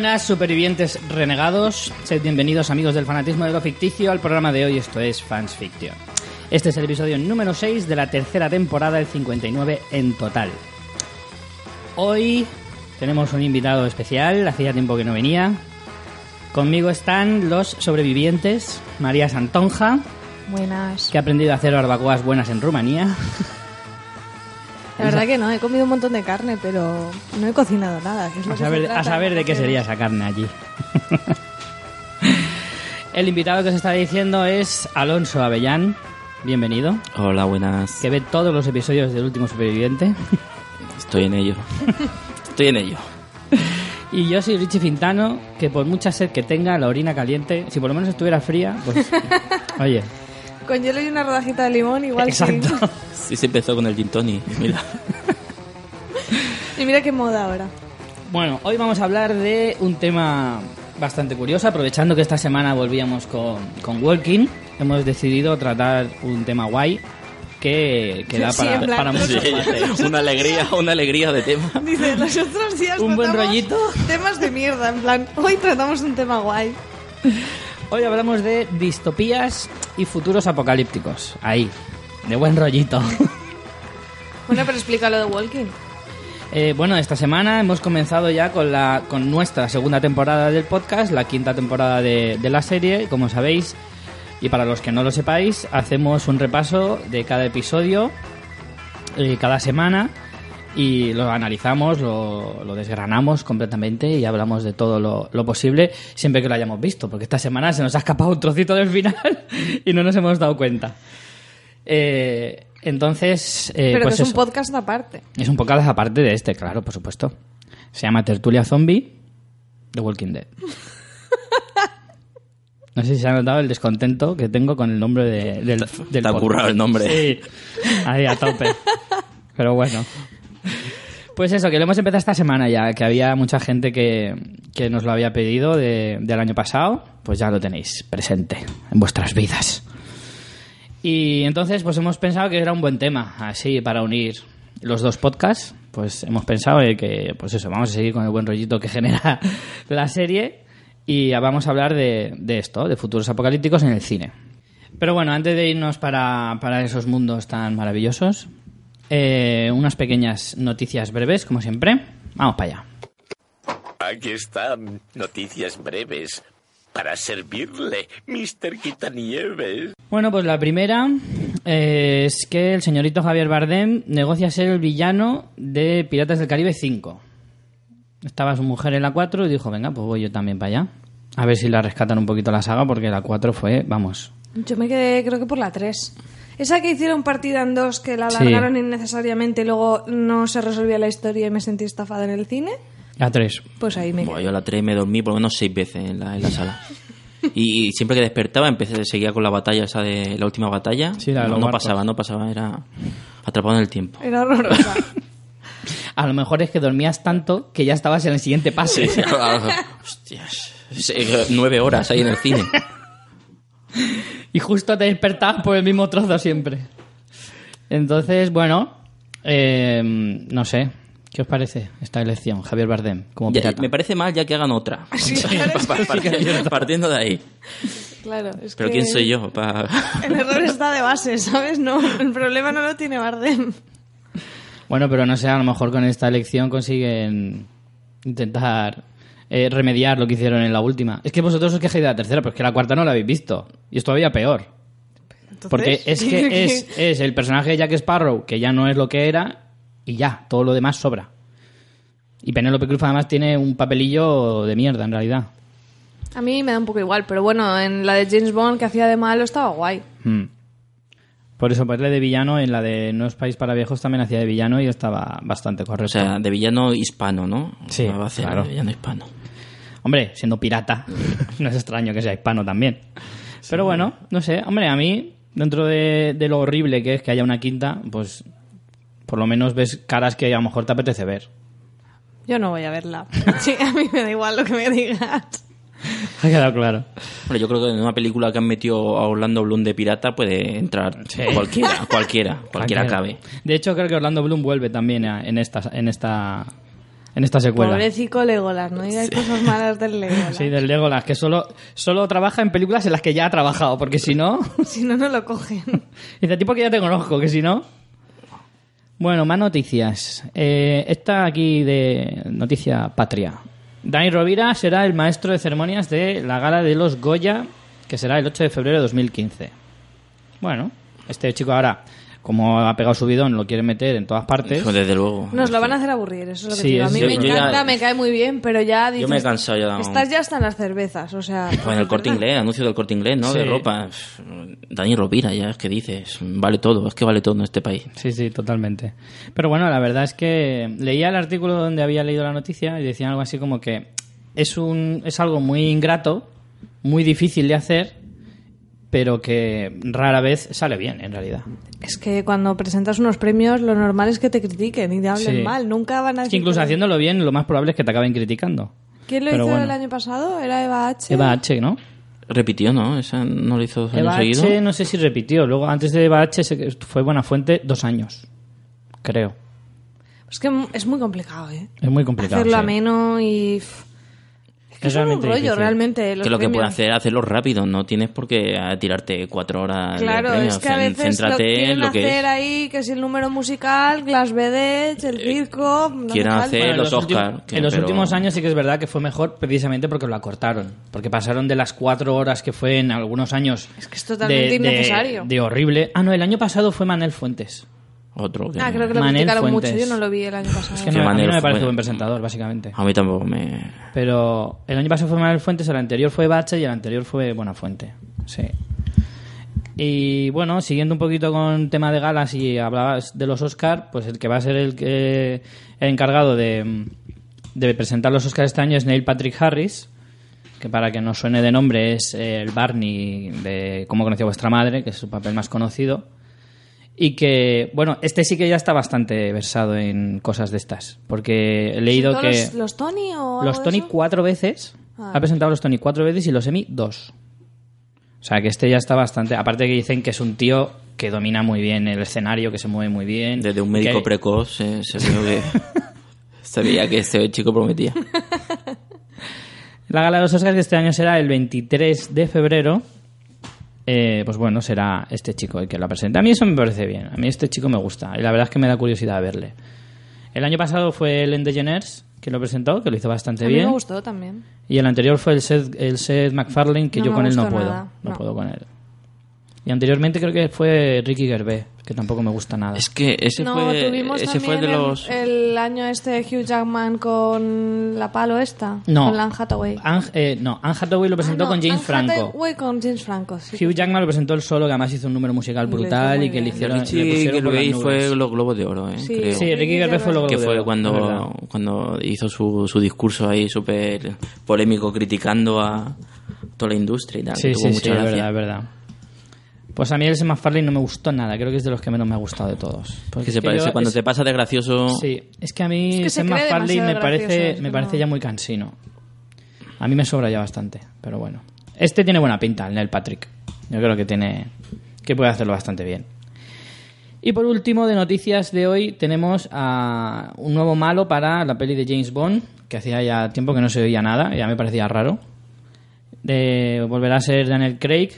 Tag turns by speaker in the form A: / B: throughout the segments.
A: buenas, supervivientes renegados. Sed bienvenidos, amigos del fanatismo de lo ficticio, al programa de hoy. Esto es Fans Fiction. Este es el episodio número 6 de la tercera temporada, el 59 en total. Hoy tenemos un invitado especial, hacía tiempo que no venía. Conmigo están los sobrevivientes, María Santonja,
B: Buenas.
A: que ha aprendido a hacer barbacoas buenas en Rumanía.
B: La verdad que no, he comido un montón de carne, pero no he cocinado nada. que es lo
A: A
B: que se
A: saber,
B: trata,
A: a saber de qué sería esa carne allí. El invitado que os está diciendo es Alonso Avellán. Bienvenido.
C: Hola, buenas.
A: Que ve todos los episodios del último superviviente.
C: Estoy en ello. Estoy en ello.
A: Y yo soy Richie Fintano, que por mucha sed que tenga, la orina caliente, si por lo menos estuviera fría, pues. Oye,
B: Con hielo y una rodajita de limón, igual sí.
A: exacto.
C: Sí, se empezó con el gin tonic, Mira.
B: Y mira qué moda ahora.
A: Bueno, hoy vamos a hablar de un tema bastante curioso. Aprovechando que esta semana volvíamos con, con Walking, hemos decidido tratar un tema guay que, que da
B: Sí,
A: para, para muchos debates.
C: una alegría, una alegría de tema.
B: Dice, los otros días
A: Un buen rollito.
B: Temas de mierda, en plan, hoy tratamos un tema guay.
A: Hoy hablamos de distopías y futuros apocalípticos. Ahí, de buen rollito.
B: Bueno, pero explícalo de Walking.
A: Eh, bueno, esta semana hemos comenzado ya con, la, con nuestra segunda temporada del podcast, la quinta temporada de, de la serie, como sabéis. Y para los que no lo sepáis, hacemos un repaso de cada episodio eh, cada semana y lo analizamos, lo, lo desgranamos completamente y hablamos de todo lo, lo posible siempre que lo hayamos visto, porque esta semana se nos ha escapado un trocito del final y no nos hemos dado cuenta. Eh, entonces, eh,
B: pero
A: pues
B: que es un podcast aparte.
A: Es un podcast aparte de este, claro, por supuesto. Se llama Tertulia Zombie The Walking Dead. No sé si se ha notado el descontento que tengo con el nombre de- del, del
C: te ha currado el nombre.
A: Sí, ahí a tope. Pero bueno. Pues eso, que lo hemos empezado esta semana ya, que había mucha gente que, que nos lo había pedido de- del año pasado, pues ya lo tenéis presente en vuestras vidas. Y entonces, pues hemos pensado que era un buen tema, así, para unir los dos podcasts. Pues hemos pensado eh, que, pues eso, vamos a seguir con el buen rollito que genera la serie y vamos a hablar de, de esto, de futuros apocalípticos en el cine. Pero bueno, antes de irnos para, para esos mundos tan maravillosos, eh, unas pequeñas noticias breves, como siempre. Vamos para allá.
D: Aquí están noticias breves para servirle, Mr. Quitanieves.
A: Bueno, pues la primera eh, es que el señorito Javier Bardem negocia ser el villano de Piratas del Caribe 5. Estaba su mujer en la 4 y dijo, venga, pues voy yo también para allá. A ver si la rescatan un poquito la saga, porque la 4 fue, vamos.
B: Yo me quedé, creo que por la 3. Esa que hicieron partida en dos, que la
A: Sí.
B: alargaron innecesariamente y luego no se resolvía la historia y me sentí estafada en el cine.
A: La 3.
B: Pues ahí me quedé.
C: yo a la 3 me dormí por lo menos seis veces en la, en la sala. Y siempre que despertaba empecé seguía con la batalla esa de la última batalla.
A: Sí, la
C: no, no pasaba, no pasaba, era atrapado en el tiempo.
B: Era horrorosa.
A: A lo mejor es que dormías tanto que ya estabas en el siguiente pase.
C: Hostias. Nueve horas ahí en el cine.
A: y justo te despertabas por el mismo trozo siempre. Entonces, bueno, eh, no sé. ¿Qué os parece esta elección, Javier Bardem, como
C: Ya, me parece mal ya que hagan otra.
B: Sí, claro, es que-
C: Partiendo, partiendo de ahí.
B: Claro, es
C: Pero
B: que
C: ¿quién soy yo? Pa-
B: El error está de base, ¿sabes? No, el problema no lo tiene Bardem.
A: Bueno, pero no sé, a lo mejor con esta elección consiguen intentar eh, remediar lo que hicieron en la última. Es que vosotros os quejáis de la tercera, pero es que la cuarta no la habéis visto. Y es todavía peor. Porque es que es, es el personaje de Jack Sparrow, que ya no es lo que era, y ya, todo lo demás sobra. Y Penélope Cruz además tiene un papelillo de mierda, en realidad.
B: A mí me da un poco igual, pero bueno, en la de James Bond que hacía de malo estaba guay.
A: Hmm. Por eso, ponerle de villano, en la de No es país para viejos también hacía de villano y estaba bastante
C: O
A: correcto.
C: sea, de villano hispano, ¿no?
A: Sí, claro.
C: de villano hispano.
A: Hombre, siendo pirata, no es extraño que sea hispano también. Pero bueno, no sé, hombre, a mí, dentro de, de lo horrible que es que haya una quinta, pues por lo menos ves caras que a lo mejor te apetece ver.
B: Yo no voy a verla. Sí, a mí me da igual lo que me digas.
A: Ha quedado claro.
C: Hombre, yo creo que en una película que han metido a Orlando Bloom de pirata puede entrar cualquiera, cualquiera, cualquiera cabe.
A: De hecho, creo que Orlando Bloom vuelve también a- en esta, en esta en esta secuela.
B: Pobrecito Legolas, no digáis cosas malas del Legolas.
A: Sí, del Legolas, que solo, solo trabaja en películas en las que ya ha trabajado, porque si no...
B: Si no, no lo cogen.
A: Dice, tipo que ya te conozco, que si no... Bueno, más noticias. Eh, esta aquí de noticia patria. Dani Rovira será el maestro de ceremonias de la gala de los Goya, que será el 8 de febrero de 2015. Bueno, este chico ahora, como ha pegado su bidón, lo quiere meter en todas partes.
C: Pues desde luego.
B: Nos lo van a hacer aburrir, eso es lo que
A: Sí,
B: te digo. A mí
A: yo-
B: me
C: yo ya-
B: encanta, me cae muy bien, pero ya dices...
C: me he cansado ya.
B: Estás ya hasta en las cervezas, o sea...
C: Pues en el corte inglés, anuncio del corte inglés, ¿no? De ropa. Dani Rovira, ya es que dices, vale todo, es que vale todo en este país.
A: Sí, sí, totalmente. Pero bueno, la verdad es que leía el artículo donde había leído la noticia y decían algo así como que es un es algo muy ingrato, muy difícil de hacer, pero que rara vez sale bien en realidad.
B: Es que cuando presentas unos premios, lo normal es que te critiquen y te hablen
A: Sí.
B: mal. Nunca van a
A: Es que incluso
B: que-
A: haciéndolo bien, lo más probable es que te acaben criticando.
B: ¿Quién lo
A: Pero
B: hizo
A: bueno.
B: el año pasado? ¿Era Eva H?
A: Eva H, ¿no?
C: Repitió, ¿no? Esa no lo hizo dos años
A: Eva
C: seguidos.
A: H, no sé si repitió. Luego, antes de Eva H, fue Buena Fuente dos años, creo.
B: Es que es muy complicado, ¿eh?
A: Es muy complicado.
B: Hacerlo
A: sí.
B: ameno y... Es que
A: Es
B: es un
A: realmente
B: rollo,
A: difícil.
B: realmente. Los
C: que lo que puedes hacer es hacerlo rápido, no tienes por qué eh, tirarte cuatro horas
B: Claro,
C: de
B: es que a veces lo
C: Céntrate
B: quieren
C: en lo que
B: hacer
C: es.
B: ahí, que si el número musical, Glass Vedette, el circo... no
C: quieren hacer-
A: Bueno,
C: los Oscar, que-
A: en los
C: pero-
A: últimos años sí que es verdad que fue mejor precisamente porque lo acortaron. Porque pasaron de las cuatro horas que fue en algunos años.
B: Es que es totalmente
A: de- de-
B: innecesario.
A: De, horrible. Ah, no, el año pasado fue Manel Fuentes.
C: Otro que...
B: Ah, creo que lo
A: Manel
B: criticaron mucho.
A: Fuentes.
B: Yo no lo vi el año pasado.
A: Es que no, a mí no me parece buen presentador, básicamente.
C: A mí tampoco me...
A: Pero el año pasado fue Manuel Fuentes, el anterior fue Bache y el anterior fue Buenafuente. Sí. Y bueno, siguiendo un poquito con tema de galas y hablabas de los Oscar, pues el que va a ser el, que, el encargado de, de presentar los Oscars este año es Neil Patrick Harris, que para que no suene de nombre es el Barney de Cómo conoció vuestra madre, que es su papel más conocido. Y que, bueno, este sí que ya está bastante versado en cosas de estas, porque he leído
B: ¿Todos
A: que...
B: Los, los Tony o
A: Los Tony
B: eso?
A: cuatro veces.
B: Ah.
A: Ha presentado los Tony cuatro veces y los Emmy dos. O sea que este ya está bastante. Aparte que dicen que es un tío que domina muy bien el escenario, que se mueve muy bien.
C: Desde un médico
A: que-
C: precoz eh, se vio que... se veía que este chico prometía.
A: La gala de los Oscars de este año será el 23 de febrero. Eh, pues bueno, será este chico el que la presente. A mí eso me parece bien. A mí este chico me gusta. Y la verdad es que me da curiosidad verle. El año pasado fue Ellen DeGeneres que lo presentó, que lo hizo bastante
B: A mí
A: bien.
B: me gustó también.
A: Y el anterior fue el Seth, el Seth MacFarlane, que
B: No
A: yo con él no puedo.
B: nada,
A: no. puedo con él. Y anteriormente creo que fue Ricky Gervais, que tampoco me gusta nada.
C: Es que ese
B: no,
C: fue,
B: tuvimos
C: ese fue de
B: el-
C: los...
B: el, año este de Hugh Jackman con la palo esta.
A: No.
B: Con Anne Hathaway.
A: Anne, eh, no, Anne Hathaway lo presentó
B: Ah, no,
A: con James
B: Anne
A: Franco.
B: Hathaway con James Franco, sí.
A: Hugh Jackman lo presentó él solo, que además hizo un número musical brutal y que le
B: bien.
A: hicieron le pusieron
C: Gervais
A: nubes.
C: fue los Globos de Oro, eh,
B: Sí.
C: creo.
A: Sí, Ricky Gervais fue luego
C: que
A: de
C: fue
A: oro, es verdad.
C: cuando, cuando hizo su, su discurso ahí súper polémico criticando a toda la industria y tal.
A: Sí,
C: que
A: sí, sí, es verdad, es verdad. Pues a mí el Seth MacFarlane no me gustó nada, creo que es de los que menos me ha gustado de todos. Porque
C: Que
A: es
C: se parece,
A: yo-
C: cuando
A: es-
C: te pasa de gracioso...
A: Sí, es que a mí
B: Es que se
A: Seth
B: cree
A: MacFarlane me parece,
B: gracioso,
A: me
B: que
A: parece
B: no.
A: ya muy cansino. A mí me sobra ya bastante, pero bueno. Este tiene buena pinta, el Neil Patrick. Yo creo que tiene que puede hacerlo bastante bien. Y por último, de noticias de hoy, tenemos a un nuevo malo para la peli de James Bond, que hacía ya tiempo que no se oía nada, ya me parecía raro. De, volverá a ser Daniel Craig,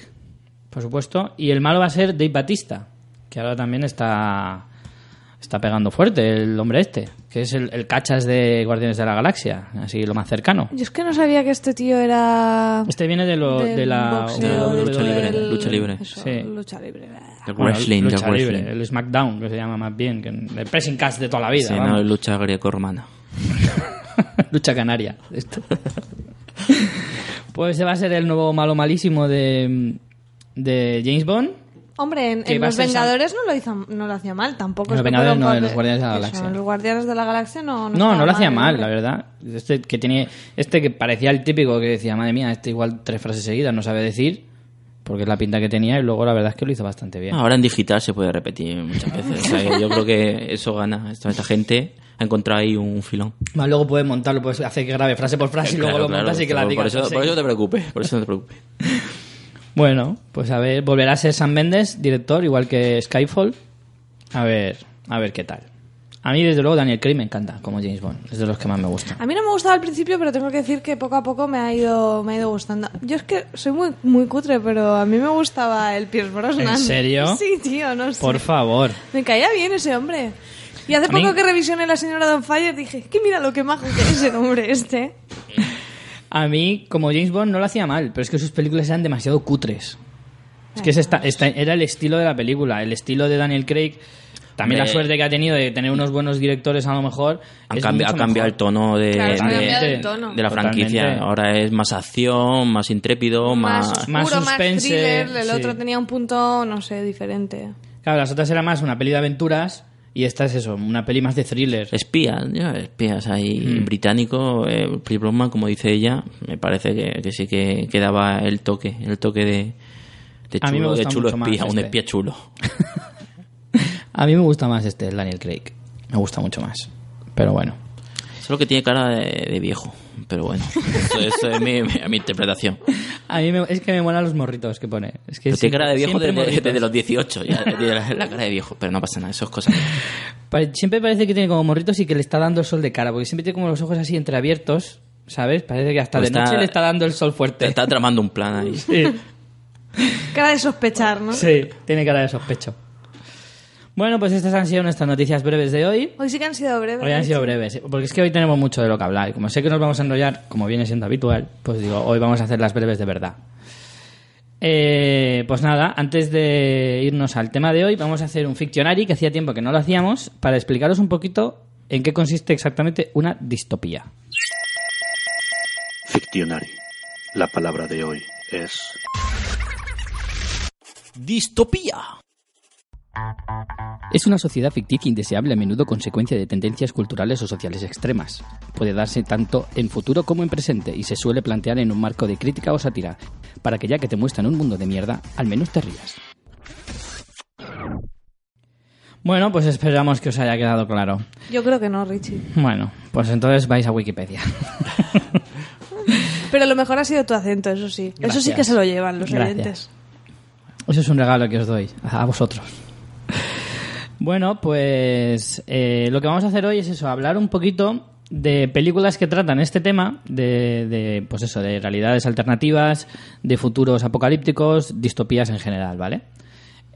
A: por supuesto, y el malo va a ser Dave Batista, que ahora también está está pegando fuerte el hombre este, que es el, el cachas de Guardianes de la Galaxia, así lo más cercano.
B: Yo es que no sabía que este tío era...
A: Este viene de, lo, de la
B: boxeo,
C: de la lucha
B: del-
C: libre, lucha libre.
B: eso,
A: Sí.
B: lucha libre.
C: El
A: Bueno,
C: wrestling,
A: lucha
C: el
A: libre,
C: wrestling.
A: el SmackDown, que se llama más bien, que el pressing cast de toda la vida.
C: Sí, no, lucha greco-romana.
A: Lucha canaria. esto. pues ese va a ser el nuevo malo malísimo de, de James Bond.
B: Hombre, en, en Los Vengadores no lo, hizo, no lo hacía mal, tampoco.
A: En Los Vengadores no, en Los Guardianes de la Galaxia.
B: en Los Guardianes de la Galaxia no.
A: No,
B: estaba
A: no lo hacía mal, la verdad. Este que tiene, este que parecía el típico que decía, madre mía, este igual tres frases seguidas no sabe decir, porque es la pinta que tenía, y luego la verdad es que lo hizo bastante bien.
C: Ahora en digital se puede repetir muchas veces. O sea, yo creo que eso gana. Esta, esta gente ha encontrado ahí un filón.
A: Más luego puedes montarlo, puedes hacer que grabe frase por frase y luego
C: Claro,
A: lo
C: claro,
A: montas y que la digas. por
C: por eso no te preocupes. Por eso no te preocupes.
A: Bueno, pues a ver, volverá a ser Sam Mendes, director, igual que Skyfall. A ver, a ver qué tal. A mí, desde luego, Daniel Craig me encanta como James Bond. Es de los que más me gusta.
B: A mí no me gustaba al principio, pero tengo que decir que poco a poco me ha ido, me ha ido gustando. Yo es que soy muy, muy cutre, pero a mí me gustaba el Pierce Brosnan.
A: ¿En serio?
B: Sí, tío, no sé.
A: Por favor.
B: Me caía bien ese hombre. Y hace
A: A mí-
B: poco que revisioné La Señora Don Fire dije, que mira lo que majo que es el hombre este.
A: A mí, como James Bond, no lo hacía mal, pero es que sus películas eran demasiado cutres. Es que ese esta- esta- era el estilo de la película, el estilo de Daniel Craig. También la suerte que ha tenido de tener unos buenos directores, a lo mejor.
C: Han
A: es
C: cambi- ha cambiado el tono de,
B: Claro,
A: se ha
C: de-
A: cambiado
B: el tono.
C: de la franquicia.
A: Totalmente.
C: Ahora es más acción, más intrépido,
B: Más
C: más...
B: oscuro,
A: más
B: más,
A: suspense,
B: thriller. El
A: sí.
B: otro tenía un punto, no sé, diferente.
A: Claro, las otras era más una peli de aventuras y esta es eso, una peli más de thriller.
C: Espías, ya, espías ahí
A: Mm.
C: británico, eh, Brosnan, como dice ella, me parece que, que sí que, que daba el toque, el toque de, de
A: A mí me
C: chulo, de
A: gusta
C: chulo
A: mucho más
C: espía, un
A: este.
C: espía chulo.
A: A mí me gusta más este, el Daniel Craig. Me gusta mucho más. Pero bueno.
C: Solo que tiene cara de, de viejo, pero bueno, eso, eso es mi, mi- mi interpretación.
A: A mí me- es que me molan los morritos que pone. Es que
C: tiene cara de viejo desde, los 18, ya tiene la, la cara de viejo, pero no pasa nada, eso es cosa.
A: Siempre parece que tiene como morritos y que le está dando el sol de cara, porque siempre tiene como los ojos así entreabiertos, ¿sabes? Parece que hasta
C: Pues
A: de
C: está-
A: noche le está dando el sol
C: Te
A: fuerte.
C: está tramando un plan ahí.
A: Sí,
B: Cara de sospechar, ¿no?
A: sí, tiene cara de sospecho. Bueno, pues estas han sido nuestras noticias breves de hoy.
B: Hoy sí que han sido breves.
A: Hoy han sido breves, porque es que hoy tenemos mucho de lo que hablar. Y como sé que nos vamos a enrollar, como viene siendo habitual, pues digo, hoy vamos a hacer las breves de verdad. Eh, pues nada, antes de irnos al tema de hoy, vamos a hacer un fictionary, que hacía tiempo que no lo hacíamos, para explicaros un poquito en qué consiste exactamente una distopía.
E: Fictionary. La palabra de hoy es
C: ¡Distopía!
A: Es una sociedad ficticia indeseable a menudo consecuencia de tendencias culturales o sociales extremas. Puede darse tanto en futuro como en presente y se suele plantear en un marco de crítica o sátira, para que ya que te muestran un mundo de mierda, al menos te rías. Bueno, pues esperamos que os haya quedado claro.
B: Yo creo que no, Richie.
A: Bueno, pues entonces vais a Wikipedia.
B: Pero lo mejor ha sido tu acento, eso sí. Eso sí que se lo llevan los
A: Gracias.
B: oyentes.
A: Eso es un regalo que os doy a vosotros. Bueno, pues eh, lo que vamos a hacer hoy es eso, hablar un poquito de películas que tratan este tema de, de, pues eso, de realidades alternativas, de futuros apocalípticos, distopías en general, ¿vale?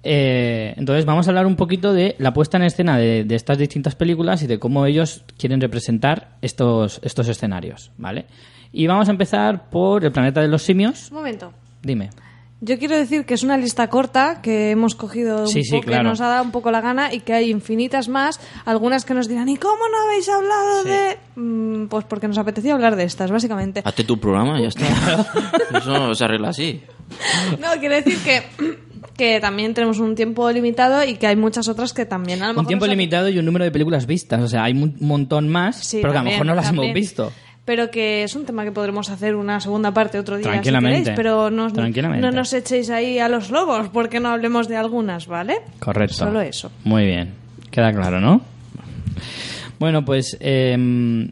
A: Eh, entonces vamos a hablar un poquito de la puesta en escena de, de estas distintas películas y de cómo ellos quieren representar estos, estos escenarios, ¿vale? Y vamos a empezar por El planeta de los simios.
B: Un momento.
A: Dime.
B: Yo quiero decir que es una lista corta que hemos cogido un
A: Sí, sí,
B: poco,
A: claro.
B: que nos ha dado un poco la gana y que hay infinitas más. Algunas que nos dirán, ¿y cómo no habéis hablado de...? Mm, pues porque nos apetecía hablar de estas, básicamente.
C: Hazte tu programa, ya está. Eso se arregla así.
B: No, quiero decir que, que también tenemos un tiempo limitado y que hay muchas otras que también a lo mejor...
A: Un tiempo limitado y un número de películas vistas. O sea, hay un montón más,
B: Sí,
A: pero que a lo mejor no las
B: también.
A: hemos visto.
B: Pero que es un tema que podremos hacer una segunda parte otro día, si
A: Tranquilamente.
B: queréis. Pero no, no nos echéis ahí a los lobos porque no hablemos de algunas, ¿vale?
A: Correcto.
B: Solo eso.
A: Muy bien. Queda claro, ¿no? Bueno, pues eh,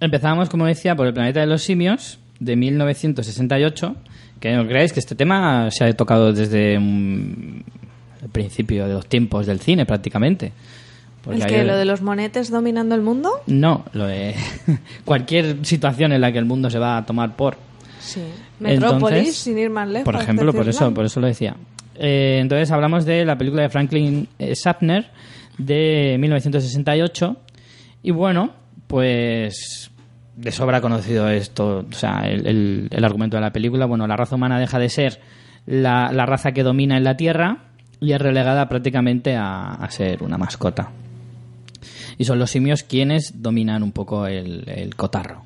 A: empezamos, como decía, por El planeta de los simios, de 1968. Que no creáis que este tema se ha tocado desde mm, el principio de los tiempos del cine, prácticamente.
B: ¿El
A: hay-
B: que lo de los monetes dominando el mundo?
A: No, lo de cualquier situación en la que el mundo se va a tomar por.
B: Sí. Metrópolis,
A: Entonces,
B: sin ir más lejos.
A: Por ejemplo, por eso, por eso lo decía. Eh, entonces hablamos de la película de Franklin eh, Schaffner de 1968 y bueno, pues de sobra conocido esto, o sea, el, el- el argumento de la película. Bueno, la raza humana deja de ser la, la raza que domina en la Tierra y es relegada prácticamente a, a ser una mascota. Y son los simios quienes dominan un poco el, el cotarro.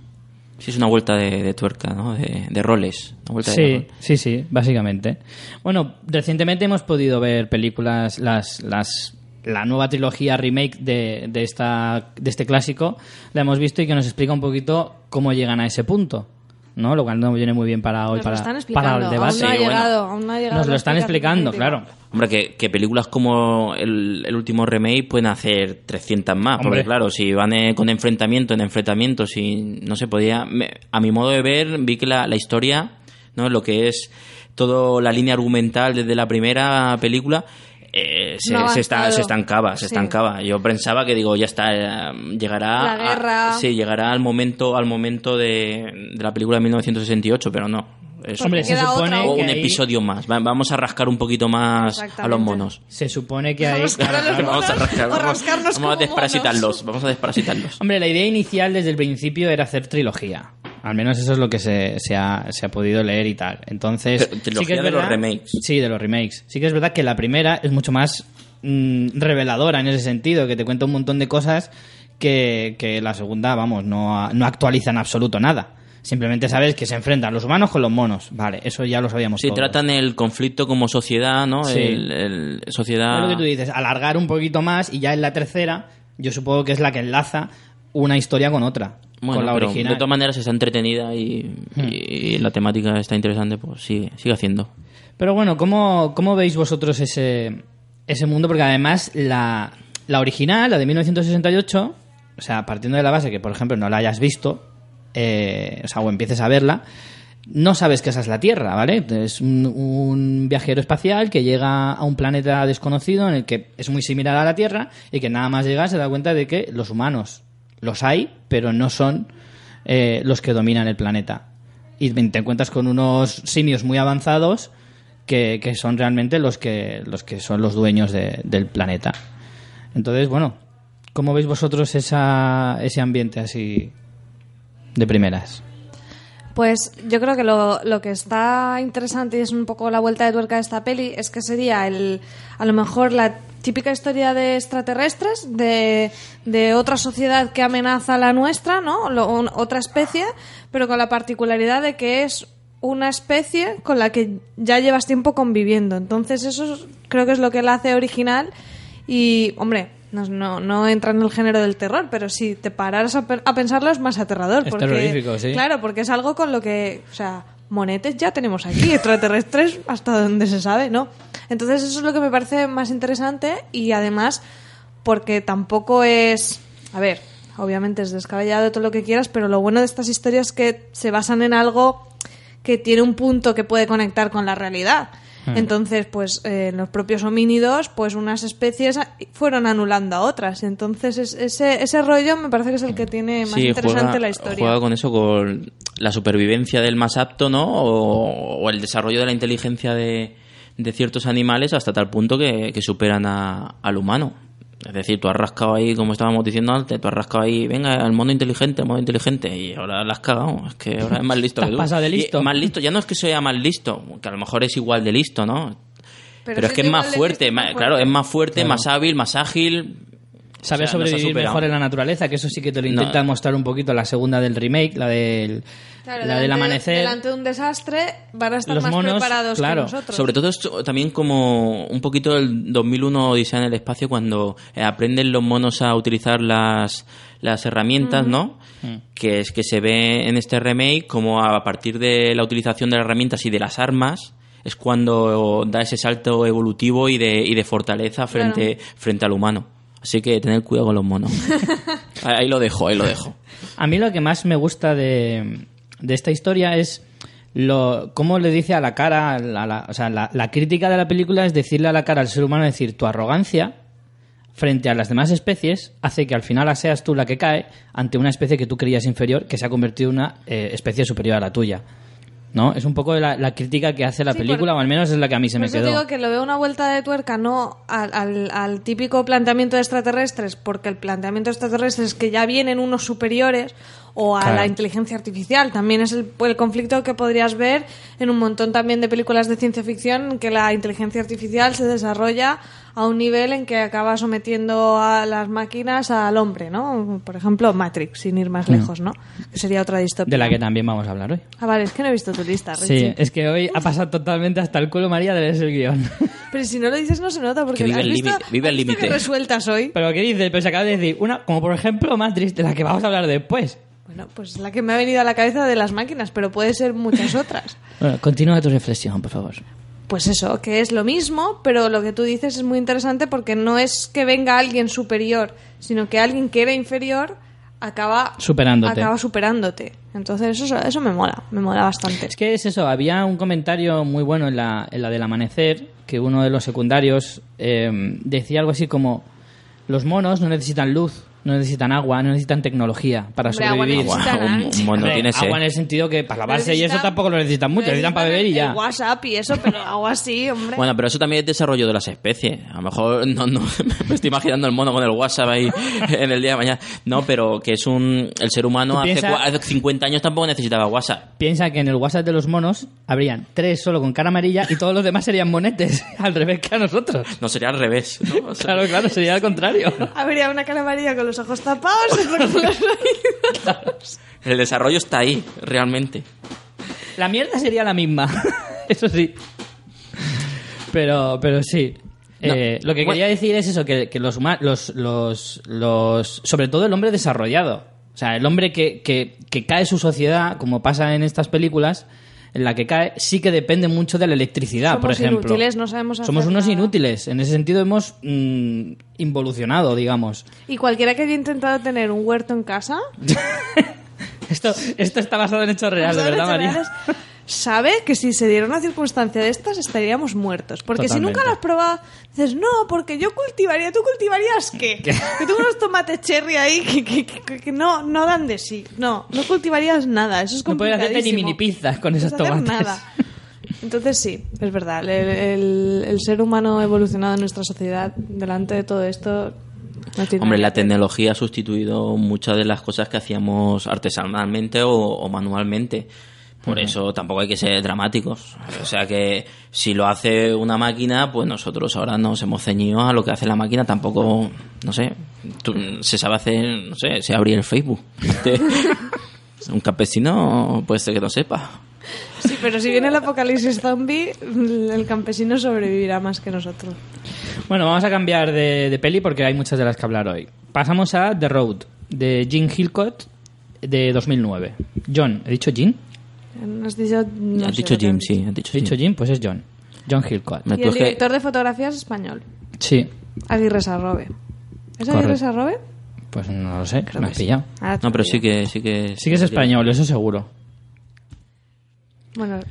C: Sí, es una vuelta de, de tuerca, ¿no? De, de roles. Una vuelta de
A: Sí,
C: rol.
A: sí, sí, básicamente. Bueno, recientemente hemos podido ver películas, las, las, la nueva trilogía remake de, de, esta, de este clásico, la hemos visto y que nos explica un poquito cómo llegan a ese punto, ¿no? Lo cual no viene muy bien para hoy,
B: Nos
A: para,
B: lo están explicando.
A: para el debate.
B: Aún no ha
C: bueno.
B: llegado, aún no ha llegado
A: Nos lo están explicando, claro.
C: Hombre, que, que películas como el, el último remake pueden hacer 300 más.
A: Hombre.
C: Porque, claro, si van eh, con enfrentamiento en enfrentamiento, si no se podía. me- a mi modo de ver, vi que la, la historia, ¿no? Lo que es toda la línea argumental desde la primera película. Eh, se,
B: no
C: se, está- se estancaba, se
B: Sí.
C: estancaba. Yo pensaba que digo, ya está, eh, llegará
B: La
C: a-
B: guerra.
C: sí, llegará al momento al momento de, de la película de 1968, pero no. Es
A: Hombre, se supone que
C: un
A: ahí-
C: episodio más. Va- Vamos a rascar un poquito más a los monos.
A: Se supone que hay...
C: Vamos a rascar, vamos,
B: rascarnos
C: vamos a desparasitarlos, vamos a desparasitarlos.
A: Hombre, la idea inicial desde el principio era hacer trilogía. Al menos eso es lo que se, se ha, se ha podido leer y tal. Entonces,
C: Pero,
A: sí que es
C: de los
A: verdad-
C: remakes.
A: Sí, de los remakes. Sí que es verdad que la primera es mucho más mm, reveladora en ese sentido, que te cuenta un montón de cosas que, que la segunda, vamos, no, no actualiza en absoluto nada. Simplemente sabes que se enfrentan los humanos con los monos. Vale, eso ya lo sabíamos
C: Sí,
A: todos.
C: tratan el conflicto como sociedad, ¿no?
A: Sí.
C: El, el- sociedad...
A: Es lo que tú dices, alargar un poquito más y ya en la tercera, yo supongo que es la que enlaza una historia con otra,
C: Bueno,
A: con la
C: pero
A: original.
C: de todas maneras está entretenida y, y la temática está interesante, pues sigue, sigue haciendo.
A: Pero bueno, ¿cómo, cómo veis vosotros ese, ese mundo? Porque además la, la original, la de 1968, o sea, partiendo de la base que, por ejemplo, no la hayas visto, eh, o sea, o empieces a verla, no sabes que esa es la Tierra, ¿vale? Es un, un viajero espacial que llega a un planeta desconocido en el que es muy similar a la Tierra y que nada más llega se da cuenta de que los humanos los hay, pero no son eh, los que dominan el planeta. Y te encuentras con unos simios muy avanzados que, que son realmente los que, los que son los dueños de- del planeta. Entonces, bueno, ¿cómo veis vosotros esa, ese ambiente así de primeras?
B: Pues yo creo que lo, lo que está interesante y es un poco la vuelta de tuerca de esta peli es que sería el a lo mejor la típica historia de extraterrestres, de, de otra sociedad que amenaza a la nuestra, ¿no? Lo- un- otra especie, pero con la particularidad de que es una especie con la que ya llevas tiempo conviviendo. Entonces eso es- creo que es lo que la hace original y, hombre, no, no, no entra en el género del terror, pero si te pararas a, a pensarlo es más aterrador.
A: Es
B: porque,
A: terrorífico, sí.
B: Claro, porque es algo con lo que, o sea, monetes ya tenemos aquí, extraterrestres hasta donde se sabe, ¿no? Entonces eso es lo que me parece más interesante y además porque tampoco es, a ver, obviamente es descabellado todo lo que quieras, pero lo bueno de estas historias es que se basan en algo que tiene un punto que puede conectar con la realidad. Entonces, pues eh, los propios homínidos, pues unas especies fueron anulando a otras. Entonces, es- ese, ese rollo me parece que es el que tiene más
C: Sí,
B: interesante
C: juega,
B: la historia.
C: juega con eso, con la supervivencia del más apto, ¿no? O, o el desarrollo de la inteligencia de, de ciertos animales hasta tal punto que, que superan a- al humano. Es decir, tú has rascado ahí, como estábamos diciendo antes, tú has rascado ahí, venga, el mono inteligente, el mono inteligente, y ahora la has cagado. Es que ahora es más listo que tú.
A: pasado de
C: Y
A: listo.
C: más listo, ya no es que sea más listo, que a lo mejor es igual de listo, ¿no? Pero, es que es más fuerte,
B: más
C: claro, es más fuerte, más hábil, más ágil.
A: Sabe
C: O sea,
A: sobrevivir mejor en la naturaleza, que eso sí que te lo
C: No.
A: intenta mostrar un poquito la segunda del remake, la del,
B: Claro,
A: la del amanecer.
B: Delante de un desastre van a estar
A: Los
B: más
A: monos,
B: preparados
A: claro.
B: que nosotros.
C: Sobre todo esto también como un poquito el 2001 Odisea en el espacio cuando eh, aprenden los monos a utilizar las, las herramientas, ¿no? Que es que se ve en este remake como a partir de la utilización de las herramientas y de las armas es cuando da ese salto evolutivo y de, y de fortaleza frente, frente al humano. Así que tener cuidado con los monos. ahí lo dejo, ahí lo dejo.
A: A mí lo que más me gusta de, de esta historia es lo cómo le dice a la cara, a la- o sea, la, la crítica de la película es decirle a la cara al ser humano, decir, tu arrogancia frente a las demás especies hace que al final seas tú la que cae ante una especie que tú creías inferior, que se ha convertido en una eh, especie superior a la tuya. ¿No? Es un poco la, la crítica que hace la
B: Sí,
A: película,
B: por-
A: o al menos es la que a mí se me quedó.
B: digo que lo veo una vuelta de tuerca no al, al- al típico planteamiento de extraterrestres, porque el planteamiento de extraterrestres es que ya vienen unos superiores o a
A: Claro.
B: la inteligencia artificial. También es el, el conflicto que podrías ver en un montón también de películas de ciencia ficción en que la inteligencia artificial se desarrolla a un nivel en que acaba sometiendo a las máquinas al hombre, ¿no? Por ejemplo, Matrix, sin ir más lejos, ¿no? Que sería otra distopía.
A: Mm. De la que también vamos a hablar hoy.
B: Ah, vale, es que no he visto tu lista,
A: Sí,
B: Richie.
A: es que hoy ha pasado totalmente hasta el culo María de leer el guion.
B: Pero si no lo dices no se nota porque
C: Que vive
B: ¿has
C: el
B: visto,
C: límite, vive el límite.
B: que resueltas hoy.
A: Pero ¿qué dices? Pues acaba de decir una, como por ejemplo Matrix, de la que vamos a hablar después.
B: Bueno, pues la que me ha venido a la cabeza de las máquinas, pero puede ser muchas otras.
A: Bueno, continúa tu reflexión, por favor.
B: Pues eso, que es lo mismo, pero lo que tú dices es muy interesante porque no es que venga alguien superior, sino que alguien que era inferior acaba
A: Superándote.
B: acaba superándote. Entonces eso, eso me mola, me mola bastante.
A: Es que es eso, había un comentario muy bueno en la, en la del amanecer, que uno de los secundarios eh, decía algo así como, los monos no necesitan luz, no necesitan agua, no necesitan tecnología para
B: Hombre, agua
A: sobrevivir.
B: necesitan
C: un, un
A: Hombre,
C: tiene
A: agua en el sentido que para lavarse y eso
B: Necesitan-
A: tampoco lo necesitan mucho, necesitan para beber y ya.
B: WhatsApp y eso, pero agua sí, hombre.
C: Bueno, pero eso también es desarrollo de las especies. A lo mejor no, no me estoy imaginando el mono con el WhatsApp ahí en el día de mañana. No, pero que es un el ser humano hace,
A: piensa-
C: cua- hace 50 años tampoco necesitaba WhatsApp.
A: Piensa que en el WhatsApp de los monos habrían tres solo con cara amarilla y todos los demás serían monetes, al revés que a nosotros.
C: No sería al revés. ¿no? O sea,
A: Claro, claro, sería al contrario.
B: Habría una cara amarilla con los ojos tapados y otra con los oídos.
C: El desarrollo está ahí, realmente.
A: La mierda sería la misma, eso sí. Pero, pero sí.
C: No.
A: Eh, lo que quería decir es eso, que, que los, los, los, los... Sobre todo el hombre desarrollado. O sea, el hombre que, que, que cae su sociedad, como pasa en estas películas, en la que cae, sí que depende mucho de la electricidad,
B: Somos
A: por ejemplo.
B: inútiles, no sabemos
A: Somos
B: hacer
A: unos
B: nada.
A: inútiles. En ese sentido hemos mm, involucionado, digamos.
B: Y cualquiera que haya intentado tener un huerto en casa,
A: Esto, esto está basado en hechos reales. ¿verdad, María?
B: Reales, sabe que si se diera una circunstancia de estas estaríamos muertos. Porque si nunca lo has probado, dices, no, porque yo cultivaría, ¿tú cultivarías qué? Que tengo unos tomates cherry ahí que, que- que- que no, no dan de sí. No, no cultivarías nada, eso es
A: No puedes hacerte ni mini pizzas con
B: No
A: esos tomates.
B: nada. Entonces sí, es verdad. El, el- el ser humano evolucionado en nuestra sociedad delante de todo esto no
C: Hombre, la tecnología ha sustituido muchas de las cosas que hacíamos artesanalmente o, o manualmente. Por eso tampoco hay que ser dramáticos. O sea que si lo hace una máquina, pues nosotros ahora nos hemos ceñido a lo que hace la máquina. Tampoco, no sé, tú- se sabe hacer, no sé, se abrir el Facebook. Este, un campesino puede ser que no sepa.
B: Sí, pero si viene el apocalipsis zombie, el campesino sobrevivirá más que nosotros.
A: Bueno, vamos a cambiar de, de peli porque hay muchas de las que hablar hoy. Pasamos a The Road, de Gene Hillcott, de 2009. John, ¿he dicho Gene?
B: Has dicho, no
C: has
B: sé
C: dicho Jim, sí, has dicho
A: ¿He dicho
C: Jim.
A: Gene? Pues es John. John Hillcott.
B: Y el director de fotografía es español.
A: Sí,
B: Aguirre Sarrobe. ¿Es. Aguirre Sarrobe?
A: pues no lo sé,
B: Creo
A: me
B: que
A: has
B: sí.
A: pillado.
B: Ahora te
C: No, pero sí que sí que
A: Sí que es español, eso seguro.
B: Bueno, yo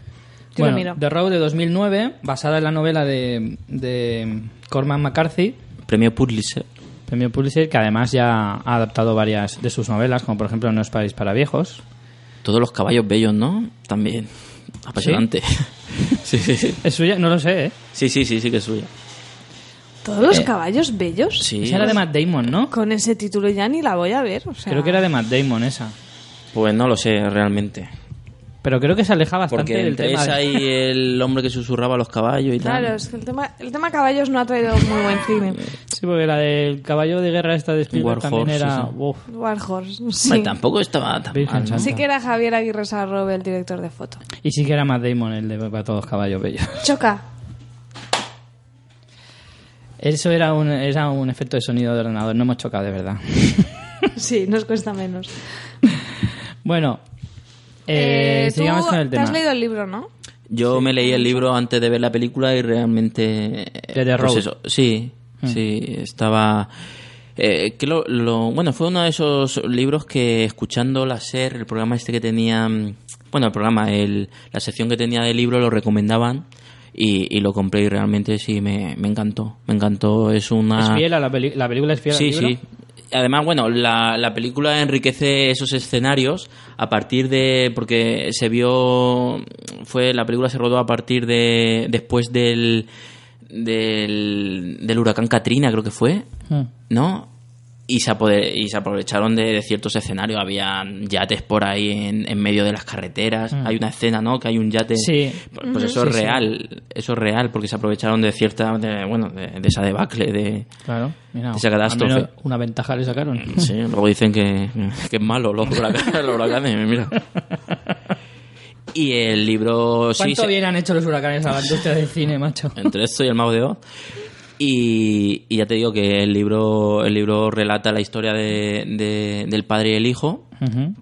A: Bueno,
B: lo miro.
A: The Road de 2009, basada en la novela de, de Cormac McCarthy,
C: Premio Pulitzer.
A: premio Pulitzer, que además ya ha adaptado varias de sus novelas, como por ejemplo No es París para viejos.
C: Todos los caballos bellos, ¿no? También. Apasionante. Sí, sí, sí.
A: ¿Es suya? No lo sé, ¿eh?
C: Sí, sí, sí, sí que es suya.
B: ¿Todos los
A: eh,
B: caballos bellos?
C: Sí.
A: Esa era de Matt Damon, ¿no?
B: Con ese título ya ni la voy a ver. O sea,
A: Creo que era de Matt Damon esa.
C: Pues no lo sé realmente.
A: Pero creo que se aleja bastante
C: Porque
A: del
C: entre
A: tema.
C: esa
A: de-
C: y el hombre que susurraba a los caballos y tal.
B: Claro, es que el tema, el tema caballos no ha traído muy buen cine.
A: Sí, porque la del caballo de guerra esta de Spielberg
C: War
A: también
C: Horse,
A: era...
C: sí, sí.
A: uf,
B: Warhorse,
C: Hombre,
B: sí.
C: tampoco estaba tan mal.
A: Santa.
B: Sí que era Javier Aguirre Sarrobe el director de foto.
A: Y sí que era Matt Damon el de Para todos caballos bellos.
B: Choca.
A: Eso era un, era un efecto de sonido de ordenador, no hemos chocado de verdad.
B: Sí, nos cuesta menos.
A: bueno, eh,
B: Eh,
A: sigamos con el
B: te
A: tema.
B: has leído el libro, ¿no?
C: Yo me leí el libro antes de ver la película y realmente...
A: De The
C: pues eso, sí, sí, estaba... eh, que lo, lo- bueno, fue uno de esos libros que escuchando la SER, el programa este que tenía... mm, Bueno, el programa, el, la sección que tenía de libro lo recomendaban y, y lo compré y realmente sí me, me encantó. Me encantó, es una...
A: ¿Es fiel a la, peli- la película? ¿Es fiel
C: Sí,
A: al libro?
C: sí. Además, bueno, la, la película enriquece esos escenarios a partir de. Porque se vio. fue La película se rodó a partir de. después del. del, del huracán Katrina, creo que fue.
A: Mm.
C: ¿No? Y se, y se aprovecharon de, de ciertos escenarios. Había yates por ahí en, en medio de las carreteras. Hay una escena, ¿no? Que hay un yate.
A: Mm. Sí.
C: Pues, pues eso
A: Sí,
C: es
A: sí.
C: real. Eso es real porque se aprovecharon de cierta. de- bueno, de, de esa debacle. De,
A: Claro, mira.
C: Esa
A: al
C: catástrofe.
A: menos una ventaja le sacaron.
C: Sí, luego dicen que, que es malo los huracanes, los huracanes, mira. Y el libro sí,
A: ¿Cuánto
C: se-
A: bien han hecho los huracanes a la industria del cine, macho?
C: entre esto y el mago de Oz. Y, y ya te digo que el libro el libro relata la historia de, de- del padre y el hijo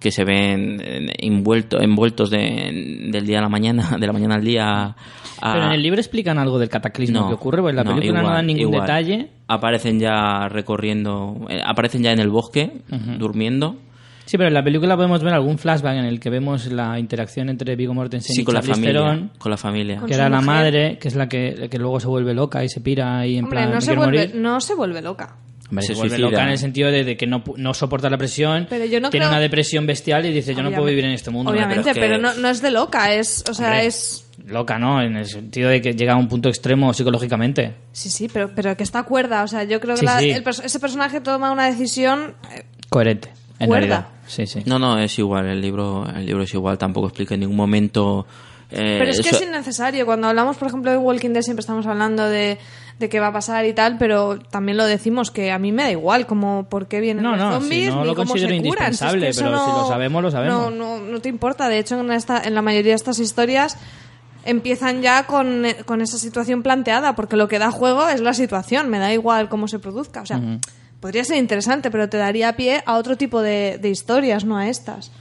C: que se ven envuelto, envueltos de- del día a la mañana, de la mañana al día. a-
A: Pero en el libro explican algo del cataclismo que ocurre, porque en la
C: no,
A: película no dan ningún
C: igual.
A: detalle.
C: Aparecen ya recorriendo, eh, aparecen ya en el bosque, durmiendo,
A: Sí, pero en la película podemos ver algún flashback en el que vemos la interacción entre Viggo Mortensen
C: Sí,
A: y
C: con la familia.
A: Theron,
C: Con la familia.
A: Que era la
B: mujer.
A: madre, que es la que, que luego se vuelve loca y se pira ahí en
B: Hombre,
A: plan
B: no
A: "Me
B: se, vuelve,
A: morir".
B: no se vuelve loca.
A: Hombre,
C: Se
A: se vuelve loca en el sentido de, de que no, pu- no soporta la presión,
B: Pero yo no
A: tiene
B: creo-
A: una depresión bestial y dice, yo no puedo vivir en este mundo.
B: Obviamente,
C: pero es que-
B: pero, no, no es de loca, es, o sea,
A: Hombre.
B: es...
A: Loca, ¿no? En el sentido de que llega a un punto extremo psicológicamente.
B: Sí, sí, pero, pero que está cuerda, o sea, yo creo que
A: Sí,
B: la-
A: sí.
B: el pers- ese personaje toma una decisión... eh,
A: Coherente, en
B: Cuerda.
A: realidad. Sí, sí.
C: No, no, es igual. El libro, el libro es igual. Tampoco explica en ningún momento. eh,
B: Pero es que
C: eso-
B: es innecesario. Cuando hablamos, por ejemplo, de Walking Dead siempre estamos hablando de, de qué va a pasar y tal, pero también lo decimos que a mí me da igual como por qué vienen
A: No,
B: los
A: no,
B: zombies
A: si no
B: ni
A: lo
B: cómo
A: considero
B: se curan. Si es que
A: indispensable, pero si
B: no-
A: lo sabemos, lo sabemos.
B: No, no, no te importa. De hecho, en, esta, en la mayoría de estas historias empiezan ya con, con esa situación planteada, porque lo que da juego es la situación, me da igual cómo se produzca. O sea, podría ser interesante, pero te daría pie a otro tipo de, de historias, no a estas.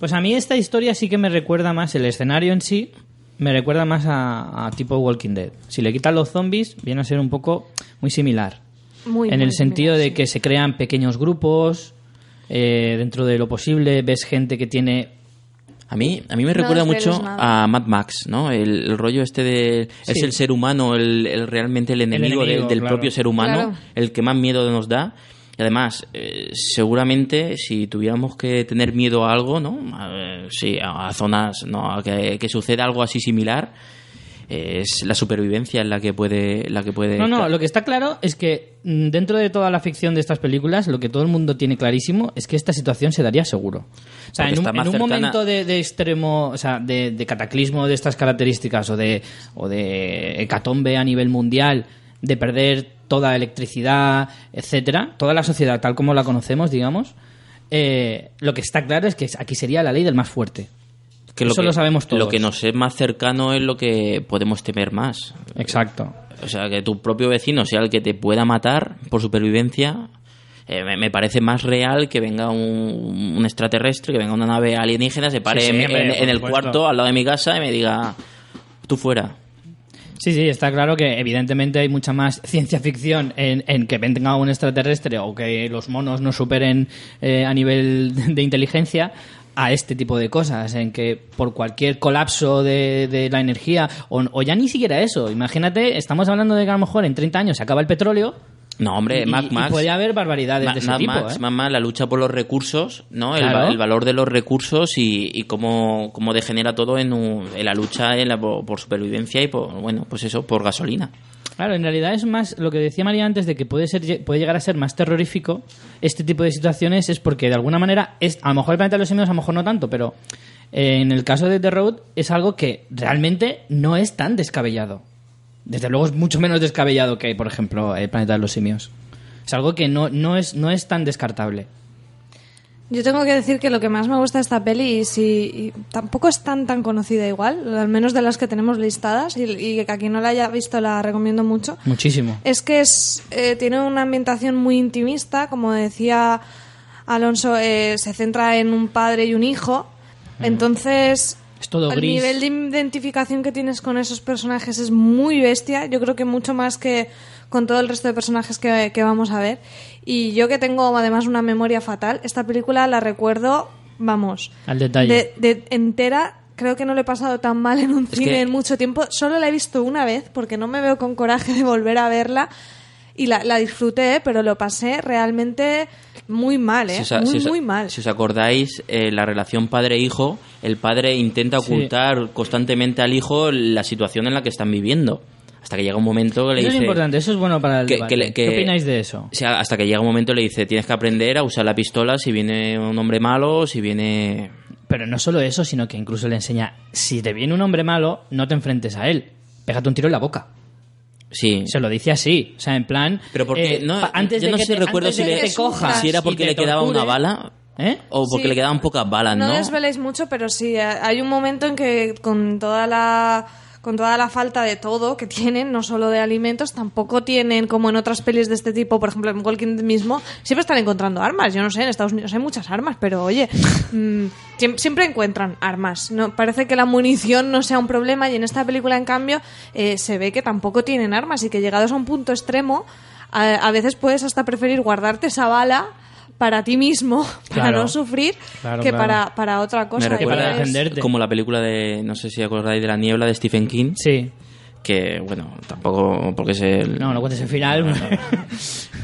A: Pues a mí esta historia sí que me recuerda más, el escenario en sí, me recuerda más a, a tipo Walking Dead. Si le quitan los zombies, viene a ser un poco muy similar.
B: Muy,
A: en
B: muy
A: el sentido
B: similar,
A: de
B: sí.
A: que se crean pequeños grupos, eh, dentro de lo posible, ves gente que tiene...
C: A mí, a mí me recuerda mucho a Mad Max, ¿no? El, el rollo este de... Es
A: Sí.
C: el ser humano, el, el realmente el enemigo, del-
A: enemigo,
C: del,
A: claro.
C: propio ser humano,
B: Claro.
C: el que más miedo nos da. Y además, eh, seguramente si tuviéramos que tener miedo a algo, ¿no? A- sí, a, a zonas, ¿no? A que, que suceda algo así similar, eh, es la supervivencia en la que puede... La que puede
A: No, no, lo que está claro es que mm, dentro de toda la ficción de estas películas, lo que todo el mundo tiene clarísimo es que esta situación se daría seguro. O sea, en un, en momento de, de extremo, o sea, de, de cataclismo de estas características o de, o de hecatombe a nivel mundial, de perder toda electricidad, etcétera, toda la sociedad tal como la conocemos, digamos, eh, lo que está claro es que aquí sería la ley del más fuerte.
C: Que
A: eso lo sabemos todos.
C: Lo que nos es más cercano es lo que podemos temer más.
A: Exacto.
C: O sea, que tu propio vecino sea el que te pueda matar por supervivencia, eh, me, parece más real que venga un, un extraterrestre, que venga una nave alienígena, se pare
A: Sí, sí,
C: en, en- en el cuarto al lado de mi casa y me diga, tú fuera.
A: Sí, sí, está claro que evidentemente hay mucha más ciencia ficción en, en que venga un extraterrestre o que los monos nos superen eh, a nivel de inteligencia a este tipo de cosas, en que por cualquier colapso de, de la energía, o, o ya ni siquiera eso, imagínate, estamos hablando de que a lo mejor en 30 años se acaba el petróleo
C: No, hombre,
A: y, y
C: Max.
A: puede haber barbaridades
C: Ma-
A: de ese
C: Mad
A: tipo.
C: Max,
A: ¿eh?
C: Max, la lucha por los recursos, ¿no? El,
A: Claro.
C: va- el valor de los recursos y, y cómo, cómo degenera todo en, un- en la lucha en la- por, por supervivencia y por, bueno, pues eso, por gasolina.
A: Claro, en realidad es más lo que decía María antes de que puede ser puede llegar a ser más terrorífico este tipo de situaciones es porque de alguna manera es a lo mejor el planeta de los simios a lo mejor no tanto, pero eh, en el caso de The Road es algo que realmente no es tan descabellado. Desde luego es mucho menos descabellado que, por ejemplo, el planeta de los simios. Es algo que no, no, es, no es tan descartable.
B: Yo tengo que decir que lo que más me gusta de esta peli, y, si, y tampoco es tan tan conocida igual, al menos de las que tenemos listadas, y, y que a quien no la haya visto la recomiendo mucho,
A: Muchísimo.
B: es que es, eh, tiene una ambientación muy intimista, como decía Alonso, eh, se centra en un padre y un hijo, entonces
A: Es todo
B: el
A: gris.
B: nivel de identificación que tienes con esos personajes es muy bestia, yo creo que mucho más que con todo el resto de personajes que, que vamos a ver. Y yo que tengo además una memoria fatal, esta película la recuerdo, vamos,
A: Al detalle.
B: de, de entera. Creo que no le he pasado tan mal en un
C: Es
B: cine
C: que-
B: en mucho tiempo. Solo la he visto una vez porque no me veo con coraje de volver a verla. Y la, la disfruté, pero lo pasé realmente muy mal, ¿eh?
C: Si os, a-
B: muy,
C: si os-
B: muy mal.
C: si os acordáis, eh, la relación padre-hijo, el padre intenta
A: Sí.
C: ocultar constantemente al hijo la situación en la que están viviendo. Hasta que llega un momento que le
A: Eso es
C: dice...
A: importante, eso es bueno para el
C: que-
A: debate.
C: que le- que-
A: ¿Qué opináis de eso?
C: O sea, hasta que llega un momento le dice, tienes que aprender a usar la pistola si viene un hombre malo, si viene...
A: Pero no solo eso, sino que incluso le enseña, si te viene un hombre malo, no te enfrentes a él. Pégate un tiro en la boca.
C: Sí.
A: Se lo dice así. O sea, en plan...
C: Pero porque
A: eh,
C: no,
A: antes
C: yo no sé, recuerdo si le
A: cojas
C: si era porque le quedaba una bala
A: ¿Eh?
C: o porque
B: Sí.
C: le quedaban pocas balas, ¿no?
B: No desveléis mucho, pero sí, eh, hay un momento en que con toda la con toda la falta de todo que tienen, no solo de alimentos, tampoco tienen, como en otras pelis de este tipo, por ejemplo en Walking Dead mismo, siempre están encontrando armas. Yo no sé, en Estados Unidos hay muchas armas, pero oye, mm, siem- siempre encuentran armas. No Parece que la munición no sea un problema y en esta película, en cambio, eh, se ve que tampoco tienen armas y que llegados a un punto extremo, a, a veces puedes hasta preferir guardarte esa bala para ti mismo, para
A: Claro.
B: no sufrir,
A: Claro,
B: que
A: claro.
B: Para, para otra cosa.
C: Me recuerda
A: para
B: es-
A: defenderte.
C: como la película de, no sé si acordáis, de La Niebla de Stephen King,
A: Sí.
C: que, bueno, tampoco porque es el...
A: No, no cuentes el final.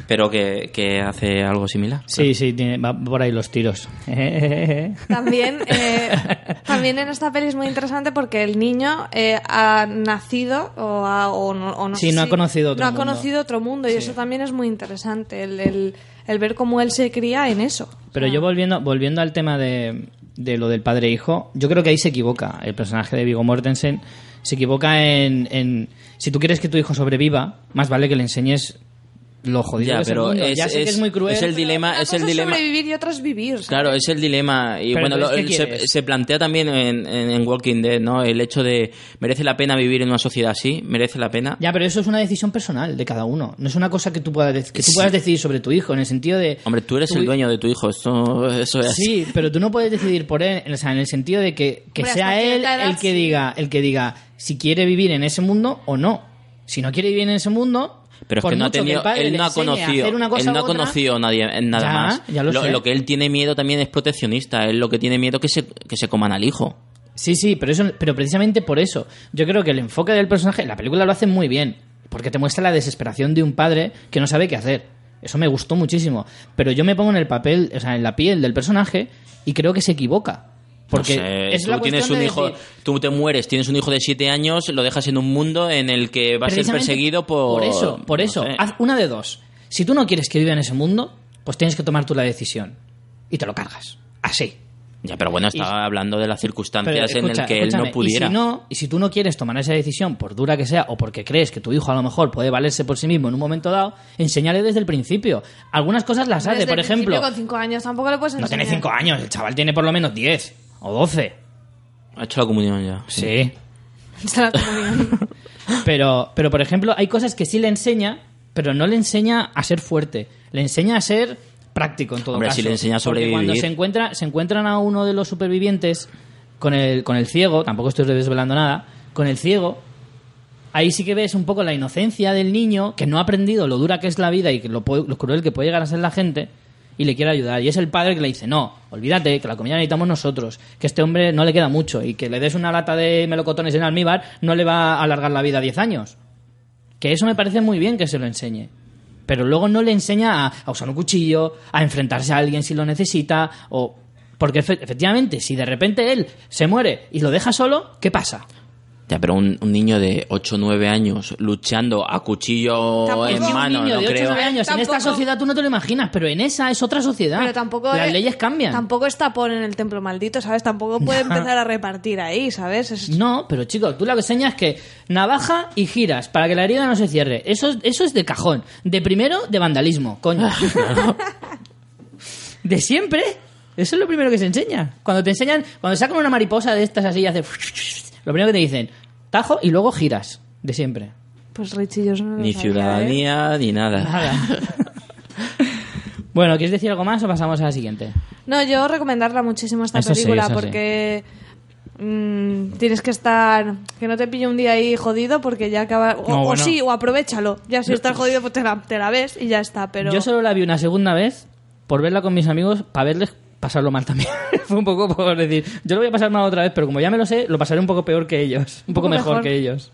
C: Pero que, que hace algo similar.
A: Sí, sí, tiene, va por ahí los tiros.
B: También, eh, también en esta peli es muy interesante porque el niño eh, ha nacido o, ha- o no, o no
A: Sí,
B: sé
A: no ha conocido otro
B: no ha
A: mundo.
B: conocido otro mundo y
A: Sí.
B: eso también es muy interesante, el, el- el ver cómo él se cría en eso.
A: Pero yo volviendo, volviendo al tema de, de lo del padre e hijo, yo creo que ahí se equivoca. El personaje de Vigo Mortensen se equivoca en, en si tú quieres que tu hijo sobreviva, más vale que le enseñes lo jodido
C: Ya,
A: que es el
C: pero
A: mundo.
C: es-
A: ya sé que
C: es-
A: muy cruel.
C: es el dilema,
B: una
C: es el
B: cosa
C: dilema.
B: sobrevivir y otra es vivir. ¿sabes?
C: Claro, es el dilema. Y
A: Pero
C: bueno, lo-
A: entonces, ¿qué
C: se, se plantea también en, en- en Walking Dead, ¿no? El hecho de, ¿merece la pena vivir en una sociedad así? ¿Merece la pena?
A: Ya, pero eso es una decisión personal de cada uno. No es una cosa que tú puedas, que tú
C: Sí.
A: puedas decidir sobre tu hijo, en el sentido de...
C: Hombre, tú eres
A: tu-
C: el dueño de tu hijo, esto, eso es así.
A: Sí, pero tú no puedes decidir por él, o sea, en el sentido de que, que
B: Hombre,
A: sea él
B: edad,
A: el que
B: sí.
A: diga, el que diga si quiere vivir en ese mundo o no. Si no quiere vivir en ese mundo,
C: Pero es que no ha tenido,
A: padre
C: él no ha conocido, él no ha
A: otra,
C: conocido nadie, nada
A: Ya,
C: más.
A: ya lo
C: que él tiene miedo también es proteccionista, él lo que tiene miedo es que se, que se coman al hijo.
A: Sí, sí, pero eso, pero precisamente por eso. Yo creo que el enfoque del personaje, la película lo hace muy bien, porque te muestra la desesperación de un padre que no sabe qué hacer. Eso me gustó muchísimo. Pero yo me pongo en el papel, o sea, en la piel del personaje y creo que se equivoca. Porque
C: No sé,
A: es
C: tú
A: la
C: tienes
A: cuestión
C: un
A: de
C: hijo,
A: decir,
C: tú te mueres, tienes un hijo de siete años, lo dejas en un mundo en el que va a ser perseguido por...
A: Por eso, por
C: no
A: eso.
C: sé.
A: Haz una de dos. Si tú no quieres que viva en ese mundo, pues tienes que tomar tú la decisión. Y te lo cargas. Así.
C: Ya, pero bueno, estaba hablando de las circunstancias
A: Pero,
C: en el que él no pudiera.
A: Y si no, y si tú no quieres tomar esa decisión, por dura que sea, o porque crees que tu hijo a lo mejor puede valerse por sí mismo en un momento dado, enséñale desde el principio. Algunas cosas las hace,
B: Desde
A: por ejemplo.
B: Con cinco años tampoco le puedes
A: No
B: enseñar.
A: tiene cinco años, el chaval tiene por lo menos 10 o 12.
C: Ha hecho la comunión ya.
A: Sí.
B: Se la comunión.
A: Pero, pero, por ejemplo, hay cosas que sí le enseña, pero no le enseña a ser fuerte. Le enseña a ser práctico en todo
C: Hombre,
A: caso.
C: sí le enseña a
A: Porque cuando
C: sobrevivir.
A: se, encuentra, se encuentran a uno de los supervivientes con el, con el ciego, tampoco estoy desvelando nada, con el ciego, ahí sí que ves un poco la inocencia del niño que no ha aprendido lo dura que es la vida y que lo, puede- lo cruel que puede llegar a ser la gente y le quiere ayudar. Y es el padre que le dice, no, olvídate, que la comida necesitamos nosotros, que este hombre no le queda mucho y que le des una lata de melocotones en almíbar no le va a alargar la vida a 10 años. Que eso me parece muy bien que se lo enseñe. Pero luego no le enseña a, a usar un cuchillo, a enfrentarse a alguien si lo necesita, o... Porque efe- efectivamente, si de repente él se muere y lo deja solo, ¿qué pasa?
C: Ya, pero un, un niño de 8 o 9 años luchando a cuchillo
B: Tampoco
C: en mano,
A: un niño
C: no
A: de 8 o
C: creo.
A: 9 años en esta sociedad tú no te lo imaginas, pero en esa es otra sociedad.
B: Pero tampoco
A: Las
B: es-
A: leyes cambian.
B: Tampoco está por en el templo maldito, ¿sabes? Tampoco puede empezar a repartir ahí, ¿sabes? Es-
A: No, pero chicos, tú lo que enseñas es que navaja y giras para que la herida no se cierre. Eso, es- eso es de cajón. De primero, de vandalismo, coño. de siempre. Eso es lo primero que se enseña. Cuando te enseñan, cuando sacan una mariposa de estas así y hace... Lo primero que te dicen, tajo y luego giras. De siempre.
B: Pues Richie, yo no lo
C: Ni
B: sabía, ¿eh?
C: ciudadanía, ni nada.
A: Nada. bueno, ¿quieres decir algo más o pasamos a la siguiente?
B: No, yo recomendarla muchísimo esta
A: Eso
B: película
A: sí.
B: porque mm, tienes que estar que no te pille un día ahí jodido porque ya acaba o,
A: No,
B: o
A: bueno.
B: sí o aprovechalo ya si estás jodido pues te la, te la ves y ya está pero
A: Yo solo la vi una segunda vez por verla con mis amigos para verles pasarlo mal también. Fue un poco por decir, yo lo voy a pasar mal otra vez, pero como ya me lo sé, lo pasaré un poco peor que ellos. Un poco
B: poco
A: mejor,
B: mejor.
A: que ellos.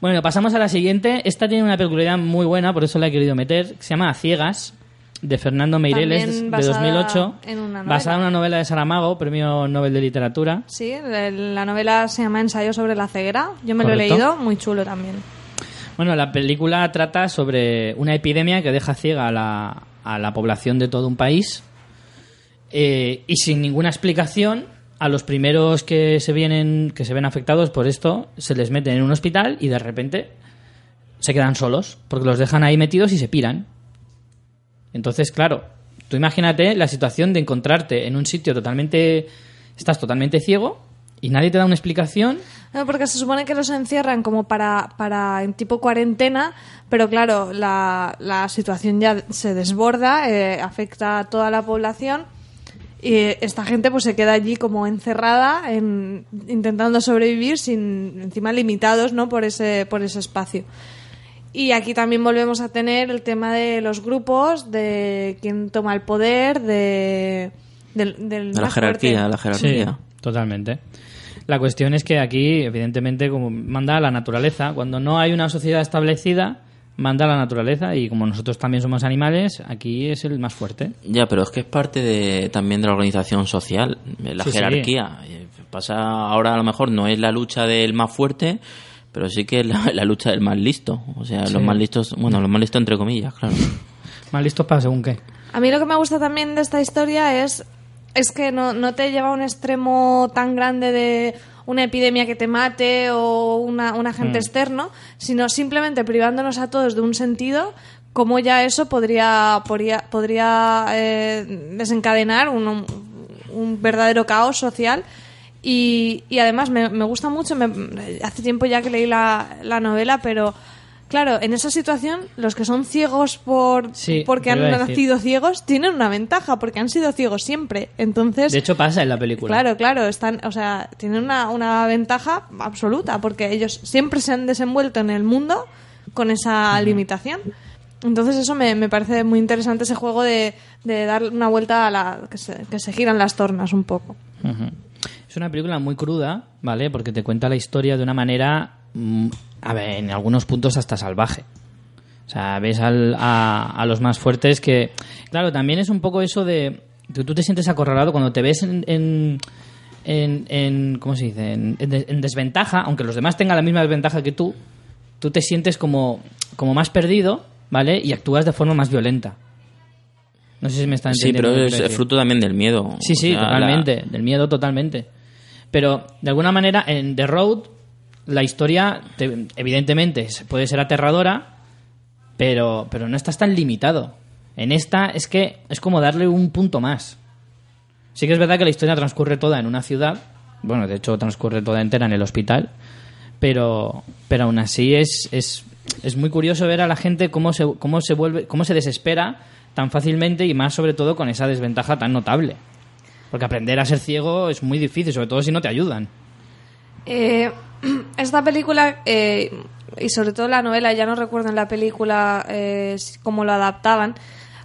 A: Bueno, pasamos a la siguiente. Esta tiene una peculiaridad muy buena, por eso la he querido meter. Se llama A Ciegas, de Fernando Meireles, de
B: basada
A: 2008.
B: en una.
A: Basada en una novela de Saramago, premio Nobel de Literatura.
B: sí la la novela se llama Ensayo sobre la ceguera yo me lo
A: Correcto.
B: he leído muy chulo también
A: Bueno, la película trata sobre una epidemia que deja ciega a la, a la población de todo un país eh, y sin ninguna explicación a los primeros que se vienen que se ven afectados por esto se les meten en un hospital y de repente se quedan solos porque los dejan ahí metidos y se piran. Entonces, claro, tú imagínate la situación de encontrarte en un sitio totalmente estás totalmente ciego y nadie te da una explicación
B: porque se supone que los encierran como para, para en tipo cuarentena, pero claro, la, la situación ya se desborda, eh, afecta a toda la población y esta gente pues se queda allí como encerrada, en, intentando sobrevivir sin encima limitados, ¿no? Por ese, por ese espacio. Y aquí también volvemos a tener el tema de los grupos, de quién toma el poder, de, del, del
C: De la jerarquía, la jerarquía.
A: Sí, totalmente. La cuestión es que aquí, evidentemente, como manda la naturaleza, cuando no hay una sociedad establecida, manda la naturaleza y como nosotros también somos animales, aquí es el más fuerte.
C: Ya, pero es que es parte de, también de la organización social, la
A: Sí,
C: jerarquía. Pasa ahora a lo mejor no es la lucha del más fuerte, pero sí que es la, la lucha del más listo. O sea,
A: Sí.
C: los más listos, bueno, los más listos entre comillas, claro.
A: Más listos para según qué.
B: A mí lo que me gusta también de esta historia es, es que no, no te lleva a un extremo tan grande de una epidemia que te mate o una, un agente externo, sino simplemente privándonos a todos de un sentido, como ya eso podría, podría, podría eh, desencadenar un, un- un verdadero caos social. Y, y además me, me gusta mucho, me- hace tiempo ya que leí la, la novela, pero claro, en esa situación los que son ciegos por,
A: Sí,
B: porque han nacido ciegos tienen una ventaja porque han sido ciegos siempre. Entonces,
A: De hecho, pasa en la película.
B: claro, claro, están, o sea, tienen una, una ventaja absoluta porque ellos siempre se han desenvuelto en el mundo con esa limitación. Entonces eso me, me parece muy interesante ese juego de, de dar una vuelta a la que se, que se giran las tornas un poco.
A: Es una película muy cruda, ¿vale? Porque te cuenta la historia de una manera, a ver, en algunos puntos hasta salvaje. O sea, ves al- a, a los más fuertes que... Claro, también es un poco eso de... que tú te sientes acorralado cuando te ves en... en en, en- ¿cómo se dice? En, en de- en desventaja, aunque los demás tengan la misma desventaja que tú, tú te sientes como, como más perdido, ¿vale? Y actúas de forma más violenta. No sé si me están
C: Sí,
A: entendiendo.
C: pero
A: lo que
C: es, fruto también del miedo.
A: Sí,
C: O
A: sí,
C: la-
A: totalmente. Del miedo, totalmente. Pero, de alguna manera, en The Road, la historia, te- evidentemente, puede ser aterradora, pero, pero no estás tan limitado. En esta es que es como darle un punto más. Sí que es verdad que la historia transcurre toda en una ciudad. Bueno, de hecho, transcurre toda entera en el hospital. Pero, pero aún así es, es, es muy curioso ver a la gente cómo se, cómo se vuelve, cómo se desespera tan fácilmente y más sobre todo con esa desventaja tan notable. Porque aprender a ser ciego es muy difícil, sobre todo si no te ayudan.
B: Eh, esta película, eh, y sobre todo la novela, ya no recuerdo en la película eh, cómo lo adaptaban,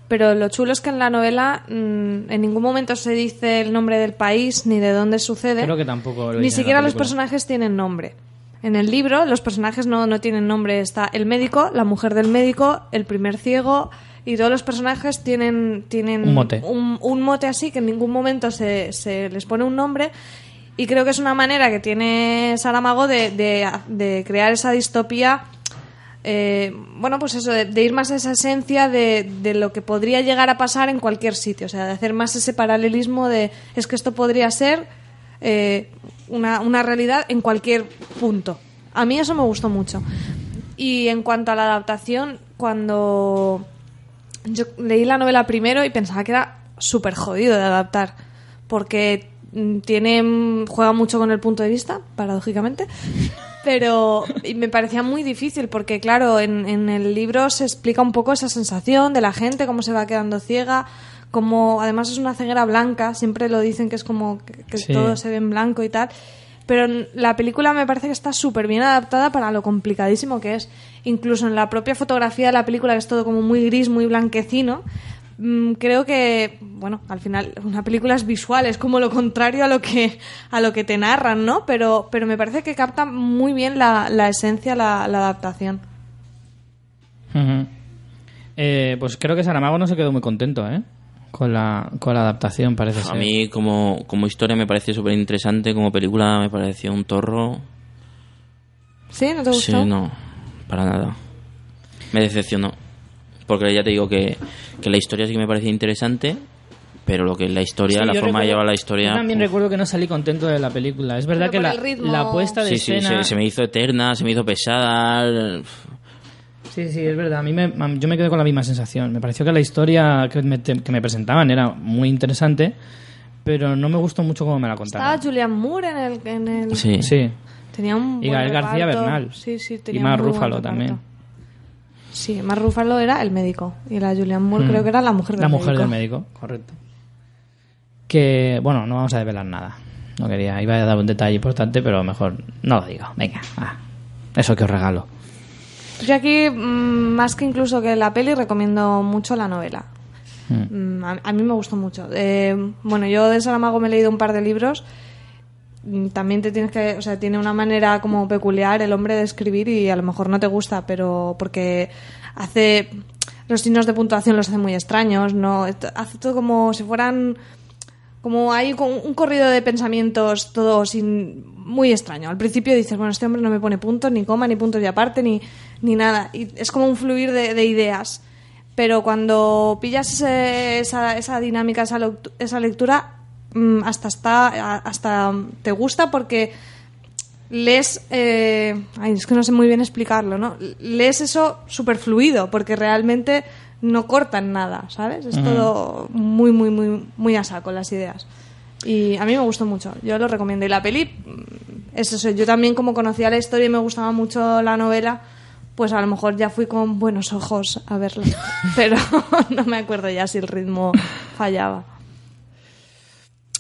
B: pero lo chulo es que en la novela mm, en ningún momento se dice el nombre del país ni de dónde sucede.
A: Creo que tampoco lo
B: Ni siquiera los personajes tienen nombre. En el libro los personajes no, no tienen nombre. Está el médico, la mujer del médico, el primer ciego y todos los personajes tienen, tienen
A: Un mote.
B: un, un mote así que en ningún momento se, se les pone un nombre y creo que es una manera que tiene Saramago de, de, crear esa distopía eh, bueno pues eso de, de ir más a esa esencia de, de lo que podría llegar a pasar en cualquier sitio. O sea de hacer más ese paralelismo de es que esto podría ser eh, una, una realidad en cualquier punto. A mí eso me gustó mucho. Y en cuanto a la adaptación cuando yo leí la novela primero y pensaba que era súper jodido de adaptar porque tiene mm, juega mucho con el punto de vista paradójicamente pero me parecía muy difícil porque claro en, en el libro se explica un poco esa sensación de la gente cómo se va quedando ciega como además es una ceguera blanca siempre lo dicen que es como que, que
A: Sí.
B: todo se ve en blanco y tal pero la película me parece que está súper bien adaptada para lo complicadísimo que es. Incluso en la propia fotografía de la película, que es todo como muy gris, muy blanquecino, mm, creo que, bueno, al final una película es visual, es como lo contrario a lo que, a lo que te narran, ¿no? Pero, pero me parece que capta muy bien la, la esencia, la, la adaptación.
A: Eh, pues creo que Saramago no se quedó muy contento, ¿eh? Con la, con la adaptación, parece
C: A
A: ser.
C: mí como, como historia me pareció súper interesante, como película me pareció un torro.
B: ¿Sí? ¿No te
C: Sí,
B: gustó?
C: no, para nada. Me decepcionó. Porque ya te digo que, que la historia sí que me parecía interesante, pero lo que es la historia,
A: Sí,
C: la forma de llevar la historia...
A: Yo también
C: uf.
A: recuerdo que no salí contento de la película. Es verdad
B: Pero
A: que la, la puesta de
C: Sí, sí,
A: escena...
C: se, se me hizo eterna, se me hizo pesada.
A: Sí, sí, es verdad. A mí me, yo me quedé con la misma sensación. Me pareció que la historia que me, que me presentaban era muy interesante, pero no me gustó mucho cómo me la
B: Estaba
A: contaron.
B: Julian Moore en el... En el...
C: Sí.
A: Sí.
B: Tenía un
A: Y Gael García. Bernal.
B: Sí, sí,
A: Y
B: tenía buen
A: Ruffalo
B: reparto.
A: también.
B: Sí, Mark Ruffalo era el médico y la Julian Moore
A: Mm.
B: creo que era la mujer del
A: La mujer
B: médico.
A: del médico, correcto. Que, bueno, no vamos a develar nada. No quería, iba a dar un detalle importante, pero mejor no lo digo. Venga. Eso que os regalo.
B: Yo aquí, mm, más que incluso que la peli, recomiendo mucho la novela. Mm, A, a mí me gustó mucho. Eh, bueno, yo de Saramago me he leído un par de libros. También te tienes que, o sea, tiene una manera como peculiar el hombre de escribir y a lo mejor no te gusta, pero porque hace los signos de puntuación los hace muy extraños, no, hace todo como si fueran como hay un corrido de pensamientos todo sin muy extraño. Al principio dices, bueno, este hombre no me pone puntos, ni coma, ni puntos y aparte, ni, ni nada. Y es como un fluir de, de ideas. Pero cuando pillas esa, esa dinámica, esa, esa lectura, hasta está, hasta te gusta porque lees, eh, ay, es que no sé muy bien explicarlo, ¿no? Lees eso súper fluido, porque realmente no cortan nada, ¿sabes? Es todo muy, muy, muy, muy a saco las ideas. Y a mí me gustó mucho, yo lo recomiendo. Y la peli, mm, es eso, yo también como conocía la historia y me gustaba mucho la novela, pues a lo mejor ya fui con buenos ojos a verla. Pero no me acuerdo ya si el ritmo fallaba.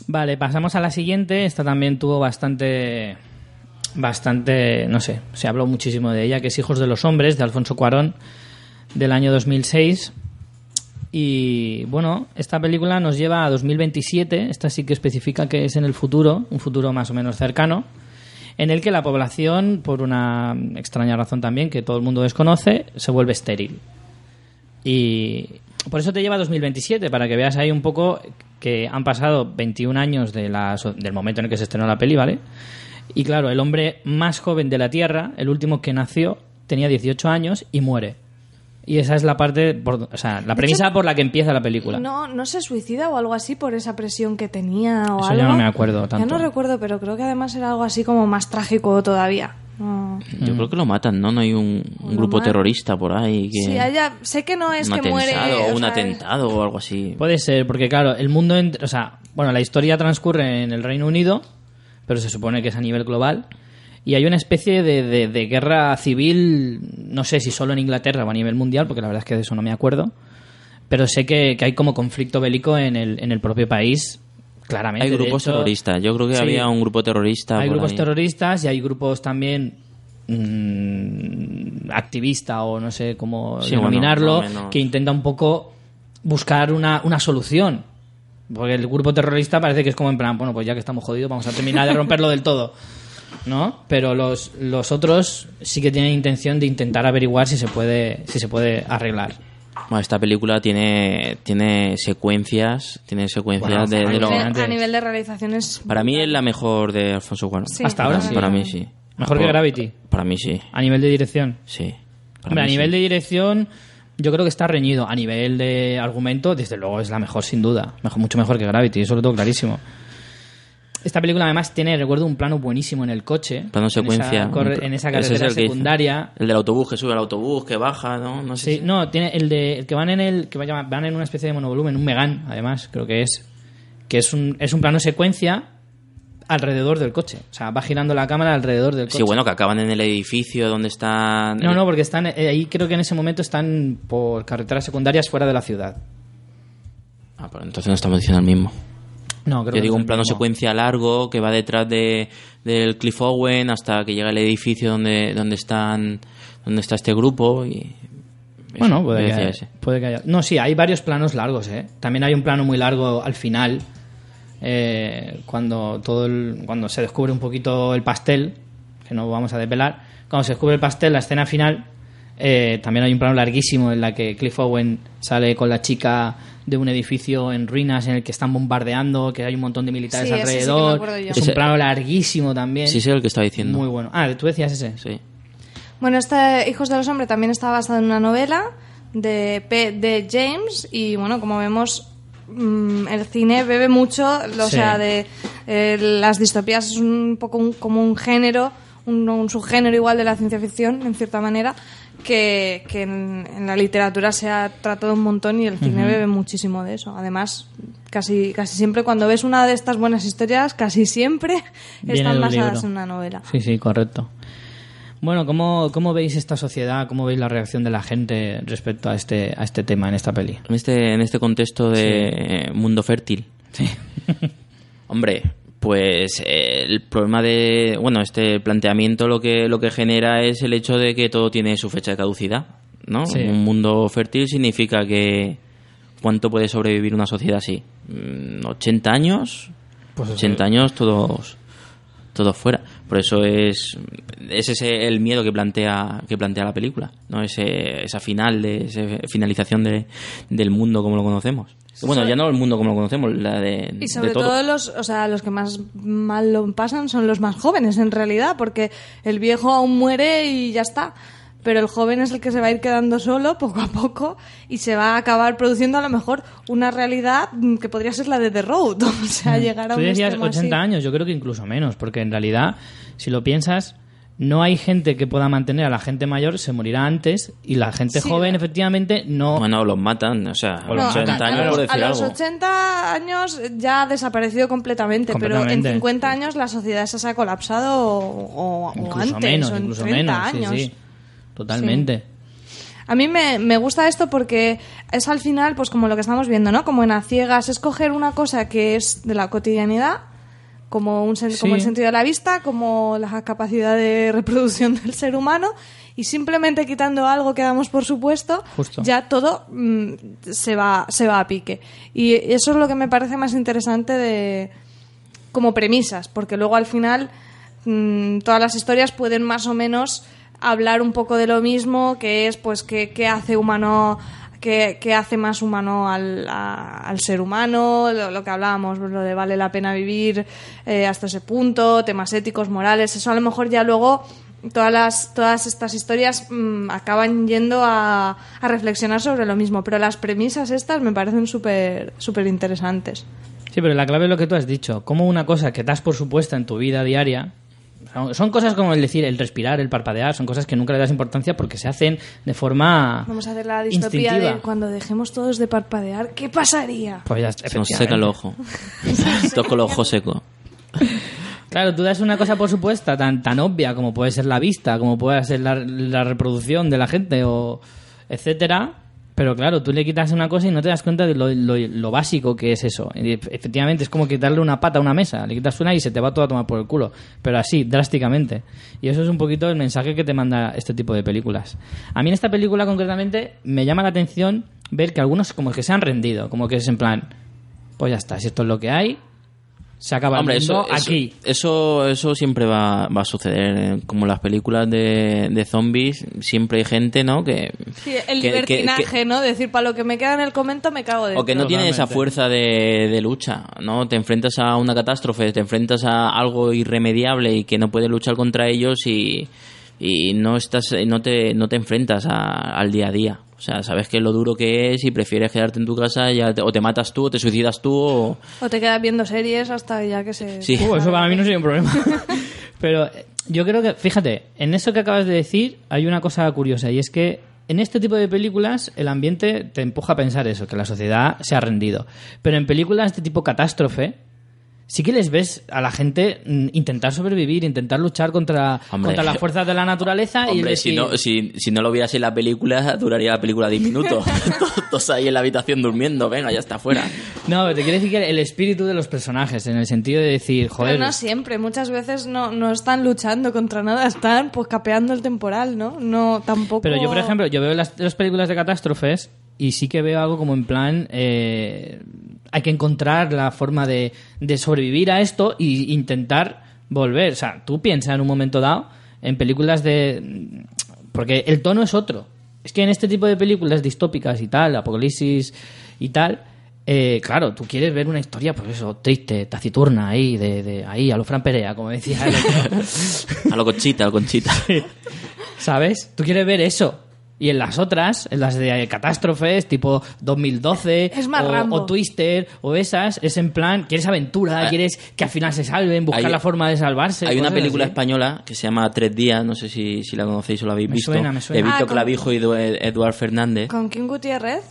A: Vale, pasamos a la siguiente. Esta también tuvo bastante. Bastante. No sé, se habló muchísimo de ella, que es Hijos de los Hombres, de Alfonso Cuarón, del año 2006. Y bueno, esta película nos lleva a 2027. Esta sí que especifica que es en el futuro, un futuro más o menos cercano, en el que la población, por una extraña razón también que todo el mundo desconoce, se vuelve estéril. Y por eso te lleva a 2027, para que veas ahí un poco que han pasado 21 años de la del momento en el que se estrenó la peli, ¿vale? Y claro, el hombre más joven de la Tierra, el último que nació, tenía 18 años y muere. Y esa es la parte, por- o sea, la premisa por la que empieza la película.
B: No, no se suicida o algo así por esa presión que tenía o
A: Eso
B: algo.
A: ya no me acuerdo
B: Ya
A: tanto.
B: no recuerdo, pero creo que además era algo así como más trágico todavía. No.
C: Yo creo que lo matan, ¿no? No hay un, grupo
B: matan.
C: terrorista por ahí que...
B: Sí, haya- sé que no es
C: un
B: que muere.
C: o
B: o
C: un
B: sea,
C: atentado o algo así.
A: Puede ser, porque claro, el mundo, ent- o sea, bueno, la historia transcurre en el Reino Unido, pero se supone que es a nivel global. Y hay una especie de, de- de guerra civil, no sé si solo en Inglaterra o a nivel mundial, porque la verdad es que de eso no me acuerdo. Pero sé que, que hay como conflicto bélico en el, en el propio país, claramente.
C: Hay grupos
A: hecho,
C: terroristas. Yo creo que
A: sí,
C: había un grupo terrorista
A: Hay
C: por
A: grupos
C: ahí.
A: terroristas y hay grupos también mm, activista o no sé cómo
C: Sí,
A: denominarlo, que intenta un poco buscar una, una solución. Porque el grupo terrorista parece que es como en plan, bueno, pues ya que estamos jodidos, vamos a terminar de romperlo del todo. ¿No? Pero los, los otros sí que tienen intención de intentar averiguar si se puede, si se puede arreglar.
C: Bueno, esta película tiene, tiene secuencias, tiene secuencias
A: Bueno,
C: de, de
B: a
C: lo...
B: nivel- a nivel de realizaciones.
C: Para mí es la mejor de Alfonso Cuarón.
B: Sí.
A: Hasta ahora
C: para,
A: sí.
C: Para mí sí.
A: Mejor que Gravity.
C: Para mí sí,
A: A nivel de dirección.
C: sí.
A: Hombre, a nivel
C: sí.
A: de dirección, yo creo que está reñido. A nivel de argumento, desde luego es la mejor, sin duda. Mejor, mucho mejor que Gravity, eso lo tengo clarísimo. Esta película además tiene, recuerdo, un plano buenísimo en el coche.
C: Plano
A: en
C: secuencia.
A: esa En esa,
C: es
A: carretera
C: el
A: secundaria.
C: El del autobús que sube al autobús, que baja, ¿no? No sé
A: Sí,
C: si-
A: no, tiene el de el que van en el que van en una especie de monovolumen, un Megan, además, creo que es que es un es un plano secuencia alrededor del coche, o sea, va girando la cámara alrededor del coche.
C: Sí, bueno, que acaban en el edificio donde están...
A: No, no, porque están eh, ahí creo que en ese momento están por carreteras secundarias fuera de la ciudad.
C: Ah, pero entonces no estamos diciendo el mismo.
A: No, creo
C: Yo
A: que
C: digo un plano
A: mismo.
C: secuencia largo que va detrás de, del Cliff Owen hasta que llega el edificio donde, donde están donde está este grupo y
A: Bueno, puede que, haya, puede que haya. No, sí, hay varios planos largos, ¿eh? También hay un plano muy largo al final, eh, cuando todo el- cuando se descubre un poquito el pastel, que no vamos a desvelar. Cuando se descubre el pastel, la escena final, eh, también hay un plano larguísimo en la que Cliff Owen sale con la chica de un edificio en ruinas en el que están bombardeando, que hay un montón de militares
B: Sí, sí
A: alrededor. es un plano larguísimo también.
C: Sí, sé el que estaba diciendo.
A: Muy bueno. Ah, tú decías ese.
C: Sí.
B: Bueno, este Hijos de los Hombres también está basado en una novela de P. D. James y bueno, como vemos, mm, el cine bebe mucho, o
A: Sí.
B: sea, de eh, las distopías es un poco un- como un género, un, un subgénero igual de la ciencia ficción, en cierta manera, que, que en, en la literatura se ha tratado un montón y el cine bebe muchísimo de eso. Además, casi, casi siempre cuando ves una de estas buenas historias, casi siempre
A: Viene
B: están basadas
A: libro.
B: en una novela.
A: Sí, sí, correcto. Bueno, ¿cómo, ¿cómo veis esta sociedad? ¿Cómo veis la reacción de la gente respecto a este, a este tema en esta peli?
C: En este, en este contexto de mundo fértil.
A: Sí.
C: Hombre, pues eh, el problema de bueno este planteamiento lo que lo que genera es el hecho de que todo tiene su fecha de caducidad no
A: Sí.
C: un mundo fértil significa que cuánto puede sobrevivir una sociedad así. Mm, 80 años
A: Pues eso.
C: 80 años todos todos fuera. Por eso es ese es el miedo que plantea que plantea la película no ese esa final de esa finalización de, del mundo como lo conocemos bueno ya no el mundo como lo conocemos la de
B: Y sobre
C: de todo.
B: todo los, o sea, los que más mal lo pasan son los más jóvenes en realidad, porque el viejo aún muere y ya está. Pero el joven es el que se va a ir quedando solo poco a poco y se va a acabar produciendo a lo mejor una realidad mm, que podría ser la de The Road. O sea, llegar a
A: Tú
B: un
A: decías
B: extremo
A: 80
B: así.
A: años, yo creo que incluso menos, porque en realidad, si lo piensas, no hay gente que pueda mantener a la gente mayor, se morirá antes, y la gente
B: Sí,
A: joven, efectivamente, no.
C: Bueno, los matan, o sea, a
A: los
C: los 80
A: matan,
C: años
B: a
C: por
B: los, a
C: decir
B: los
C: algo.
B: 80 años ya ha desaparecido completamente, pero en 50 años la sociedad esa se ha colapsado o, o- o
A: incluso
B: antes,
A: menos,
B: o en
A: incluso
B: 30
A: menos. sí,
B: años.
A: sí. Totalmente.
B: A mí me, me gusta esto porque es al final, pues como lo que estamos viendo, ¿no? Como en a ciegas, es coger una cosa que es de la cotidianidad, como, un
A: Sí.
B: como el sentido de la vista, como la capacidad de reproducción del ser humano, y simplemente quitando algo que damos por supuesto,
A: Justo.
B: ya todo mm, se, va, se va a pique. Y eso es lo que me parece más interesante de como premisas, porque luego al final mm, todas las historias pueden más o menos hablar un poco de lo mismo, que es pues qué, qué hace humano, qué hace más humano al, ser humano, lo, que hablábamos, lo de vale la pena vivir eh, hasta ese punto, temas éticos, morales, eso a lo mejor ya luego todas las todas estas historias mm, acaban yendo a, a reflexionar sobre lo mismo, pero las premisas estas me parecen súper súper interesantes.
A: Sí, pero la clave es lo que tú has dicho. Como una cosa que das por supuesta en tu vida diaria. Son- Son cosas como el decir, el respirar, el parpadear, son cosas que nunca le das importancia porque se hacen de forma
B: Vamos a hacer la distopía de cuando dejemos todos de parpadear, ¿qué pasaría?
A: Pues ya,
C: Se nos seca el ojo. Todos con los ojos secos.
A: Claro, tú das una cosa por supuesta tan, tan obvia como puede ser la vista, como puede ser la, la reproducción de la gente, o etcétera. Pero claro, tú le quitas una cosa y no te das cuenta de lo, básico que es eso. Efectivamente, es como quitarle una pata a una mesa. Le quitas una y se te va todo a tomar por el culo. Pero así, drásticamente. Y eso es un poquito el mensaje que te manda este tipo de películas. A mí en esta película concretamente me llama la atención ver que algunos como que se han rendido. Como que es en plan, pues ya está, si esto es lo que hay, se acaba
C: Hombre,
A: el
C: eso,
A: mundo
C: eso-
A: aquí.
C: Eso, eso siempre va, va a suceder. eh, Como las películas de, de zombies, siempre hay gente, ¿no? Que,
B: Sí, el
C: que-
B: libertinaje,
C: que-
B: ¿no? Decir, para lo que me queda en el comento me cago de
C: o que no tienen esa fuerza de, de lucha, ¿no? Te enfrentas a una catástrofe, te enfrentas a algo irremediable y que no puedes luchar contra ellos y, y no estás, no te, no te enfrentas a- al día a día. O sea, sabes que es lo duro que es y prefieres quedarte en tu casa ya te- o te matas tú o te suicidas tú o...
B: O te quedas viendo series hasta ya que se...
C: Sí.
A: Uh, eso para mí no sería un problema. Pero eh, yo creo que, fíjate, en eso que acabas de decir hay una cosa curiosa y es que en este tipo de películas el ambiente te empuja a pensar eso, que la sociedad se ha rendido. Pero en películas de tipo catástrofe sí que les ves a la gente mm, intentar sobrevivir, intentar luchar contra,
C: Hombre.
A: contra las fuerzas de la naturaleza y
C: Hombre, si
A: decir-
C: no, si, si no lo vieras en la película, duraría la película 10 minutos. Todos- ahí en la habitación durmiendo, venga, ya está fuera.
A: No, te quiero decir que el espíritu de los personajes, en el sentido de decir, joder,
B: Pero no siempre, muchas veces no, no están luchando contra nada, están pues capeando el temporal, ¿no? No, tampoco...
A: Pero yo, por ejemplo, yo veo las, las películas de catástrofes y sí que veo algo como en plan... eh, hay que encontrar la forma de, de sobrevivir a esto e intentar volver. O sea, tú piensas en un momento dado en películas de... Porque el tono es otro. Es que en este tipo de películas distópicas y tal, apocalipsis y tal... eh, claro, tú quieres ver una historia, pues eso, triste, taciturna, ahí, de, de ahí, a lo Fran Perea, como decía el otro.
C: A lo conchita, a lo conchita.
A: ¿Sabes? Tú quieres ver eso. Y en las otras, en las de catástrofes, tipo 2012,
B: Es más
A: o,
B: Rambo.
A: o Twister, o esas, es en plan, quieres aventura,
C: Ah.
A: quieres que al final se salven, buscar
C: Hay-
A: la forma de salvarse.
C: Hay una película
A: así.
C: española que se llama Tres Días, no sé si, si la conocéis o la habéis
A: Me
C: visto.
A: suena, me suena.
C: De Víctor
B: Ah,
C: Clavijo y Edu- Eduard Fernández.
B: ¿Con Kim Gutiérrez?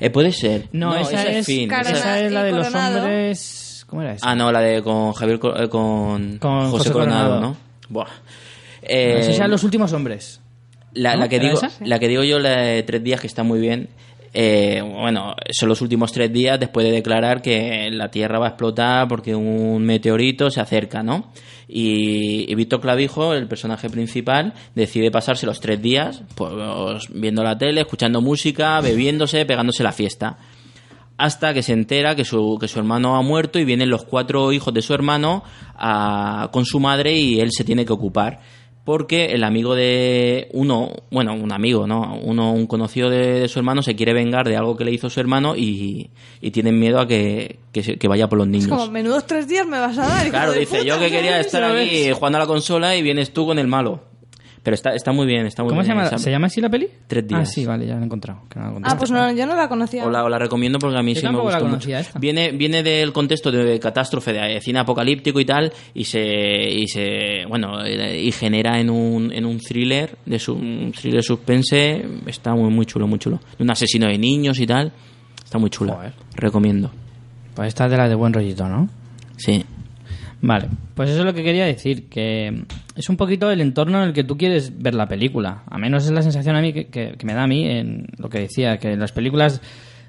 C: Eh, puede ser.
A: No, esa, es,
C: Fin.
A: Esa es la de los hombres... ¿Cómo era esa?
C: Ah, no, la de con Javier eh, con,
A: Con
C: José,
A: José
C: Coronado,
A: Coronado.
C: ¿no? Buah. Eh,
A: Esa es los últimos hombres.
C: La,
A: ¿no?
C: la que
A: ¿Era
C: digo,
A: esa?
C: la que digo yo, la de Tres Días, que está muy bien. eh, bueno, son los últimos tres días después de declarar que la Tierra va a explotar porque un meteorito se acerca, ¿no? Y, y Víctor Clavijo, el personaje principal, decide pasarse los tres días pues, viendo la tele, escuchando música, bebiéndose, pegándose la fiesta hasta que se entera que su, que su hermano ha muerto y vienen los cuatro hijos de su hermano a- con su madre y él se tiene que ocupar. Porque el amigo de uno, bueno, un amigo, ¿no? Uno, un conocido de, de su hermano se quiere vengar de algo que le hizo su hermano y, y tienen miedo a que, que, se- que vaya por los
B: Es
C: niños.
B: como, menudos tres días me vas a dar.
C: Claro, dice,
B: puta,
C: yo que quería estar aquí jugando a la consola y vienes tú con el malo. Pero está, está muy bien, está muy
A: ¿Cómo se
C: bien.
A: llama?
C: esa-
A: ¿Se llama así la peli?
C: Tres días.
A: Ah, sí, vale, ya la he encontrado. que no la he
B: Ah, pues no, yo no la conocía.
C: Os la, os la recomiendo porque a mí
A: Yo
C: sí me
A: la
C: gustó
A: conocía
C: mucho.
A: esta.
C: Viene, viene del contexto de catástrofe, de cine apocalíptico y tal, y se, y se bueno, eh, y genera en un, en un thriller, de su, un thriller suspense, está muy, muy chulo, muy chulo. De un asesino de niños y tal, está muy chula.
A: Joder.
C: Recomiendo.
A: Pues esta es de la de buen rollito, ¿no?
C: Sí.
A: Vale, pues eso es lo que quería decir, que es un poquito el entorno en el que tú quieres ver la película. A menos es la sensación a mí que, que- que me da a mí en lo que decía, que las películas,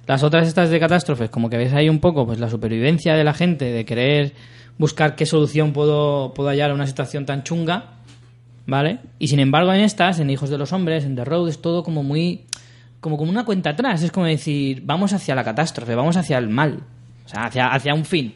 A: las otras estas de catástrofes, como que ves ahí un poco pues la supervivencia de la gente, de querer buscar qué solución puedo, puedo hallar a una situación tan chunga, ¿vale? Y sin embargo en estas, en Hijos de los Hombres, en The Road, es todo como muy... como como una cuenta atrás, es como decir, vamos hacia la catástrofe, vamos hacia el mal, o sea, hacia, hacia un fin.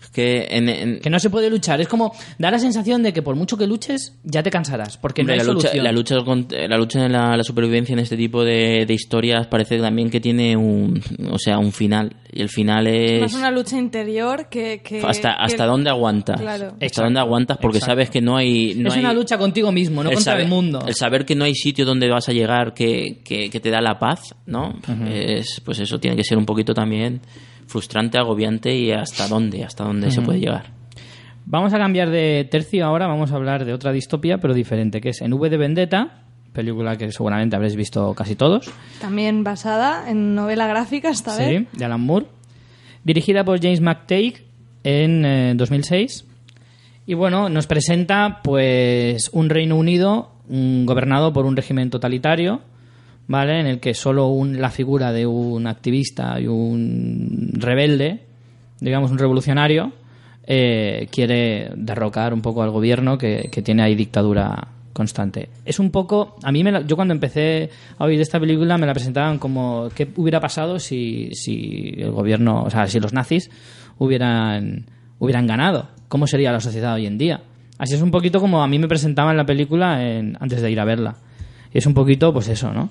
C: Es que en, en-
A: Que no se puede luchar. Es como da la sensación de que por mucho que luches, ya te cansarás. Porque no hay
C: la, lucha,
A: solución.
C: la lucha con- la lucha en la, la supervivencia en este tipo de, de historias parece también que tiene un o sea un final y el final es
B: Más una lucha interior que... que
C: hasta
B: que-
C: hasta dónde aguantas
B: Claro.
C: hasta
A: Exacto,
C: dónde aguantas porque
A: exacto.
C: sabes que no hay no
A: es
C: hay-
A: una lucha contigo mismo, no contra
C: saber,
A: el mundo.
C: el saber que no hay sitio donde vas a llegar que, que- que te da la paz no es pues eso tiene que ser un poquito también frustrante agobiante y hasta dónde hasta dónde se puede llegar
A: Vamos a cambiar de tercio ahora. Vamos a hablar de otra distopía, pero diferente, que es en V de Vendetta, película que seguramente habréis visto casi todos.
B: También basada en novela gráfica esta vez.
A: Sí, de Alan Moore. Dirigida por James McTagg en eh, 2006. Y bueno, nos presenta pues un Reino Unido mm, gobernado por un régimen totalitario, ¿vale? En el que solo un- la figura de un activista y un rebelde, digamos un revolucionario, eh, quiere derrocar un poco al gobierno que, que tiene ahí dictadura constante. Es un poco, a mí me la- yo cuando empecé a oír esta película me la presentaban como qué hubiera pasado si, si el gobierno, o sea, si los nazis hubieran hubieran ganado, cómo sería la sociedad hoy en día. Así es un poquito como a mí me presentaban la película en- antes de ir a verla. Y es un poquito, pues eso, ¿no?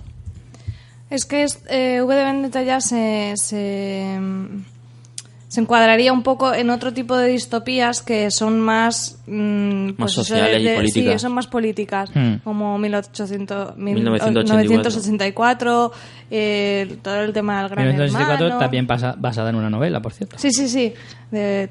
B: Es que es, eh, V de Vendetta ya se, se, se encuadraría un poco en otro tipo de distopías que son más... mm, pues eso
C: sociales y políticas.
B: Sí, son más políticas,
A: Hmm.
B: como 1800,
C: 1984.
B: 1984, eh, todo el tema del Gran
A: 1964
B: Hermano.
A: también pasa- basada en una novela, por cierto.
B: Sí, sí, sí. De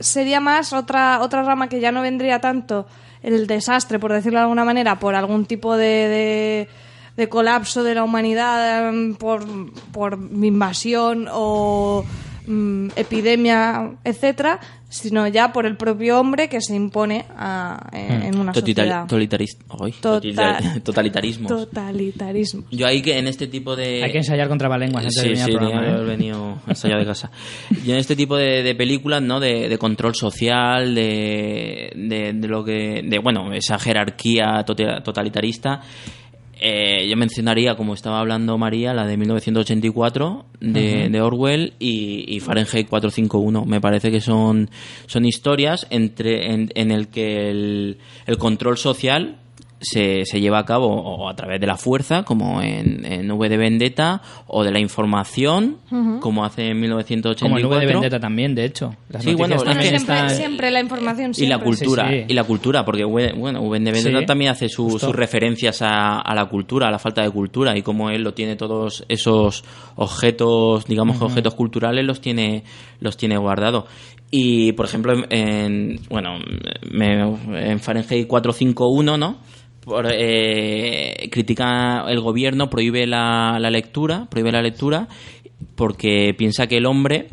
B: sería más otra, otra rama que ya no vendría tanto el desastre, por decirlo de alguna manera, por algún tipo de, de, de colapso de la humanidad, em, por, por invasión o mm, epidemia, etcétera, sino ya por el propio hombre que se impone a- en, en una sociedad. Total-
C: totalitari- totalitarismos
B: Totalitarismo.
C: yo ahí que en este tipo de
A: Hay que ensayar contra lenguas antes de
C: Sí,
A: al
C: sí,
A: programa. ¿eh?
C: haber venido ensayado de casa. Y en este tipo de, de películas, ¿no? De, de control social, de, de, de lo que... De, bueno, esa jerarquía totalitarista. Eh, yo mencionaría, como estaba hablando María, la de 1984 de, de Orwell y, y Fahrenheit 451. Me parece que son, son historias entre, en, en el que el, el control social se, se lleva a cabo o a través de la fuerza, como en, en V de Vendetta, o de la información, como hace en 1984.
A: Como el V de Vendetta también, de hecho. Las
C: Sí, bueno,
A: también
B: siempre, siempre la información
C: y la
B: siempre.
C: cultura
A: Sí, sí.
C: y la cultura porque V- bueno V de Vendetta
A: Sí,
C: también hace su- sus referencias a, a la cultura a la falta de cultura y como él lo tiene todos esos objetos digamos que objetos culturales los tiene los tiene guardado y por ejemplo en, en- bueno me- en Fahrenheit 451 no por, eh, critica el gobierno prohíbe la, la lectura prohíbe la lectura porque piensa que el hombre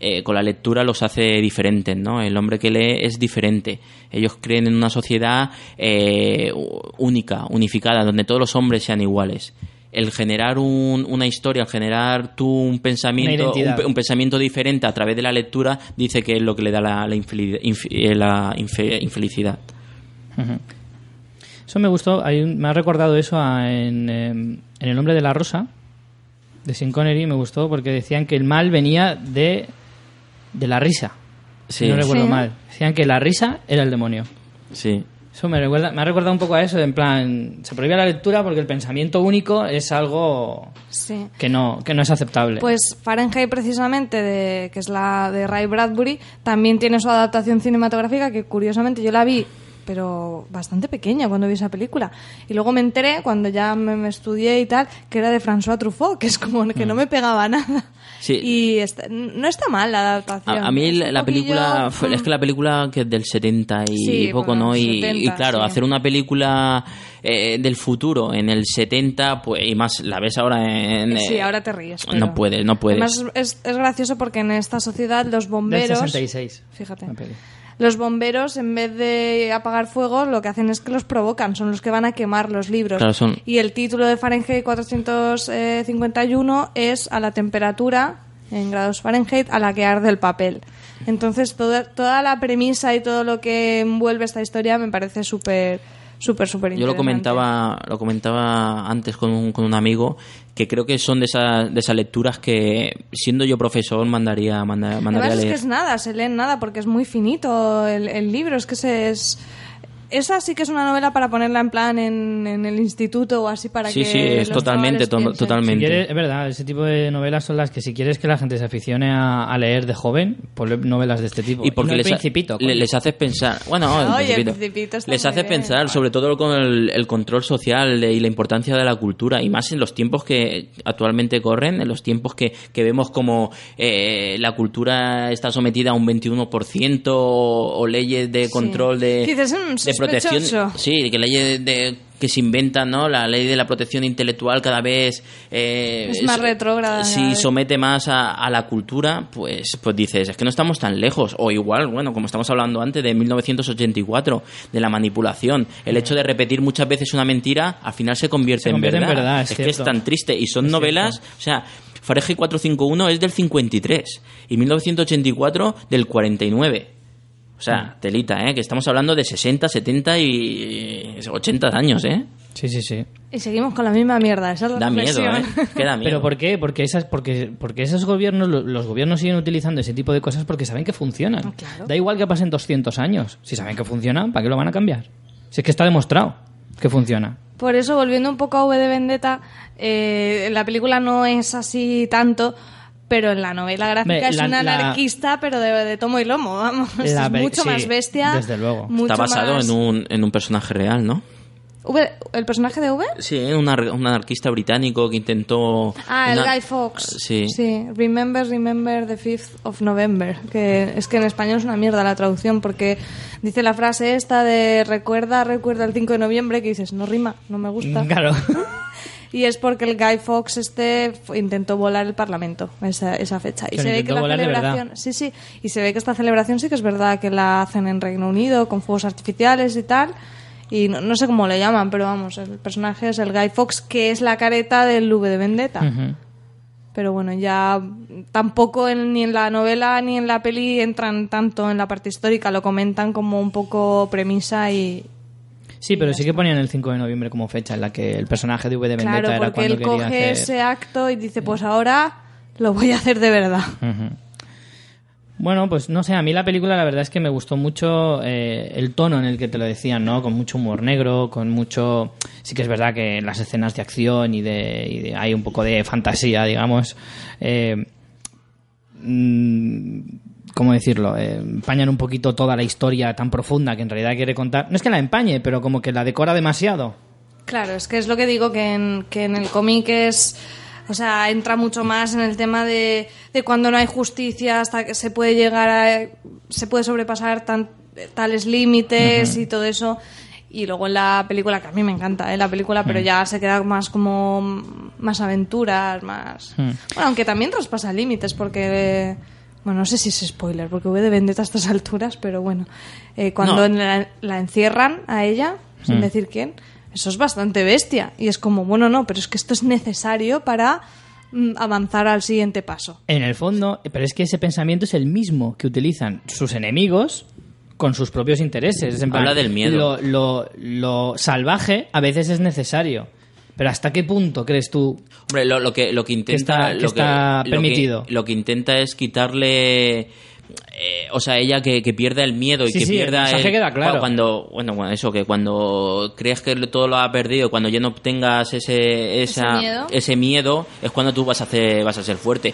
C: eh, con la lectura los hace diferentes, ¿no? El hombre que lee es diferente. Ellos creen en una sociedad eh, única, unificada, donde todos los hombres sean iguales. el generar un- una historia, el generar tú un pensamiento, un, pensamiento diferente a través de la lectura, dice que es lo que le da la, la inf- eh, la infe- infelicidad.
A: Eso me gustó, hay un- me ha recordado eso a- en, eh, en El hombre de la rosa, de Sean Connery, me gustó porque decían que el mal venía de, de la risa.
C: Sí,
A: Si no recuerdo
B: Sí.
A: mal. Decían que la risa era el demonio.
C: sí.
A: Eso me, recuerda, me ha recordado un poco a eso, en plan, se prohíbe la lectura porque el pensamiento único es algo
B: Sí.
A: que no, que no es aceptable.
B: Pues Fahrenheit precisamente, de, que es la de Ray Bradbury, también tiene su adaptación cinematográfica que curiosamente yo la vi, pero bastante pequeña cuando vi esa película. Y luego me enteré, cuando ya me, me estudié y tal, que era de François Truffaut, que es como que no me pegaba nada.
C: Sí.
B: Y está- no está mal la adaptación.
C: A, a mí
B: Es
C: la, película es
B: mm,
C: que la película que es del 70 y
B: Sí,
C: poco
B: bueno,
C: no y,
B: 70,
C: y claro
B: sí.
C: hacer una película eh, del futuro en el 70 pues y más la ves ahora en
B: Sí,
C: eh,
B: ahora te ríes.
C: no puedes no puedes
B: Además es, es gracioso porque en esta sociedad los
A: Del
B: bomberos...
A: 66.
B: Fíjate. Los bomberos, en vez de apagar fuegos, lo que hacen es que los provocan, son los que van a quemar los libros.
C: Claro, son-
B: Y el título de Fahrenheit 451 es a la temperatura, en grados Fahrenheit, a la que arde el papel. Entonces, toda, toda la premisa y todo lo que envuelve esta historia me parece súper, súper, súper
C: yo lo comentaba lo comentaba antes con un, con un amigo que creo que son de esas de esas lecturas que siendo yo profesor mandaría manda- mandaría
B: Además
C: a
B: es que
C: leer.
B: es nada, se lee nada porque es muy finito el, el libro, es que se es... Esa sí que es una novela para ponerla en plan en, en el instituto o así para
C: sí
B: que
C: sí es
B: los
C: totalmente to-.
A: Si
C: totalmente
A: quieres- es verdad, ese tipo de novelas son las que si quieres que la gente se aficione a, a leer de joven, ponle novelas de este tipo.
C: y porque
A: no
C: les,
A: Principito,
C: le-
A: coño.
C: les haces pensar bueno el
B: Oye, el
C: Principito.
B: Principito está
C: les haces
B: bien.
C: pensar sobre todo con el, el control social de- y la importancia de la cultura y más en los tiempos que actualmente corren en los tiempos que, que vemos como eh, la cultura está sometida a un 21% o, o leyes de control de,
B: Dices, "Mm,
C: de protección
B: sospechoso".
C: sí que leyes de que se inventan, ¿no? La ley de la protección intelectual cada vez eh,
B: Es más retrógrada, cada vez.
C: somete más a, a la cultura, pues, pues dices, es que no estamos tan lejos. O igual, bueno, como estamos hablando antes de 1984, de la manipulación. El hecho de repetir muchas veces una mentira, al final se convierte,
A: Se convierte
C: en
A: en
C: verdad.
A: es
C: es que es tan triste. Y son
A: Es
C: novelas, o sea, Fahrenheit 451 es del 53 y 1984 del 49. O sea, telita, ¿eh? Que estamos hablando de 60, 70 y 80 años, ¿eh?
A: Sí, sí, sí.
B: Y seguimos con la misma mierda, esa es la
C: Da miedo, ¿eh? Que da miedo.
A: Pero ¿por qué? Porque esas, porque, porque esos gobiernos, lo- los gobiernos siguen utilizando ese tipo de cosas porque saben que funcionan.
B: Ah, claro.
A: Da igual que pasen 200 años. Si saben que funcionan, ¿para qué lo van a cambiar? Si es que está demostrado que funciona.
B: Por eso, volviendo un poco a V de Vendetta, eh, la película no es así tanto, pero en la novela gráfica es
A: la-
B: un
A: la-
B: anarquista, pero de, de tomo y lomo, vamos.
A: La
B: es mucho
A: sí,
B: más bestia.
A: desde luego.
C: Está basado
B: más-
C: en, un, en un personaje real, ¿no?
B: V- ¿El personaje de V?
C: Sí, un, ar- un anarquista británico que intentó...
B: Ah, el
C: una-
B: Guy Fawkes.
C: Sí.
B: Remember, remember the 5th of November. Que es que en español es una mierda la traducción porque dice la frase esta de recuerda, recuerda el 5 de noviembre que dices, no rima, no me gusta.
A: Claro.
B: Y es porque el Guy Fawkes este intentó volar el Parlamento esa, esa fecha. Y se ve que la celebración, sí, sí, y se ve que esta celebración sí que es verdad que la hacen en Reino Unido con fuegos artificiales y tal. Y no, no sé cómo le llaman, pero vamos, el personaje es el Guy Fawkes, que es la careta del V de Vendetta. Pero bueno, ya tampoco en- ni en la novela ni en la peli entran tanto en la parte histórica, lo comentan como un poco premisa y...
A: Sí, pero sí que ponían el 5 de noviembre como fecha en la que el personaje de V de Vendetta
B: Claro,
A: era cuando
B: él
A: quería
B: coge
A: hacer...
B: ese acto y dice, pues ahora lo voy a hacer de verdad.
A: Bueno, pues no sé, a mí la película la verdad es que me gustó mucho eh, el tono en el que te lo decían, ¿no? Con mucho humor negro, con mucho... Sí que es verdad que las escenas de acción y de, y de- hay un poco de fantasía, digamos. Eh, mm, ¿Cómo decirlo? Eh, empañan un poquito toda la historia tan profunda que en realidad quiere contar. No es que la empañe, pero como que la decora demasiado.
B: Claro, es que es lo que digo, que en, que en el cómic es... O sea, entra mucho más en el tema de, de cuando no hay justicia, hasta que se puede llegar a... se puede sobrepasar tan- tales límites y todo eso. Y luego en la película, que a mí me encanta, ¿eh? la película, pero ya se queda más como... más aventuras, más...
A: Hmm.
B: Bueno, aunque también traspasa límites, porque... Bueno, no sé si es spoiler, porque V de Vendetta a estas alturas, pero bueno. Eh, cuando
C: No.
B: la, la encierran a ella, sin decir quién, Eso es bastante bestia. Y es como, bueno, no, pero es que esto es necesario para mm, avanzar al siguiente paso.
A: En el fondo, pero es que ese pensamiento es el mismo que utilizan sus enemigos con sus propios intereses. Es en plan,
C: Habla del miedo.
A: Lo, lo- lo salvaje a veces es necesario. Pero ¿hasta qué punto crees tú?
C: Hombre, lo, lo que, lo que intenta.
A: está- que
C: lo
A: está
C: lo que-
A: permitido.
C: Lo que, intenta es quitarle. eh, o sea, ella que, que pierda el miedo y
A: Sí,
C: que
A: sí, el
C: pierda
A: mensaje queda claro.
C: Cuando, bueno, bueno, eso, que cuando creas que todo lo ha perdido, cuando ya no obtengas ese, esa,
B: miedo.
C: ese miedo, es cuando tú vas a, hacer, vas a ser fuerte.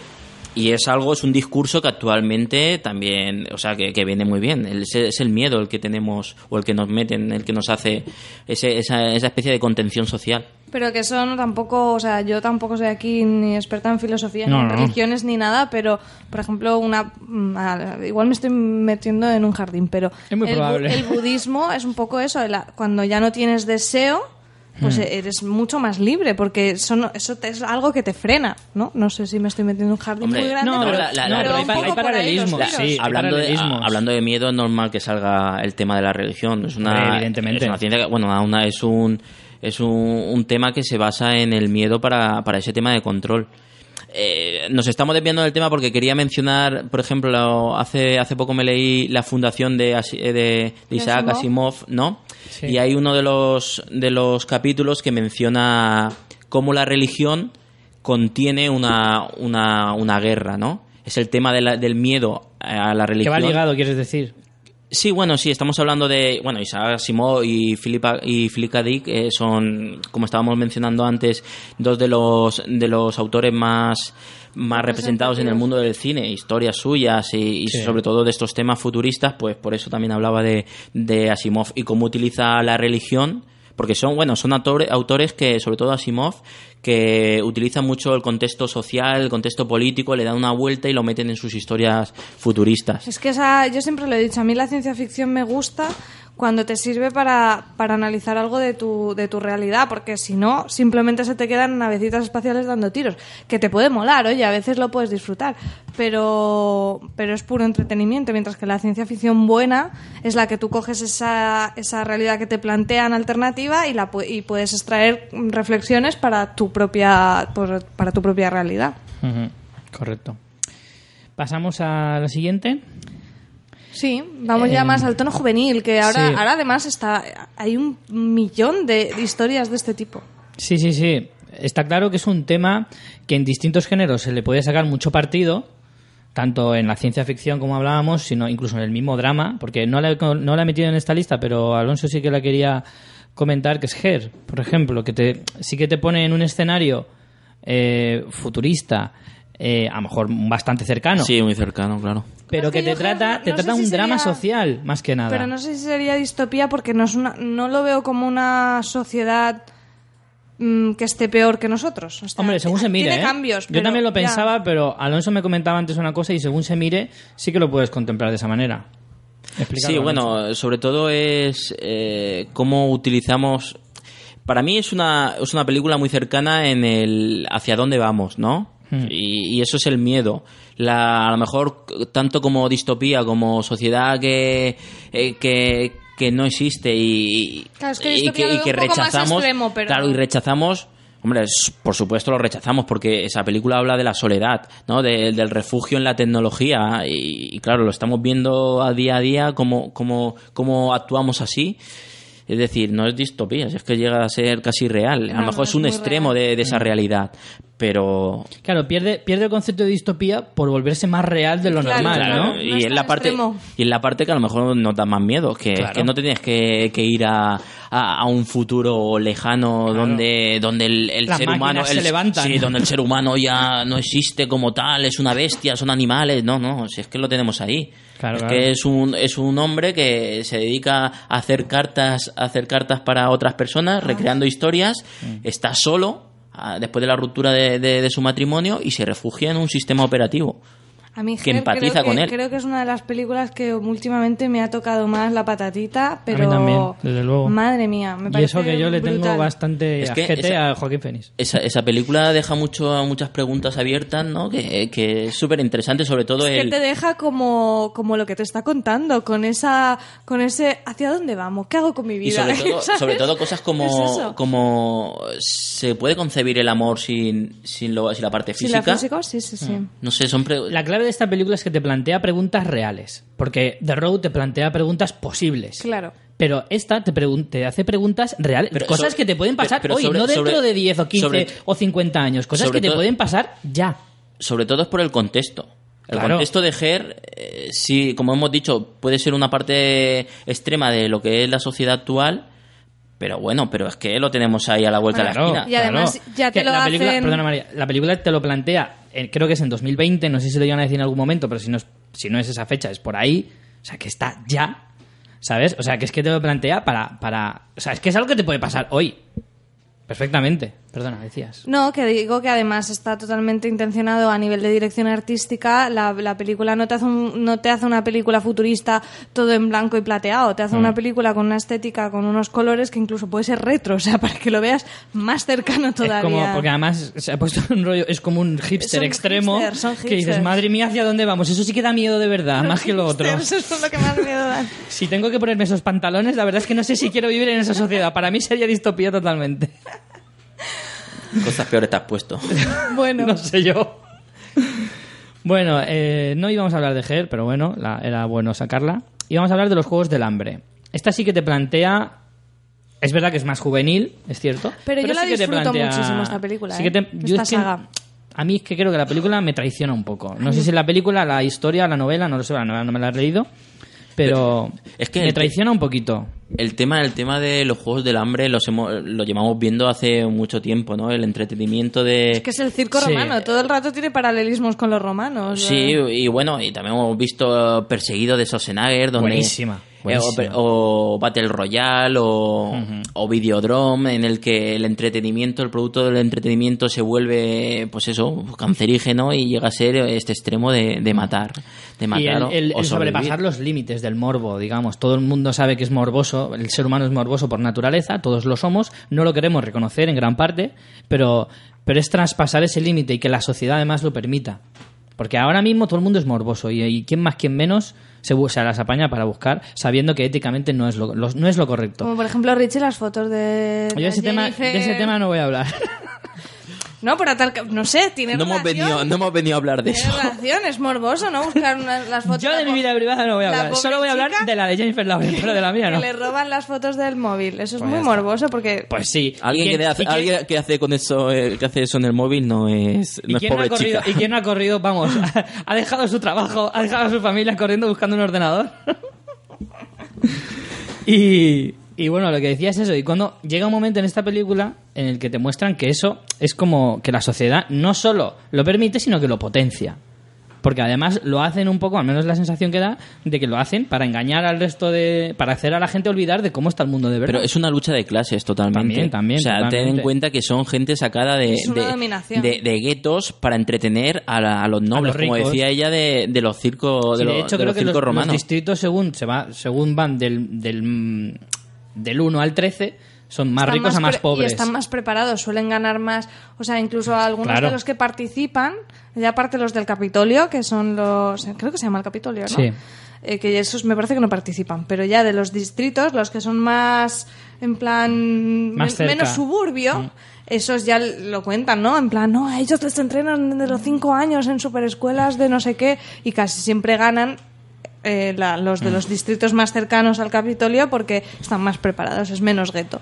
C: Y es algo, es un discurso que actualmente también, o sea, que, que viene muy bien. El- Es, es el miedo el que tenemos, o el que nos meten, el que nos hace ese- esa, esa especie de contención social.
B: Pero que eso no tampoco, o sea, yo tampoco soy aquí ni experta en filosofía,
A: No,
B: ni en
A: no.
B: religiones, ni nada, pero, por ejemplo, una mm, igual me estoy metiendo en un jardín, pero
A: Es muy
B: el, bu-
A: probable.
B: el budismo es un poco eso, el- cuando ya no tienes deseo, pues
A: Hmm.
B: eres mucho más libre, porque eso, no- eso te- es algo que te frena, ¿no? No sé si me estoy metiendo en un jardín
C: Hombre,
B: muy grande,
A: no,
B: pero,
C: la- la-
A: no,
C: la-
A: pero hay,
B: un
A: pa-
B: poco
A: hay
B: por ahí los
A: paralelismos.
B: tiros.
A: Sí, hay
C: hablando, de,
A: paralelismos.
C: a- hablando de miedo, es normal que salga el tema de la religión. Es una,
A: Hombre, evidentemente.
C: Es una ciencia que, bueno, una, es un es un, un tema que se basa en el miedo para, para ese tema de control. Eh, nos estamos desviando del tema porque quería mencionar, por ejemplo, lo- hace, hace poco me leí la fundación de, eh, de, de Isaac
B: Asimov.
C: Asimov, ¿no?
A: Sí.
C: Y hay uno de los, de los capítulos que menciona cómo la religión contiene una, una, una guerra, ¿no? Es el tema de la- del miedo a la
A: Que
C: religión.
A: va ligado, quieres decir.
C: Sí, bueno, sí, estamos hablando de, bueno, Isaac Asimov y Philippa y Philip K. Dick eh, son, como estábamos mencionando antes, dos de los de los autores más más representados en el mundo del cine, historias suyas y, y
A: Sí.
C: sobre todo de estos temas futuristas, pues por eso también hablaba de, de Asimov y cómo utiliza la religión, porque son, bueno, son autores, autores que, sobre todo Asimov, que utilizan mucho el contexto social, el contexto político, le dan una vuelta y lo meten en sus historias futuristas.
B: Es que esa, yo siempre lo he dicho, a mí la ciencia ficción me gusta cuando te sirve para, para analizar algo de tu, de tu realidad, porque si no, simplemente se te quedan navecitas espaciales dando tiros, que te puede molar, oye, a veces lo puedes disfrutar, pero, pero es puro entretenimiento, mientras que la ciencia ficción buena es la que tú coges esa, esa realidad que te plantean alternativa y, la, y puedes extraer reflexiones para tu propia, por- para tu propia realidad.
A: Correcto. Pasamos a la siguiente.
B: Sí, vamos ya
A: Eh,
B: más al tono juvenil, que ahora,
A: sí.
B: ahora además está hay un millón de historias de este tipo.
A: Sí, sí, sí. Está claro que es un tema que en distintos géneros se le puede sacar mucho partido, tanto en la ciencia ficción como hablábamos, sino incluso en el mismo drama, porque no la, he, no la he metido en esta lista, pero Alonso sí que la quería comentar, que es Her, por ejemplo, que te, sí que te pone en un escenario eh, futurista, eh, a lo mejor bastante cercano,
C: Sí, muy cercano, claro.
A: pero
B: Es
A: que
B: que
A: te trata, te
B: no
A: trata
B: si
A: un drama
B: sería-
A: social, más que nada.
B: Pero no sé si sería distopía porque no es una, no lo veo como una sociedad mm, que esté peor que nosotros. O sea,
A: Hombre, según se mire,
B: tiene
A: ¿eh?
B: cambios.
A: Yo
B: pero
A: también lo
B: ya.
A: pensaba, pero Alonso me comentaba antes una cosa y según se mire, sí que lo puedes contemplar de esa manera. Explícalo,
C: Sí,
A: Alonso.
C: bueno, sobre todo es eh, cómo utilizamos. Para mí es una, es una película muy cercana en el hacia dónde vamos, ¿no?
A: Hmm.
C: Y, y eso es el miedo. La, a lo mejor, tanto como distopía, como sociedad que, eh, que, que no existe y,
B: Claro, es que
C: y que rechazamos.
B: extremo, pero-
C: Claro, y rechazamos. Hombre, es- por supuesto lo rechazamos porque esa película habla de la soledad, ¿no? De- del refugio en la tecnología y, y claro, lo estamos viendo a día a día cómo, cómo, cómo actuamos así. Es decir, no es distopía, es que llega a ser casi real. a
B: No,
C: lo mejor
B: no,
C: es
B: es
C: un extremo de, de esa realidad, pero
A: Claro, pierde, pierde el concepto de distopía por volverse más real de lo
B: Claro,
A: normal,
B: claro.
A: ¿no?
B: No
C: y
B: es
C: en la parte
B: extremo.
C: y en la parte que a lo mejor nos da más miedo que,
A: Claro.
C: que no te tienes que, que ir a, a, a un futuro lejano donde donde el, el
A: Las
C: ser humano
A: se
C: el-
A: levantan.
C: sí, donde el ser humano ya no existe como tal es una bestia son animales no no si es que lo tenemos ahí
A: Claro,
C: es
A: claro.
C: que es un es un hombre que se dedica a hacer cartas a hacer cartas para otras personas recreando historias
A: Mm.
C: está solo ah, después de la ruptura de, de- de su matrimonio y se refugia en un sistema operativo
B: A mí
C: que
B: Her
C: empatiza
B: creo
C: con
B: que,
C: él.
B: Creo que es una de las películas que últimamente me ha tocado más la patatita, pero...
A: también, desde luego.
B: Madre mía, me
A: Y
B: parece
A: eso que yo le tengo bastante
C: Es que
A: ajete
C: esa-
A: a Joaquín Phoenix.
C: Esa, esa película deja mucho, muchas preguntas abiertas, ¿no? Que, que es súper interesante, sobre todo
B: Es que
C: el...
B: te deja como, como lo que te está contando, con esa con ese ¿hacia dónde vamos? ¿Qué hago con mi
C: Y
B: vida?
C: sobre todo, sobre todo cosas como, como se puede concebir el amor sin, sin, lo, sin la parte física.
B: la física, sí, sí, sí.
C: No sé, son pre-
A: La clave de esta película es que te plantea preguntas reales. Porque The Road te plantea preguntas posibles.
B: Claro.
A: Pero esta te, pregun- te hace preguntas reales.
C: Pero
A: cosas
C: sobre-
A: que te pueden pasar
C: pero
A: hoy,
C: sobre-
A: no dentro
C: sobre-
A: de 10 o 15
C: sobre-
A: o 50 años. Cosas que te
C: todo-
A: pueden pasar ya.
C: sobre todo es por el contexto. El
A: Claro.
C: contexto de Her, eh, sí, como hemos dicho, puede ser una parte extrema de lo que es la sociedad actual, pero bueno, pero es que lo tenemos ahí a la vuelta de la esquina.
B: Y además ya te
A: Que
B: lo
A: la película,
B: hacen-
A: Perdona María, la película te lo plantea, creo que es en 2020, no sé si lo iban a decir en algún momento, pero si no, es, si no es esa fecha, es por ahí. O sea, que está ya, ¿sabes? O sea, que es que te lo plantea para, para... O sea, es que es algo que te puede pasar hoy. Perfectamente. Perdona, decías.
B: No, que digo que además está totalmente intencionado a nivel de dirección artística. La, la película no te, hace un- no te hace una película futurista todo en blanco y plateado. Te hace
A: Mm.
B: una película con una estética, con unos colores que incluso puede ser retro. O sea, para que lo veas más cercano todavía.
A: Es como, porque además se ha puesto un rollo, es como un hipster
B: Son
A: extremo
B: hipsters, son
A: que dices, madre mía, ¿hacia dónde vamos? Eso sí que da miedo de verdad, más que lo otro.
B: Eso es lo que más miedo da.
A: Si tengo que ponerme esos pantalones, la verdad es que no sé si quiero vivir en esa sociedad. Para mí sería distopía totalmente.
C: Cosas peores te has puesto.
B: Bueno,
A: No sé yo. Bueno, eh, no íbamos a hablar de Her, pero bueno, la- era bueno sacarla. Íbamos a hablar de los Juegos del Hambre. Esta sí que te plantea... Es verdad que es más juvenil, es cierto.
B: Pero yo la
A: sí
B: disfruto
A: plantea-
B: muchísimo esta película,
A: sí que
B: ¿eh?
A: te- yo
B: Esta
A: es que-
B: saga.
A: A mí es que creo que la película me traiciona un poco. No sé si la película, la historia, la novela, no lo sé, la novela no me la he leído. Pero
C: Es que
A: me traiciona un poquito.
C: El tema, el tema de los juegos del hambre los hemos, lo llevamos viendo hace mucho tiempo, ¿no? El entretenimiento de...
B: es que es el circo
A: Sí.
B: romano. Todo el rato tiene paralelismos con los romanos.
C: Sí, y bueno, y también hemos visto Perseguido de Schwarzenegger, donde...
A: Buenísima,
C: eh, o, o Battle Royale, o, o Videodrome, en el que el entretenimiento, el producto del entretenimiento se vuelve, pues eso, cancerígeno y llega a ser este extremo de, de matar. De matar
A: y el,
C: o-
A: el-
C: o
A: el sobrepasar los límites del morbo, digamos. Todo el mundo sabe que es morboso, el ser humano es morboso por naturaleza, todos lo somos, no lo queremos reconocer en gran parte, pero, pero es traspasar ese límite y que la sociedad además lo permita. Porque ahora mismo todo el mundo es morboso y, y quién más, quién menos se, se las apaña para buscar, sabiendo que éticamente no es lo, lo- no es lo correcto.
B: Como por ejemplo Richie las fotos de,
A: Yo
B: de
A: ese tema,
B: Jennifer.
A: de ese tema no voy a hablar.
B: No, pero tal que- no sé, tiene
C: No hemos, venido, no hemos venido a hablar de eso.
B: relación, es morboso, ¿no? Buscar las fotos
A: Yo de mi vida privada no voy a
B: la
A: hablar. Solo voy a hablar de la de Jennifer Lawrence, pero de la mía
B: que
A: no.
B: le roban las fotos del móvil. Eso es
A: Pues
B: muy morboso porque
A: Pues sí.
C: Alguien,
A: ¿Y
C: que, hace,
A: y
C: alguien que hace con eso, eh, que hace eso en el móvil no es,
A: ¿Y
C: no es
A: quién, no
C: pobre
A: ha corrido,
C: chica.
A: ¿Y quién no ha corrido? Vamos, ha dejado su trabajo, ha dejado a su familia corriendo buscando un ordenador. y, y bueno, lo que decía es eso. Y cuando llega un momento en esta película en el que te muestran que eso es como que la sociedad no solo lo permite, sino que lo potencia. Porque además lo hacen un poco, al menos la sensación que da, de que lo hacen para engañar al resto de. para hacer a la gente olvidar de cómo está el mundo de verdad.
C: Pero es una lucha de clases totalmente.
A: También, también,
C: O sea, ten en cuenta que son gente sacada de,
B: Es una
C: de,
B: dominación.
C: de- de guetos para entretener a, la- a los nobles,
A: los
C: como decía ella, de, de los circos
A: Sí,
C: de,
A: de
C: los-
A: hecho,
C: de
A: creo
C: los
A: que los,
C: circos
A: los
C: romanos.
A: distritos, según, se va, según van del, del, del 1 al 13, son más
B: están
A: ricos a más pobres.
B: Y están más preparados, suelen ganar más. O sea, incluso algunos
A: Claro.
B: de los que participan, ya aparte los del Capitolio, que son los. Creo que se llama el Capitolio, ¿no?
A: Sí.
B: Eh, que esos me parece que no participan, pero ya de los distritos, los que son más en plan
A: Más
B: men-
A: cerca.
B: menos suburbio, esos ya lo cuentan, ¿no? En plan, no, a ellos les entrenan desde los cinco años en superescuelas de no sé qué y casi siempre ganan eh, la- los de los distritos más cercanos al Capitolio porque están más preparados, es menos gueto.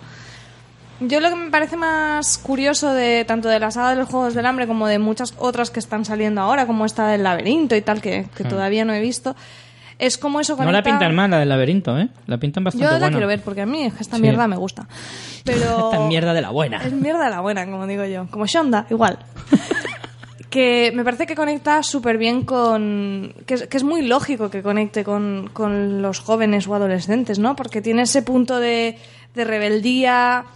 B: Yo lo que me parece más curioso de tanto de la saga de los Juegos del Hambre como de muchas otras que están saliendo ahora, como esta del laberinto y tal, que, que todavía no he visto, es como eso
A: No la
B: conecta...
A: pintan mal, la del laberinto, ¿eh? La pintan bastante
B: Yo la
A: buena.
B: quiero ver porque a mí esta
A: Sí.
B: mierda me gusta. Pero...
A: Esta mierda de la buena.
B: Es mierda de la buena, como digo yo. Como Shonda, igual. Que me parece que conecta súper bien con... Que es, que es muy lógico que conecte con, con los jóvenes o adolescentes, ¿no? Porque tiene ese punto de, de rebeldía,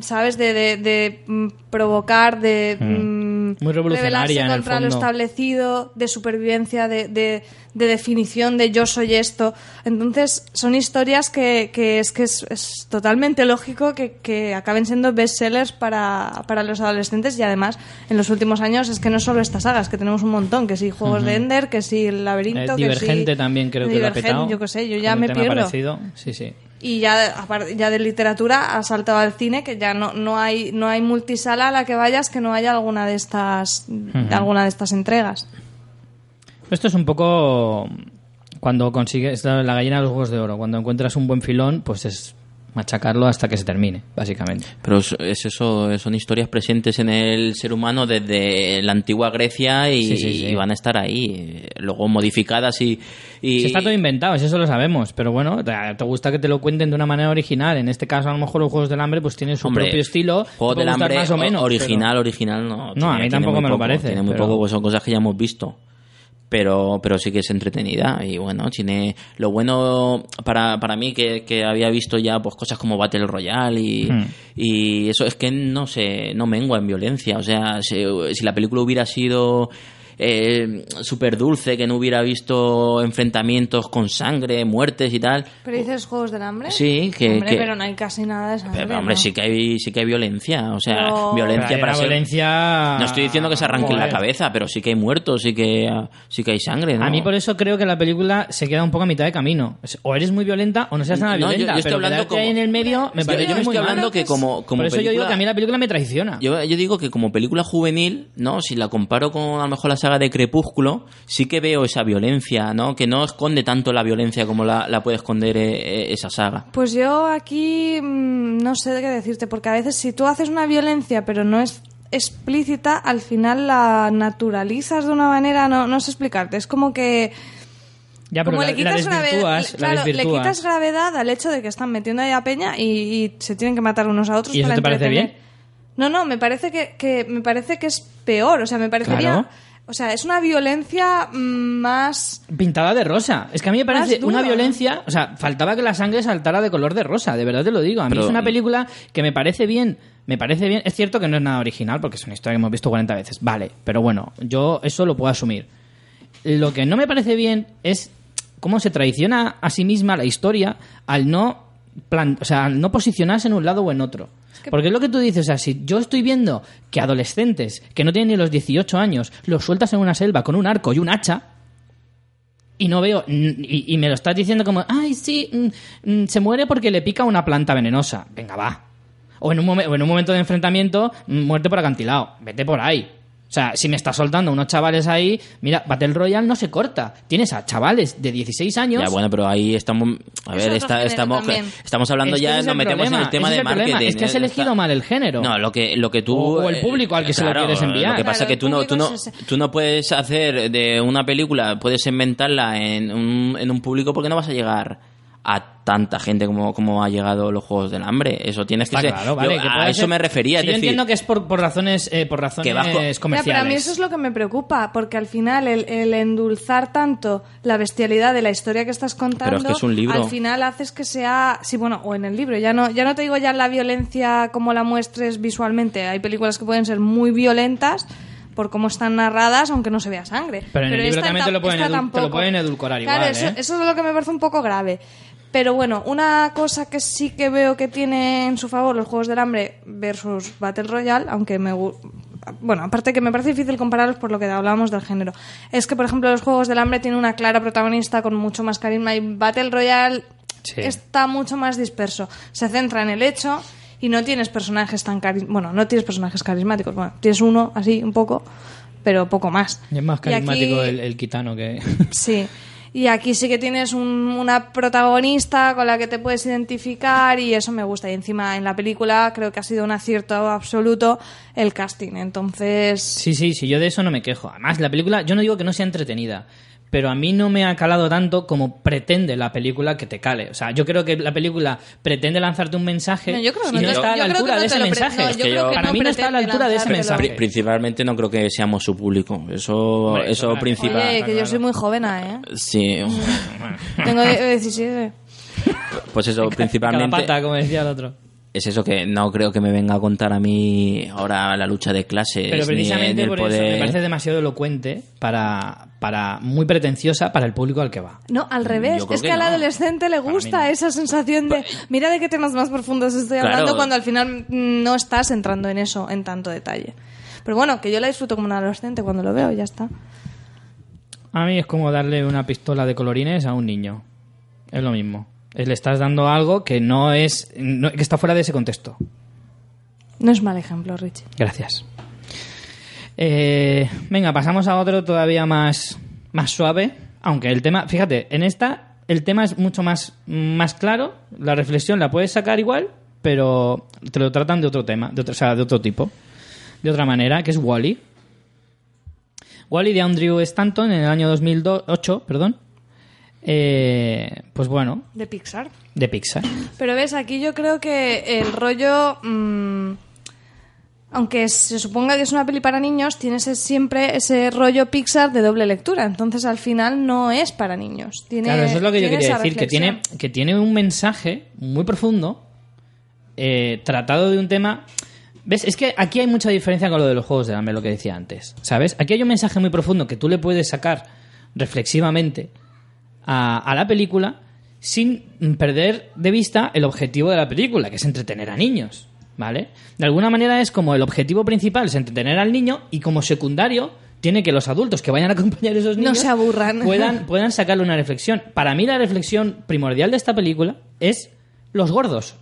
B: ¿sabes? De, de- de, mm, provocar, de... mm, mm,
A: Muy revolucionaria,
B: rebelarse
A: en el
B: contra lo
A: fondo.
B: establecido, de supervivencia, de, de- de definición de yo soy esto. Entonces, son historias que, que es que es, es totalmente lógico que, que acaben siendo bestsellers para, para los adolescentes y además, en los últimos años es que no solo estas sagas, que tenemos un montón, que sí, Juegos de Ender, que sí, El Laberinto,
A: Eh,
B: que
A: Divergente
B: sí...
A: también creo que lo ha petado.
B: yo qué sé, yo ya me pierdo.
A: parecido. Sí, sí.
B: Y ya, ya de literatura ha saltado al cine, que ya no, no hay no hay multisala a la que vayas que no haya alguna de estas alguna de estas entregas.
A: Esto es un poco cuando consigues la gallina de los huevos de oro. Cuando encuentras un buen filón, pues es machacarlo hasta que se termine, básicamente.
C: Pero es es eso, son historias presentes en el ser humano desde la antigua Grecia y,
A: Sí, sí, sí.
C: y van a estar ahí, luego modificadas y... y
A: Si está todo inventado, eso lo sabemos, pero bueno, te, gusta que te lo cuenten de una manera original. En este caso, a lo mejor los Juegos del Hambre pues tienen su
C: Hombre,
A: propio estilo. te
C: Juego
A: puede
C: del Hambre
A: más o menos,
C: original,
A: pero-
C: original no.
A: No, a mí tampoco me lo
C: poco,
A: parece,
C: Tiene muy
A: pero-
C: poco, pues son cosas que ya hemos visto. Pero, pero sí que es entretenida y bueno, tiene lo bueno para, para mí que, que había visto ya pues cosas como Battle Royale y,
A: Hmm.
C: y eso es que no se no mengua en violencia. O sea, si, si la película hubiera sido eh, súper dulce, que no hubiera visto enfrentamientos con sangre, muertes y tal.
B: ¿Pero dices Juegos del Hambre?
C: Sí, que-
B: Hombre,
C: que-
B: pero no hay casi nada de sangre.
C: Pero, hombre,
B: ¿no?
C: sí que hay sí que hay violencia, o sea,
B: Pero-
C: violencia
A: Pero
C: para ser
A: violencia...
C: no estoy diciendo que se arranque en la cabeza, pero sí que hay muertos, sí que, sí que hay sangre, ¿no?
A: A mí por eso creo que la película se queda un poco a mitad de camino. O eres muy violenta o no seas nada
C: No, yo-
A: violenta.
C: yo estoy
A: pero
C: hablando como-
A: ahí en el medio me parece
C: yo
A: muy
C: estoy
A: mal.
C: hablando que como, como
A: Por eso yo digo que a mí la película me traiciona.
C: Yo, yo digo que como película juvenil, ¿no? Si la comparo con a lo mejor la saga de Crepúsculo, sí que veo esa violencia, ¿no? Que no esconde tanto la violencia como la, la puede esconder eh, eh, esa saga.
B: Pues yo aquí mm, no sé qué decirte, porque a veces si tú haces una violencia pero no es explícita, al final la naturalizas de una manera, no, no sé explicarte, es como que...
A: ya, pero
B: como
A: la,
B: le quitas,
A: la
B: grave-
A: desvirtúas,
B: le- claro,
A: la
B: le quitas gravedad al hecho de que están metiendo ahí a peña y, y se tienen que matar unos a otros
A: ¿Y eso
B: para
A: te parece
B: entretener.
A: bien?
B: No, no, me parece que, que me parece que es peor, o sea, me parecería...
A: Claro.
B: O sea, es una violencia mm, más...
A: Pintada de rosa. Es que a mí me parece una violencia. O sea, faltaba que la sangre saltara de color de rosa, de verdad te lo digo. A mí
C: Pero-
A: es una película que me parece bien. Me parece bien. Es cierto que no es nada original porque es una historia que hemos visto 40 veces. Vale, pero bueno, yo eso lo puedo asumir. Lo que no me parece bien es cómo se traiciona a sí misma la historia al no, plan, o sea, al no posicionarse en un lado o en otro. Porque es lo que tú dices, o sea, si yo estoy viendo que adolescentes que no tienen ni los 18 años los sueltas en una selva con un arco y un hacha, y no veo y, me lo estás diciendo como ay sí mm, mm, se muere porque le pica una planta venenosa venga va. O en un, momen- o en un momento de enfrentamiento mm, muerte por acantilado. Vete por ahí o sea, si me estás soltando unos chavales ahí, mira, Battle Royale no se corta. Tienes a chavales de 16 años.
C: Ya, bueno, pero ahí estamos. A ver, está- estamos,
B: también.
C: estamos hablando
A: Es que
C: ya, nos metemos en el tema de
A: es el problema,
C: marketing.
A: es que has
C: eh,
A: elegido
C: está-
A: mal el género.
C: No, lo que, lo que tú.
A: O- o el
C: eh,
A: público al que se lo quieres enviar.
C: Lo que pasa
B: Claro,
C: es que tú no, tú, no, tú no puedes hacer de una película, puedes inventarla en un, en un público porque no vas a llegar a tanta gente como, como ha llegado los Juegos del Hambre. Eso tienes que
A: Está
C: ser.
A: claro, vale.
C: yo
A: que
C: a eso
A: ser-
C: me refería.
A: Sí, yo
C: decir,
A: entiendo que es por, por razones, eh, por razones
C: Que bajo- Ya,
B: Ya,
A: comerciales.
B: pero a mí eso es lo que me preocupa, porque al final el, el endulzar tanto la bestialidad de la historia que estás contando,
C: Pero es que es un libro.
B: al final haces que sea, sí, bueno, o en el libro, ya no, ya no te digo ya la violencia como la muestres visualmente, hay películas que pueden ser muy violentas por cómo están narradas, aunque no se vea sangre.
A: Pero en el libro también te lo pueden te lo edulcorar
B: Claro,
A: igual,
B: eso,
A: ¿eh?
B: eso es lo que me parece un poco grave. Pero bueno, una cosa que sí que veo que tiene en su favor los Juegos del Hambre versus Battle Royale, aunque me... Bueno, aparte que me parece difícil compararlos por lo que hablábamos del género, es que, por ejemplo, los Juegos del Hambre tienen una clara protagonista con mucho más carisma y Battle Royale
A: Sí.
B: está mucho más disperso. Se centra en el hecho y no tienes personajes tan carismáticos. Bueno, no tienes personajes carismáticos. Bueno, tienes uno así, un poco, pero poco más.
A: Y es más carismático
B: aquí-
A: el, el gitano que...
B: Sí. Y aquí sí que tienes un- una protagonista con la que te puedes identificar y eso me gusta. Y encima en la película creo que ha sido un acierto absoluto el casting. Entonces,
A: Sí, sí, sí, yo de eso no me quejo. Además, la película, yo no digo que no sea entretenida, pero a mí no me ha calado tanto como pretende la película que te cale. O sea, yo creo que la película pretende lanzarte un mensaje
B: No, yo creo que
A: y
B: no
A: no está a la
B: yo creo que
A: altura
B: no
A: de ese mensaje.
B: no, yo
C: Es que
B: creo
C: yo-
B: que
A: Para
B: no
A: mí no está a la altura de ese mensaje.
C: pri- principalmente no creo que seamos su público. Eso,
A: Hombre,
C: eso
A: claro.
C: principal.
B: Oye, que yo soy muy joven, ¿eh?
C: Sí.
B: Tengo 17.
C: Pues eso,
A: Cada
C: principalmente.
A: pata, como decía el otro.
C: Es eso que no creo que me venga a contar a mí ahora la lucha de clases.
A: Pero
C: ni
A: precisamente
C: el
A: por
C: poder...
A: eso me parece demasiado elocuente para, para muy pretenciosa para el público al que va.
B: No, al revés.
C: Yo creo
B: Es que,
C: que
B: al
C: no.
B: adolescente le gusta
A: no.
B: esa sensación de, mira de qué temas más profundos estoy
C: Claro.
B: hablando cuando al final mm, no estás entrando en eso en tanto detalle. Pero bueno, que yo la disfruto como un adolescente cuando lo veo, ya está.
A: A mí es como darle una pistola de colorines a un niño. Es lo mismo. Eh, Le estás dando algo que no es. no- que está fuera de ese contexto.
B: No es mal ejemplo, Richie.
A: Gracias. Eh, venga, pasamos a otro todavía más, más suave. Aunque el tema, fíjate, en esta el tema es mucho más, más claro. La reflexión la puedes sacar igual, pero te lo tratan de otro tema, de otro, o sea, de otro tipo, de otra manera, que es Wally. Wally de Andrew Stanton en el año 2008, perdón. Eh, pues bueno,
B: De Pixar.
A: de Pixar.
B: Pero ves, aquí yo creo que el rollo. mm, aunque se suponga que es una peli para niños, tiene ese- siempre ese rollo Pixar de doble lectura. Entonces al final no es para niños. Tiene,
A: Claro, eso es lo que yo quería decir, que tiene, que tiene un mensaje muy profundo, eh, tratado de un tema... ¿Ves? Es que aquí hay mucha diferencia con lo de los juegos de hambre, lo que decía antes, ¿sabes? Aquí hay un mensaje muy profundo que tú le puedes sacar reflexivamente a, a la película sin perder de vista el objetivo de la película, que es entretener a niños, ¿vale? De alguna manera es como el objetivo principal es entretener al niño y como secundario tiene que los adultos que vayan a acompañar a esos
B: No
A: niños
B: se aburran.
A: puedan, puedan sacarle una reflexión. Para mí la reflexión primordial de esta película es los gordos.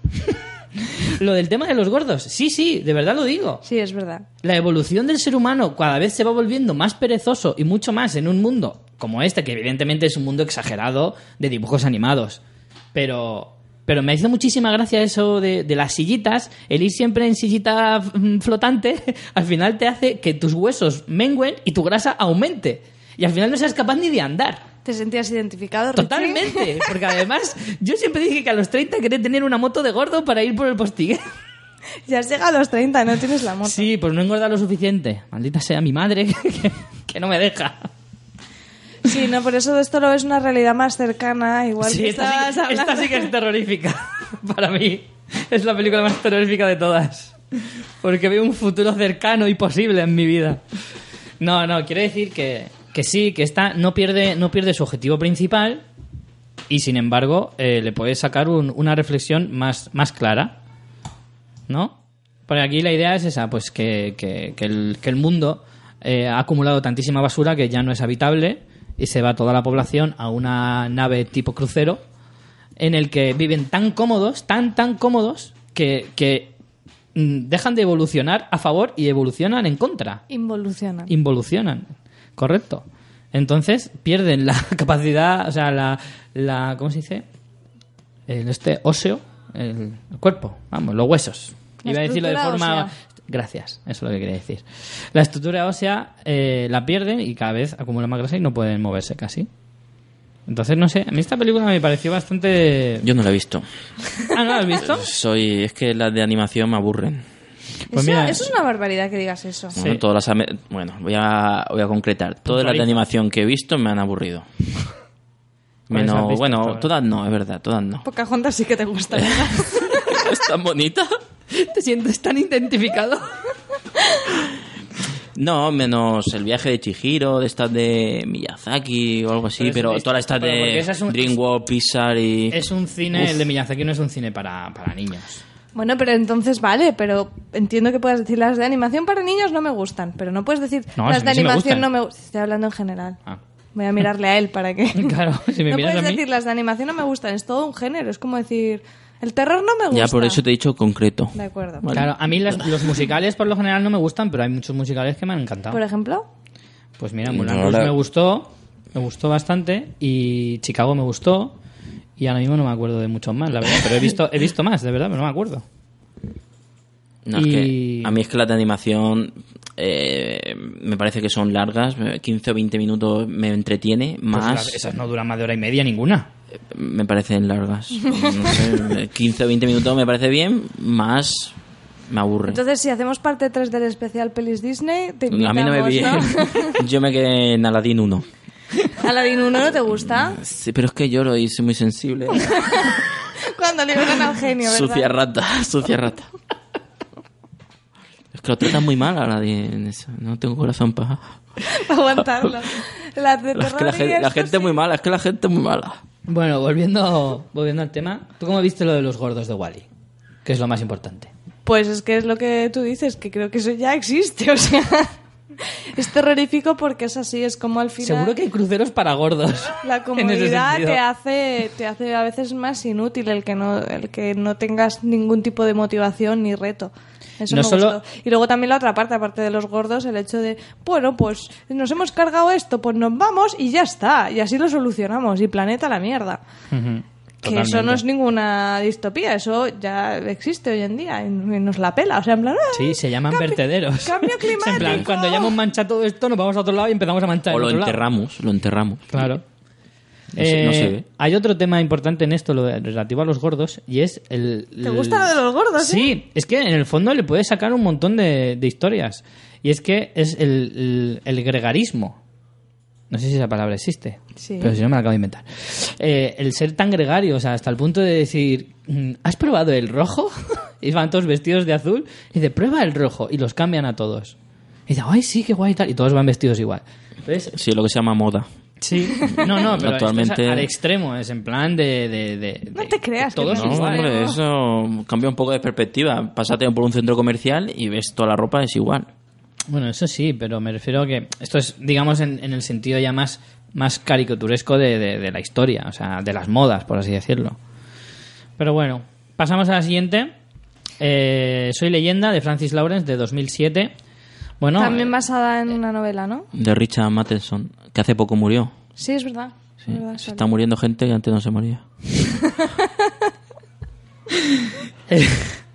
A: Lo del tema de los gordos. Sí, sí, de verdad lo digo.
B: Sí, es verdad.
A: La evolución del ser humano cada vez se va volviendo más perezoso y mucho más en un mundo como este, que evidentemente es un mundo exagerado de dibujos animados. Pero, pero me hizo muchísima gracia eso de, de las sillitas. El ir siempre en sillita mm, flotante, al final te hace que tus huesos mengüen y tu grasa aumente. Y al final no seas capaz ni de andar.
B: ¿Te sentías identificado, Richie?
A: Totalmente, porque además yo siempre dije que a los 30 quería tener una moto de gordo para ir por el postigue.
B: ya has llegado a los 30, no tienes la moto.
A: Sí, pues no engordar lo suficiente. Maldita sea mi madre que, que no me deja.
B: Sí, no, por eso esto lo ves una realidad más cercana, igual
A: Sí,
B: que
A: esta, sí, esta sí que es terrorífica. Para mí es la película más terrorífica de todas. Porque veo un futuro cercano y posible en mi vida. No, no, quiero decir que, que sí, que esta no pierde, no pierde su objetivo principal y sin embargo eh, le puedes sacar un- una reflexión más, más clara. ¿No? Porque aquí la idea es esa, pues que, que- que el, que el mundo eh, ha acumulado tantísima basura que ya no es habitable y se va toda la población a una nave tipo crucero en el que viven tan cómodos, tan, tan cómodos, que, que mm, dejan de evolucionar a favor y evolucionan en contra.
B: Involucionan.
A: Involucionan, correcto. Entonces pierden la capacidad, o sea, la, la ¿cómo se dice? El este óseo, el, el cuerpo, vamos, los huesos.
B: La
A: Iba a decirlo de forma...
B: ósea.
A: Gracias, eso es lo que quería decir. La estructura ósea eh, la pierden y cada vez acumulan más grasa y no pueden moverse casi. Entonces, no sé, a mí esta película me pareció bastante...
C: Yo no la he visto.
A: Ah, ¿no la has visto?
C: Soy, es que las de animación me aburren.
A: Pues
B: eso,
A: mira-
B: eso es una barbaridad que digas eso.
A: Sí.
C: Bueno, todas las bueno, voy a, voy a concretar. Todas las de animación que he visto me han aburrido.
A: ¿Cuáles has
C: Menos,
A: visto
C: bueno, todas no, es verdad, todas no.
B: Pocahontas sí que te gusta.
C: ¿Es tan bonita?
A: ¿Te sientes tan identificado?
C: No, menos el viaje de Chihiro, de estas de Miyazaki o algo así,
A: Pero
C: pero, todas estas de
A: es un-
C: DreamWorks, Pixar y...
A: Es un cine, el de Miyazaki no es un cine para, para niños.
B: Bueno, pero entonces vale, pero entiendo que puedas decir las de animación para niños no me gustan, pero no puedes decir
A: No,
B: las
A: si
B: de
A: mí sí me
B: animación
A: gustan.
B: no me gustan. Estoy hablando en general.
A: Ah.
B: Voy a mirarle a él para que...
A: Claro, si me
B: no
A: miras
B: puedes
A: a mí.
B: decir las de animación no me gustan, es todo un género, es como decir el terror no me gusta.
C: Ya, por eso te he dicho concreto.
B: De acuerdo.
C: Vale.
A: Claro, a mí las- los musicales por lo general no me gustan, pero hay muchos musicales que me han encantado.
B: Por ejemplo,
A: Pues mira,
C: ahora-
A: Rouge me gustó, me gustó bastante, y Chicago me gustó, y ahora mismo no me acuerdo de muchos más, la verdad, pero he visto, he visto más, de verdad, pero no me acuerdo.
C: No, es
A: Y-
C: que a mí es que las de animación eh, me parece que son largas, 15 o 20 minutos me entretiene,
A: Pues
C: más
A: esas no duran más de hora y media ninguna.
C: me parecen largas. No sé, 15 o 20 minutos me parece bien, más me aburre.
B: entonces si hacemos parte 3 del especial Pelis Disney, te
C: a mí no me
B: invitamos,
C: vi.
B: ¿no?
C: Yo me quedé en Aladdin 1.
B: Aladdin 1 no te gusta.
C: Sí, pero es que lloro y soy muy sensible.
B: Cuando liberan al genio, ¿verdad?
C: Sucia rata, sucia rata. Es que lo tratan muy mal a eso. No tengo corazón para...
B: Para aguantarlo. Las de
C: Es que la, gente, la gente es muy mala, es que la gente es muy mala.
A: Bueno, volviendo, volviendo al tema, ¿tú cómo viste lo de los gordos de Wally? Que es lo más importante.
B: Pues es que es lo que tú dices, que creo que eso ya existe, o sea... Es terrorífico porque es así, es como al final...
A: Seguro que hay cruceros para gordos.
B: La comodidad te hace, te hace a veces más inútil el que no, el que no tengas ningún tipo de motivación ni reto. Eso
A: No
B: me
A: solo-
B: gustó. Y luego también la otra parte, aparte de los gordos, el hecho de, bueno, pues nos hemos cargado esto, pues nos vamos y ya está. Y así lo solucionamos. Y planeta la mierda. Que eso no es ninguna distopía, eso ya existe hoy en día y nos la pela. O sea, en plan, ¡ah!
A: Sí, se llaman
B: Cambio-
A: vertederos.
B: cambio
A: Es en plan,
B: climático.
A: cuando ya hemos manchado todo esto, nos vamos a otro lado y empezamos a manchar
C: O
A: el
C: lo
A: otro lado.
C: enterramos, lo enterramos.
A: Claro.
C: No se- no
A: Eh,
C: se ve.
A: Hay otro tema importante en esto, lo de- relativo a los gordos, y es el...
B: ¿Te
A: el-
B: gusta lo de los gordos, eh?
A: Sí, es que en el fondo le puedes sacar un montón de, de historias. Y es que es el, el- el gregarismo. No sé si esa palabra existe,
B: Sí.
A: pero si no me la acabo de inventar. Eh, el ser tan gregario, o sea, hasta el punto de decir, mm, ¿has probado el rojo? y van todos vestidos de azul. Y dice, prueba el rojo. Y los cambian a todos. Y dice, ay, sí, qué guay y tal. Y todos van vestidos igual. Entonces,
C: Sí, lo que se llama moda.
A: Sí, no, no, pero
C: Actualmente-
A: esto es al extremo, es en plan de... de, de-
B: No te creas que
A: Todos
B: no,
A: igual.
C: hombre, eso cambia un poco de perspectiva. Pásate por un centro comercial y ves toda la ropa, es igual.
A: Bueno, eso sí, pero me refiero a que esto es, digamos, en, en el sentido ya más, más caricaturesco de, de- de la historia, o sea, de las modas, por así decirlo. Pero bueno, pasamos a la siguiente. Eh, Soy leyenda de Francis Lawrence de 2007. Bueno,
B: También
A: eh,
B: basada en una novela, ¿no?
C: De Richard Matheson, que hace poco murió.
B: Sí, es verdad.
C: Sí,
B: es verdad,
C: se está muriendo gente que antes no se moría.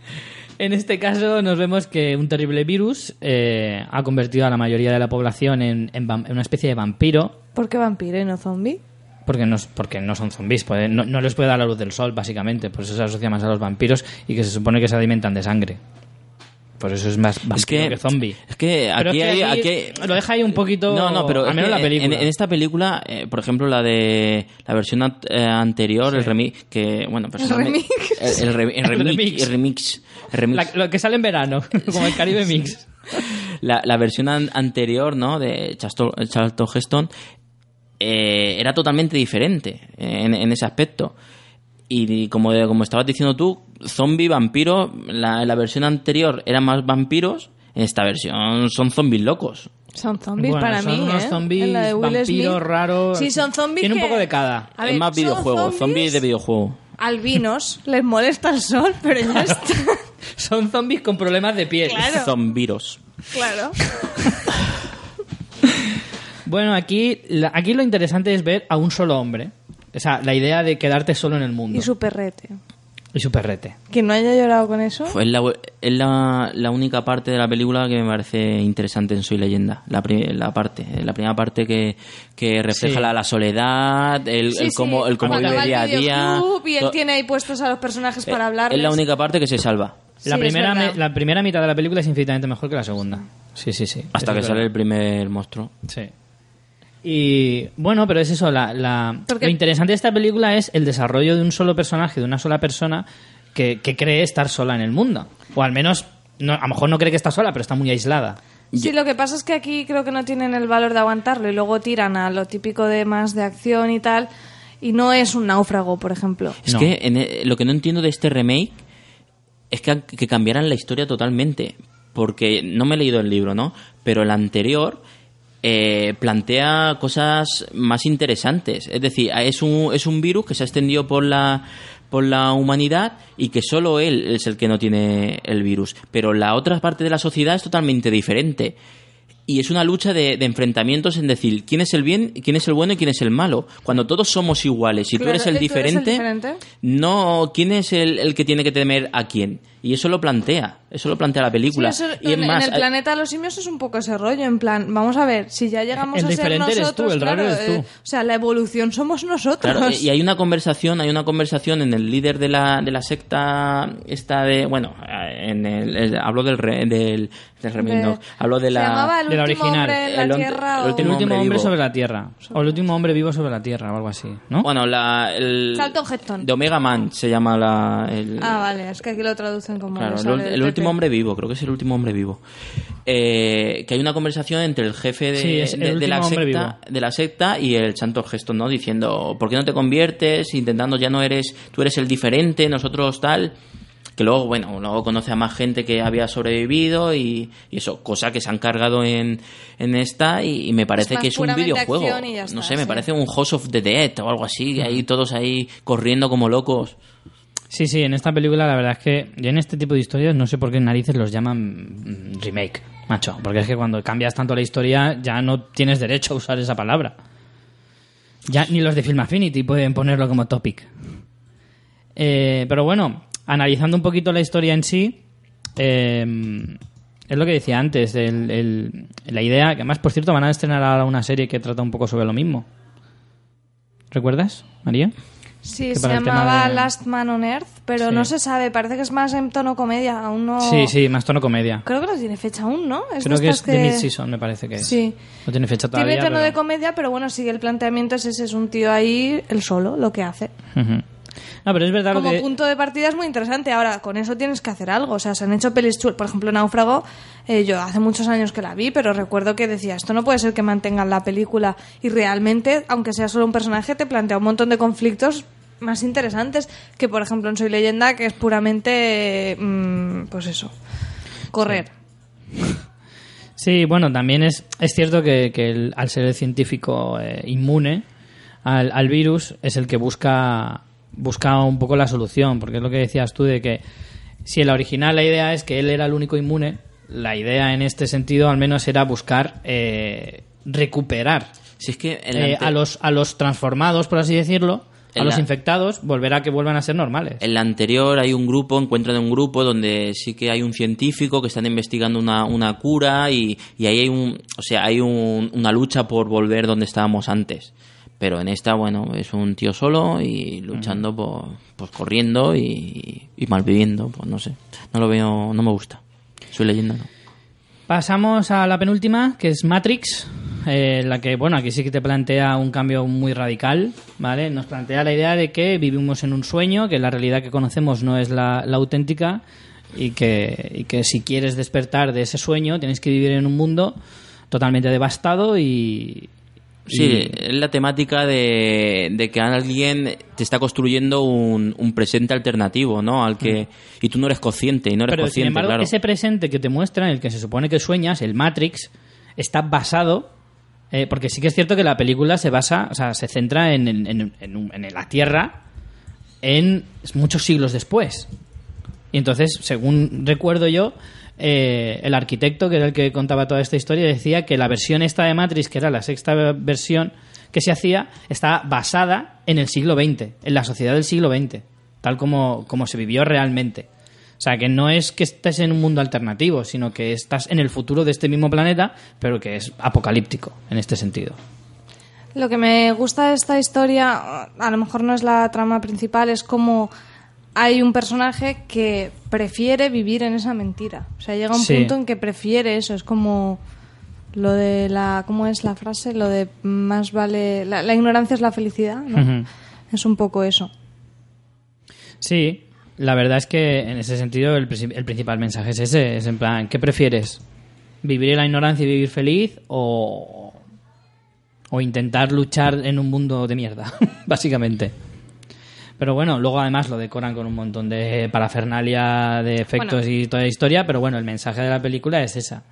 A: En este caso nos vemos que un terrible virus eh, ha convertido a la mayoría de la población en, en vam- en una especie de vampiro,
B: ¿Por qué vampiro y no zombie?
A: porque no, porque no son zombies, pues, no, no les puede dar la luz del sol, básicamente, por eso se asocia más a los vampiros y que se supone que se alimentan de sangre. Por eso es más vampiro
C: es que,
A: que zombie.
C: Es que aquí
A: es que
C: hay.
A: aquí
C: aquí-
A: lo deja ahí un poquito...
C: No, no, pero
A: al
C: es
A: menos
C: que
A: la película.
C: En, en esta película, eh, por ejemplo, la de la versión eh, anterior, el remix, que bueno,
B: remix.
C: el, el re- el
A: El
C: remix, el remix, el remix.
A: La- lo que sale en verano, como el Caribe Mix.
C: la, la versión an- anterior, ¿no? De Charlton, Charlton Heston eh, era totalmente diferente en, en ese aspecto. Y como, como estabas diciendo tú, zombie, vampiro, la, la versión anterior eran más vampiros, en esta versión son zombies locos.
B: Son zombies
A: Bueno,
B: para
A: son
B: mí,
A: unos
B: ¿eh?
A: zombies, vampiros raros.
B: Sí, son zombies
A: Tiene un poco de cada.
B: A
C: es
B: ver,
C: más videojuego,
B: zombies
C: zombies de videojuego.
B: Albinos, les molesta el sol, pero ya está.
A: Son zombies con problemas de piel.
B: Claro.
C: Zombiros.
B: claro.
A: Bueno, aquí, la- aquí lo interesante es ver a un solo hombre. O sea, la idea de quedarte solo en el mundo.
B: Y su perrete.
A: Y su perrete.
B: Quien no haya llorado con eso.
C: Fue la, es la, la única parte de la película que me parece interesante en Soy Leyenda. La, pri- la parte, la primera parte que, que refleja
A: Sí.
C: la, la soledad, el,
B: Sí,
C: el cómo,
B: sí.
C: el cómo vive día a día.
B: Y él tiene ahí puestos a los personajes para
C: Eh,
B: hablar.
C: Es la única parte que se salva.
A: La,
B: Sí, es
A: primera, me- la primera mitad de la película es infinitamente mejor que la segunda. Sí, sí, sí.
C: Hasta que
A: es
C: sale el primer monstruo.
A: Sí. Y bueno, pero es eso, la, la-
B: Porque-
A: lo interesante de esta película es el desarrollo de un solo personaje, de una sola persona que, que cree estar sola en el mundo. O al menos, no, a lo mejor no cree que está sola, pero está muy aislada.
B: Sí, lo que pasa es que aquí creo que no tienen el valor de aguantarlo y luego tiran a lo típico de más de acción y tal. Y no es un náufrago, por ejemplo.
C: Es
A: No.
C: que en e- lo que no entiendo de este remake es que, que cambiaran la historia totalmente. Porque no me he leído el libro, ¿no? Pero el anterior eh, plantea cosas más interesantes. Es decir, es un, es un virus que se ha extendido por la, por la humanidad y que solo él es el que no tiene el virus. Pero la otra parte de la sociedad es totalmente diferente. Y es una lucha de, de enfrentamientos en decir quién es el bien, quién es el bueno y quién es el malo. Cuando todos somos iguales y
B: Claro,
C: tú eres el
B: tú eres el
C: diferente,
B: diferente.
C: no quién es el, el que tiene que temer a quién. Y eso lo plantea, eso lo plantea la película.
B: Sí, eso-
C: y
B: en,
C: más,
B: en el planeta de los simios es un poco ese rollo, en plan, vamos a ver, si ya llegamos
A: El
B: a ser
A: diferente eres tú,
B: nosotros,
A: el raro
B: claro,
A: eres tú.
B: eh, o sea, la evolución somos nosotros.
C: Claro, y hay una conversación, hay una conversación en el líder de la, de la secta esta de, bueno, en el, el- hablo del re- del, del
B: De-
C: hablo de la
A: de la original.
B: la
C: El on-
B: Tierra
C: el
B: o-
A: El último
C: hombre vivo.
A: sobre la Tierra. O el último hombre vivo sobre la Tierra o algo así, ¿no?
C: Bueno, la, el,
B: Charlton Heston.
C: de Omega Man se llama la, el,
B: Ah, vale, es que aquí lo como...
C: Claro, el, último hombre vivo, creo que es el último hombre vivo. Eh, que hay una conversación entre el jefe de,
A: Sí, es el
C: de- de la secta, de la secta y el Santo Gesto, ¿no? Diciendo, ¿por qué no te conviertes? Intentando, ya no eres, tú eres el diferente, nosotros tal. Que luego, bueno, luego conoce a más gente que había sobrevivido y, y eso, cosa que se han cargado en, en esta y, y me parece que es un videojuego.
B: acción y ya
C: no sé, me parece un House of the Dead o algo así, ahí todos ahí corriendo como locos.
A: Sí, sí, en esta película la verdad es que yo en este tipo de historias no sé por qué narices los llaman mm, remake, macho. Porque es que cuando cambias tanto la historia ya no tienes derecho a usar esa palabra. Ya ni los de Film Affinity pueden ponerlo como topic. Eh, pero bueno, analizando un poquito la historia en sí, eh, es lo que decía antes, el- el- la idea, que además, por cierto, van a estrenar ahora una serie que trata un poco sobre lo mismo. ¿Recuerdas, María?
B: Sí,
A: que
B: se llamaba
A: de-
B: Last Man on Earth, pero
A: Sí.
B: no se sabe, parece que es más en tono comedia, aún no...
A: Sí, sí, más tono comedia.
B: Creo que no tiene fecha aún, ¿no? Es
A: Creo que es
B: estas
A: de mid-season, me parece que es.
B: Sí.
A: No tiene fecha todavía.
B: Tiene tono
A: pero-
B: de comedia, pero bueno, sigue el planteamiento es ese, es un tío ahí, el solo, lo que hace.
A: Ujú. No, pero es verdad lo
B: Como
A: que...
B: punto de partida es muy interesante. Ahora, con eso tienes que hacer algo. O sea, se han hecho pelis chulas. Por ejemplo, Náufrago, eh, yo hace muchos años que la vi, pero recuerdo que decía, esto no puede ser que mantengan la película. Y realmente, aunque sea solo un personaje, te plantea un montón de conflictos más interesantes que, por ejemplo, en Soy Leyenda, que es puramente, mm, pues eso, correr.
A: Sí, bueno, también es, es cierto que, que el- al ser el científico eh, inmune al, al virus es el que busca, busca un poco la solución, porque es lo que decías tú de que si en la original la idea es que él era el único inmune, la idea en este sentido al menos era buscar eh, recuperar
C: Si es que
A: eh, a, los, a los transformados, por así decirlo, a los infectados, volver a que vuelvan a ser normales.
C: En la anterior hay un grupo, encuentro de un grupo donde sí que hay un científico que están investigando una, una cura y, y ahí hay un, o sea, hay un- una lucha por volver donde estábamos antes. Pero en esta, bueno, es un tío solo y luchando, por, pues corriendo y, y malviviendo, pues no sé. No lo veo, no me gusta. Soy leyenda, no.
A: Pasamos a la penúltima, que es Matrix, eh, la que, bueno, aquí sí que te plantea un cambio muy radical, ¿vale? Nos plantea la idea de que vivimos en un sueño, que la realidad que conocemos no es la, la auténtica y que, y que si quieres despertar de ese sueño tienes que vivir en un mundo totalmente devastado y...
C: Sí, es la temática de, de que alguien te está construyendo un, un presente alternativo, ¿no? Al que y tú no eres consciente y no eres
A: Pero sin
C: consciente,
A: embargo,
C: claro.
A: ese presente que te muestra, en el que se supone que sueñas, el Matrix, está basado. eh, porque sí que es cierto que la película se basa, o sea, se centra en, en- en la Tierra en muchos siglos después. Y entonces, según recuerdo yo, eh, el arquitecto, que era el que contaba toda esta historia, decía que la versión esta de Matrix, que era la sexta versión que se hacía, está basada en el siglo XX, en la sociedad del siglo XX, tal como, como se vivió realmente. O sea, que no es que estés en un mundo alternativo, sino que estás en el futuro de este mismo planeta, pero que es apocalíptico en este sentido.
B: Lo que me gusta de esta historia, a lo mejor no es la trama principal, es como hay un personaje que prefiere vivir en esa mentira. O sea, llega un
A: Sí.
B: punto en que prefiere eso. Es como lo de la. ¿Cómo es la frase? Lo de más vale. La, la ignorancia es la felicidad. Es un poco eso.
A: Sí, la verdad es que en ese sentido el, el principal mensaje es ese, es en plan, ¿qué prefieres? ¿Vivir en la ignorancia y vivir feliz o, o intentar luchar en un mundo de mierda, básicamente? Pero bueno, luego además lo decoran con un montón de parafernalia de efectos
B: Bueno.
A: y toda la historia, pero bueno, el mensaje de la película es esa.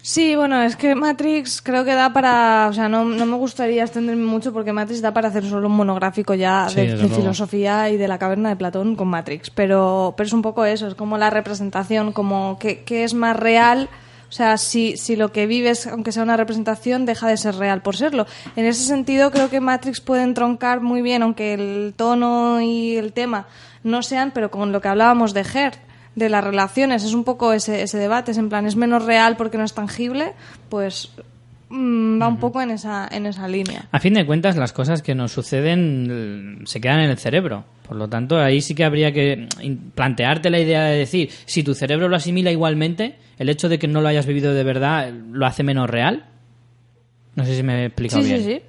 B: Sí, bueno, es que Matrix creo que da para. O sea, no, no me gustaría extenderme mucho porque Matrix da para hacer solo un monográfico ya
A: Sí,
B: de, filosofía y de la caverna de Platón con Matrix. Pero, pero es un poco eso, es como la representación, como que es más real. O sea, si, si lo que vives, aunque sea una representación, deja de ser real por serlo. En ese sentido, creo que Matrix puede entroncar muy bien, aunque el tono y el tema no sean, pero con lo que hablábamos de Her, de las relaciones, es un poco ese, ese debate, es en plan, es menos real porque no es tangible, pues mm, va un poco en esa, en esa línea.
A: A fin de cuentas, las cosas que nos suceden eh, se quedan en el cerebro. Por lo tanto, ahí sí que habría que in- plantearte la idea de decir, si tu cerebro lo asimila igualmente, el hecho de que no lo hayas vivido de verdad eh, lo hace menos real. No sé si me he explicado
B: Sí,
A: bien.
B: sí, sí.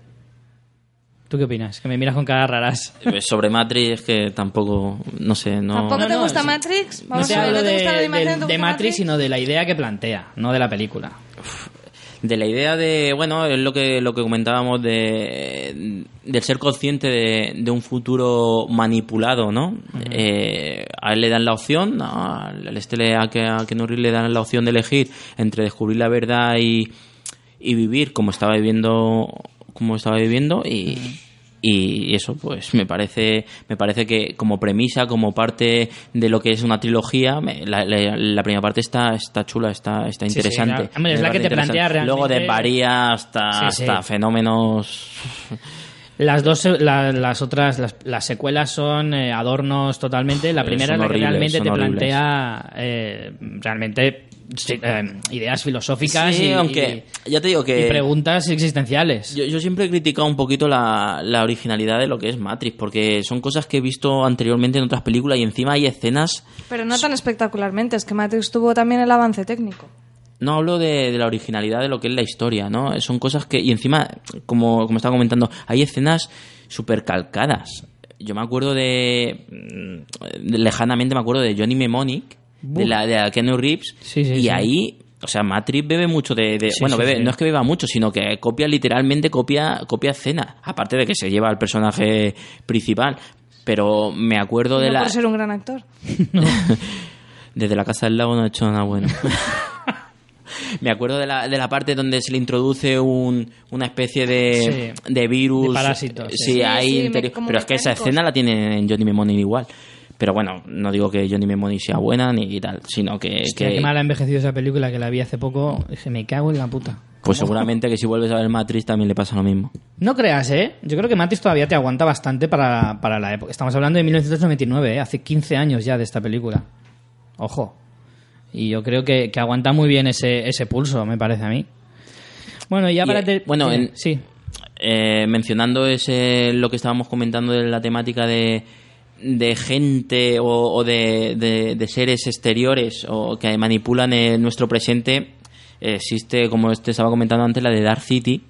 A: ¿Tú qué opinas? Que me miras con caras raras.
C: Eh, Sobre Matrix es que tampoco, no sé, no...
B: ¿Tampoco
A: No,
B: te
A: no,
B: gusta. Matrix?
A: No
B: Vamos
A: te
B: a ver,
A: hablo
B: ¿no te
A: de,
B: gusta la
A: de- de Matrix, sino de la idea que plantea, no de la película.
C: De la idea de bueno es lo que lo que comentábamos de del ser consciente de, de un futuro manipulado no Eh, a él le dan la opción a, al este le- a, que a le dan la opción de elegir entre descubrir la verdad y, y vivir como estaba viviendo como estaba viviendo y y eso pues me parece me parece que como premisa como parte de lo que es una trilogía me- la, la- la primera parte está está chula está está
A: Sí, sí,
C: interesante
A: claro. Hombre, es la que te plantea
C: interesante. luego
A: realmente-
C: desvaría hasta
A: Sí, sí.
C: hasta fenómenos
A: Las dos, la- las otras, las, las secuelas son eh, adornos totalmente. La primera es la que
C: horribles,
A: realmente te
C: horribles.
A: plantea eh, realmente sí, eh, ideas filosóficas
C: Sí,
A: y,
C: aunque ya te digo que
A: y preguntas existenciales.
C: Yo, yo siempre he criticado un poquito la, la originalidad de lo que es Matrix, porque son cosas que he visto anteriormente en otras películas y encima hay escenas.
B: Pero no tan espectacularmente, es que Matrix tuvo también el avance técnico.
C: No hablo de, de la originalidad de lo que es la historia, ¿no? Son cosas que. Y encima, como, como estaba comentando, hay escenas súper calcadas. Yo me acuerdo de, mm, de- Lejanamente me acuerdo de Johnny Mnemonic, de la de la Keanu Reeves,
A: Sí, sí,
C: y
A: sí.
C: ahí. O sea, Matrix bebe mucho de... de-
A: Sí,
C: bueno,
A: sí,
C: bebe,
A: sí.
C: no es que beba mucho, sino que copia literalmente, copia, copia escena. Aparte de que se lleva al personaje principal. Pero me acuerdo de la...
B: por ser un gran actor.
C: Desde la casa del lago no he hecho nada bueno. Me acuerdo de la, de la parte donde se le introduce un, una especie de,
A: Sí.
C: de virus.
A: De parásitos, sí.
C: Sí,
B: Sí,
C: ahí
B: sí,
C: interior. Pero es que esa escena la tiene en Johnny Mnemonic igual. Pero bueno, no digo que Johnny Mnemonic sea buena ni tal, sino que,
A: Hostia,
C: que
A: qué mal ha envejecido esa película que la vi hace poco. Dije, me cago en la puta.
C: pues seguramente que si vuelves a ver Matrix también le pasa lo mismo.
A: No creas, ¿eh? Yo creo que Matrix todavía te aguanta bastante para, para la época. Estamos hablando de 1999, ¿eh? Hace 15 años ya de esta película. Ojo. Y yo creo que, que aguanta muy bien ese, ese pulso, me parece a mí. Bueno, y ya
C: Y,
A: para...
C: eh, bueno,
A: sí,
C: en-
A: sí.
C: Eh, mencionando ese lo que estábamos comentando de la temática de, de gente o, o de, de- de seres exteriores o que manipulan eh, nuestro presente existe como te estaba comentando antes la de Dark City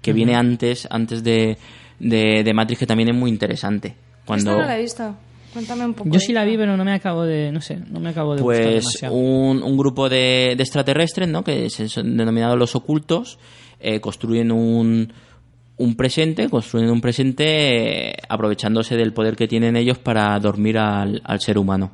C: que viene antes antes de, de, de Matrix que también es muy interesante cuando
B: Esta no la he visto. Cuéntame un poco.
A: Yo sí la vi, pero no me acabo de... No sé, no me acabo de gustar
C: pues
A: demasiado.
C: un, un grupo de, de extraterrestres, ¿no? Que se son denominados los ocultos, eh, construyen un, un presente, construyen un presente aprovechándose del poder que tienen ellos para dormir al, al ser humano.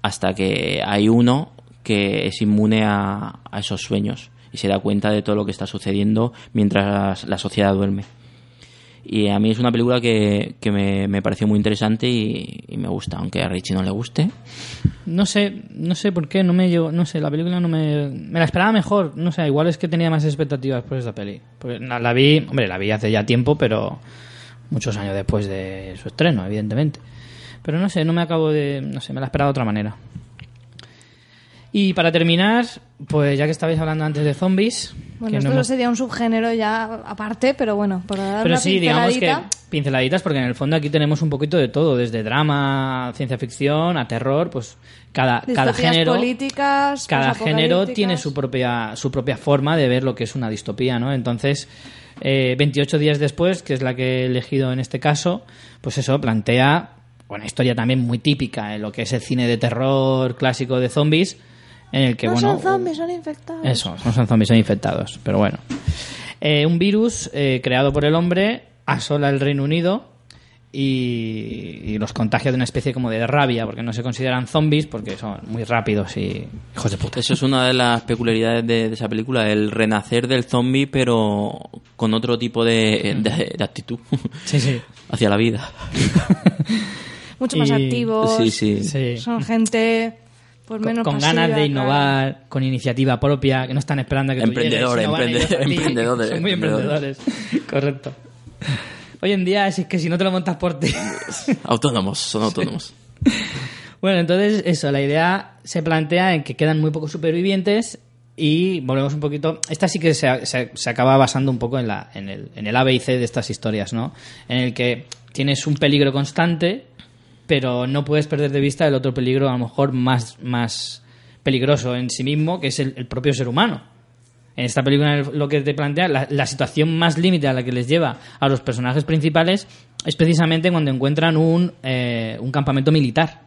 C: Hasta que hay uno que es inmune a, a esos sueños y se da cuenta de todo lo que está sucediendo mientras la sociedad duerme. Y a mí es una película que, que me, me pareció muy interesante y, me gusta, aunque a Richie no le guste.
A: No sé, no sé por qué, no me llevo, no sé, la película no me... Me la esperaba mejor, no sé, igual es que tenía más expectativas por esa peli. La, la vi, hombre, la vi hace ya tiempo, pero muchos años después de su estreno, evidentemente. Pero no sé, no me acabo de... No sé, me la esperaba de otra manera. Y para terminar, pues ya que estabais hablando antes de zombies...
B: Bueno,
A: que
B: esto
A: no hemos-
B: sería un subgénero ya aparte, pero bueno, por dar
A: Pero
B: una
A: sí, digamos que
B: pinceladita.
A: pinceladitas, porque en el fondo aquí tenemos un poquito de todo, desde drama, ciencia ficción, a terror, pues cada, cada género...
B: políticas,
A: cada género
B: posapocalípticas.
A: tiene su propia su propia forma de ver lo que es una distopía, ¿no? Entonces, eh, 28 días después, que es la que he elegido en este caso, pues eso plantea una historia también muy típica en lo que es el cine de terror clásico de zombies, en el que
B: no
A: bueno,
B: son zombies, son infectados.
A: eso, no son zombies, son infectados, pero bueno. Eh, un virus eh, creado por el hombre asola el Reino Unido y, y los contagia de una especie como de rabia, porque no se consideran zombies, porque son muy rápidos y hijos de puta.
C: Eso es una de las peculiaridades de, de esa película, el renacer del zombie, pero con otro tipo de, de- de actitud
A: Sí, sí.
C: hacia la vida.
B: Mucho más
A: Y-
B: activos.
C: Sí, sí.
A: Sí.
B: Son gente
A: Con,
B: menos
A: con
B: pasiva,
A: ganas de
B: claro.
A: innovar, con iniciativa propia, que no están esperando a que tú
C: Emprendedores,
A: llegues, sino van
C: emprende-
A: ellos a ti.
C: emprendedores,
A: Son muy
C: emprendedores.
A: emprendedores. Correcto. Hoy en día es que si no te lo montas por ti.
C: Autónomos, son autónomos.
A: Bueno, entonces eso, la idea se plantea en que quedan muy pocos supervivientes y volvemos un poquito. Esta sí que se, se- se acaba basando un poco en, la, en, el, en el A, B y C de estas historias, ¿no? En el que tienes un peligro constante, pero no puedes perder de vista el otro peligro, a lo mejor más, más peligroso en sí mismo, que es el, propio ser humano. En esta película lo que te plantea, la, la situación más límite a la que les lleva a los personajes principales es precisamente cuando encuentran un, eh, un campamento militar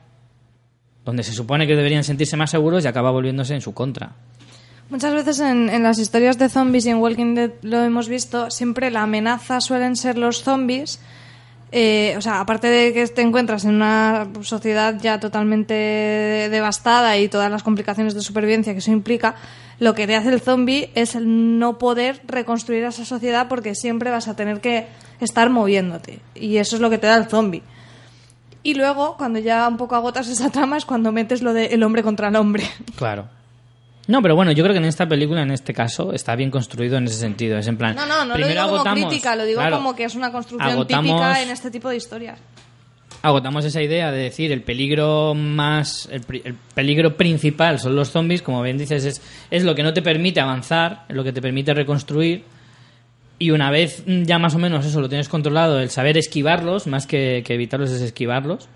A: donde se supone que deberían sentirse más seguros y acaba volviéndose en su contra.
B: Muchas veces en, en las historias de zombies y en Walking Dead lo hemos visto, siempre la amenaza suelen ser los zombies. Eh, o sea, aparte de que te encuentras en una sociedad ya totalmente devastada y todas las complicaciones de supervivencia que eso implica, lo que te hace el zombie es el no poder reconstruir esa sociedad porque siempre vas a tener que estar moviéndote. Y eso es lo que te da el zombie. Y luego, cuando ya un poco agotas esa trama, es cuando metes lo de el hombre contra el hombre.
A: Claro. No, pero bueno, yo creo que en esta película, en este caso, está bien construido en ese sentido. Es en plan.
B: No, no, no lo digo como crítica, lo digo
A: claro,
B: como que es una construcción
A: agotamos-
B: típica en este tipo de historias.
A: Agotamos esa idea de decir el peligro más. El, peligro principal son los zombies, como bien dices, es, es lo que no te permite avanzar, es lo que te permite reconstruir. Y una vez ya más o menos eso lo tienes controlado, el saber esquivarlos, más que, que evitarlos es esquivarlos,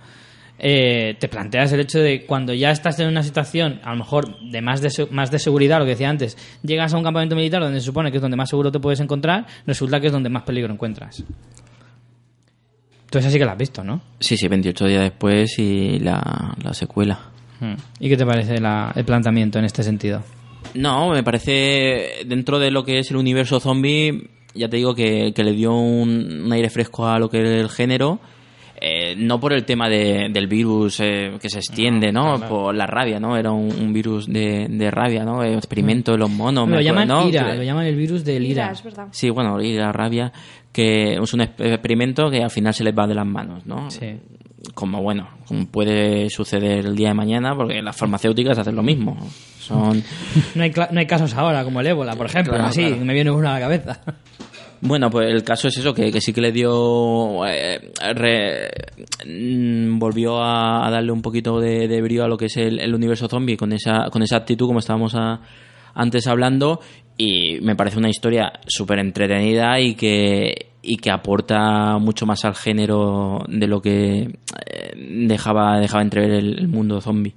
A: eh, te planteas el hecho de cuando ya estás en una situación, a lo mejor de más de, más de seguridad, lo que decía antes, llegas a un campamento militar donde se supone que es donde más seguro te puedes encontrar, resulta que es donde más peligro encuentras. Tú esa sí que la has visto, ¿no?
C: Sí, sí, 28 días después y la, la secuela.
A: Hmm. ¿Y qué te parece la- el planteamiento en este sentido?
C: No, me parece dentro de lo que es el universo zombie, ya te digo que, que le dio un, un aire fresco a lo que es el género. No por el tema de- del virus eh, que se extiende, ¿no? Por la rabia, ¿no? Era un, un virus de, de rabia, ¿no? El experimento de los monos. me
A: lo
C: acuerdo,
A: llaman
C: ¿no?
A: ira,
C: Que-
A: lo llaman el virus del ira.
B: Mira, es verdad.
C: Sí, bueno, la rabia, que es un exp- experimento que al final se les va de las manos, ¿no?
A: Sí.
C: Como bueno, como puede suceder el día de mañana, porque las farmacéuticas hacen lo mismo. Son.
A: No hay, cla- no hay casos ahora como el ébola, por ejemplo.
C: Claro,
A: así,
C: claro.
A: me viene uno a la cabeza.
C: Bueno, pues el caso es eso, que, que sí que le dio. eh, mm, volvió a, darle un poquito de, de brío a lo que es el, el universo zombie con esa, con esa actitud, como estábamos antes hablando. Y me parece una historia súper entretenida y que, y que aporta mucho más al género de lo que eh, dejaba, dejaba entrever el mundo zombie.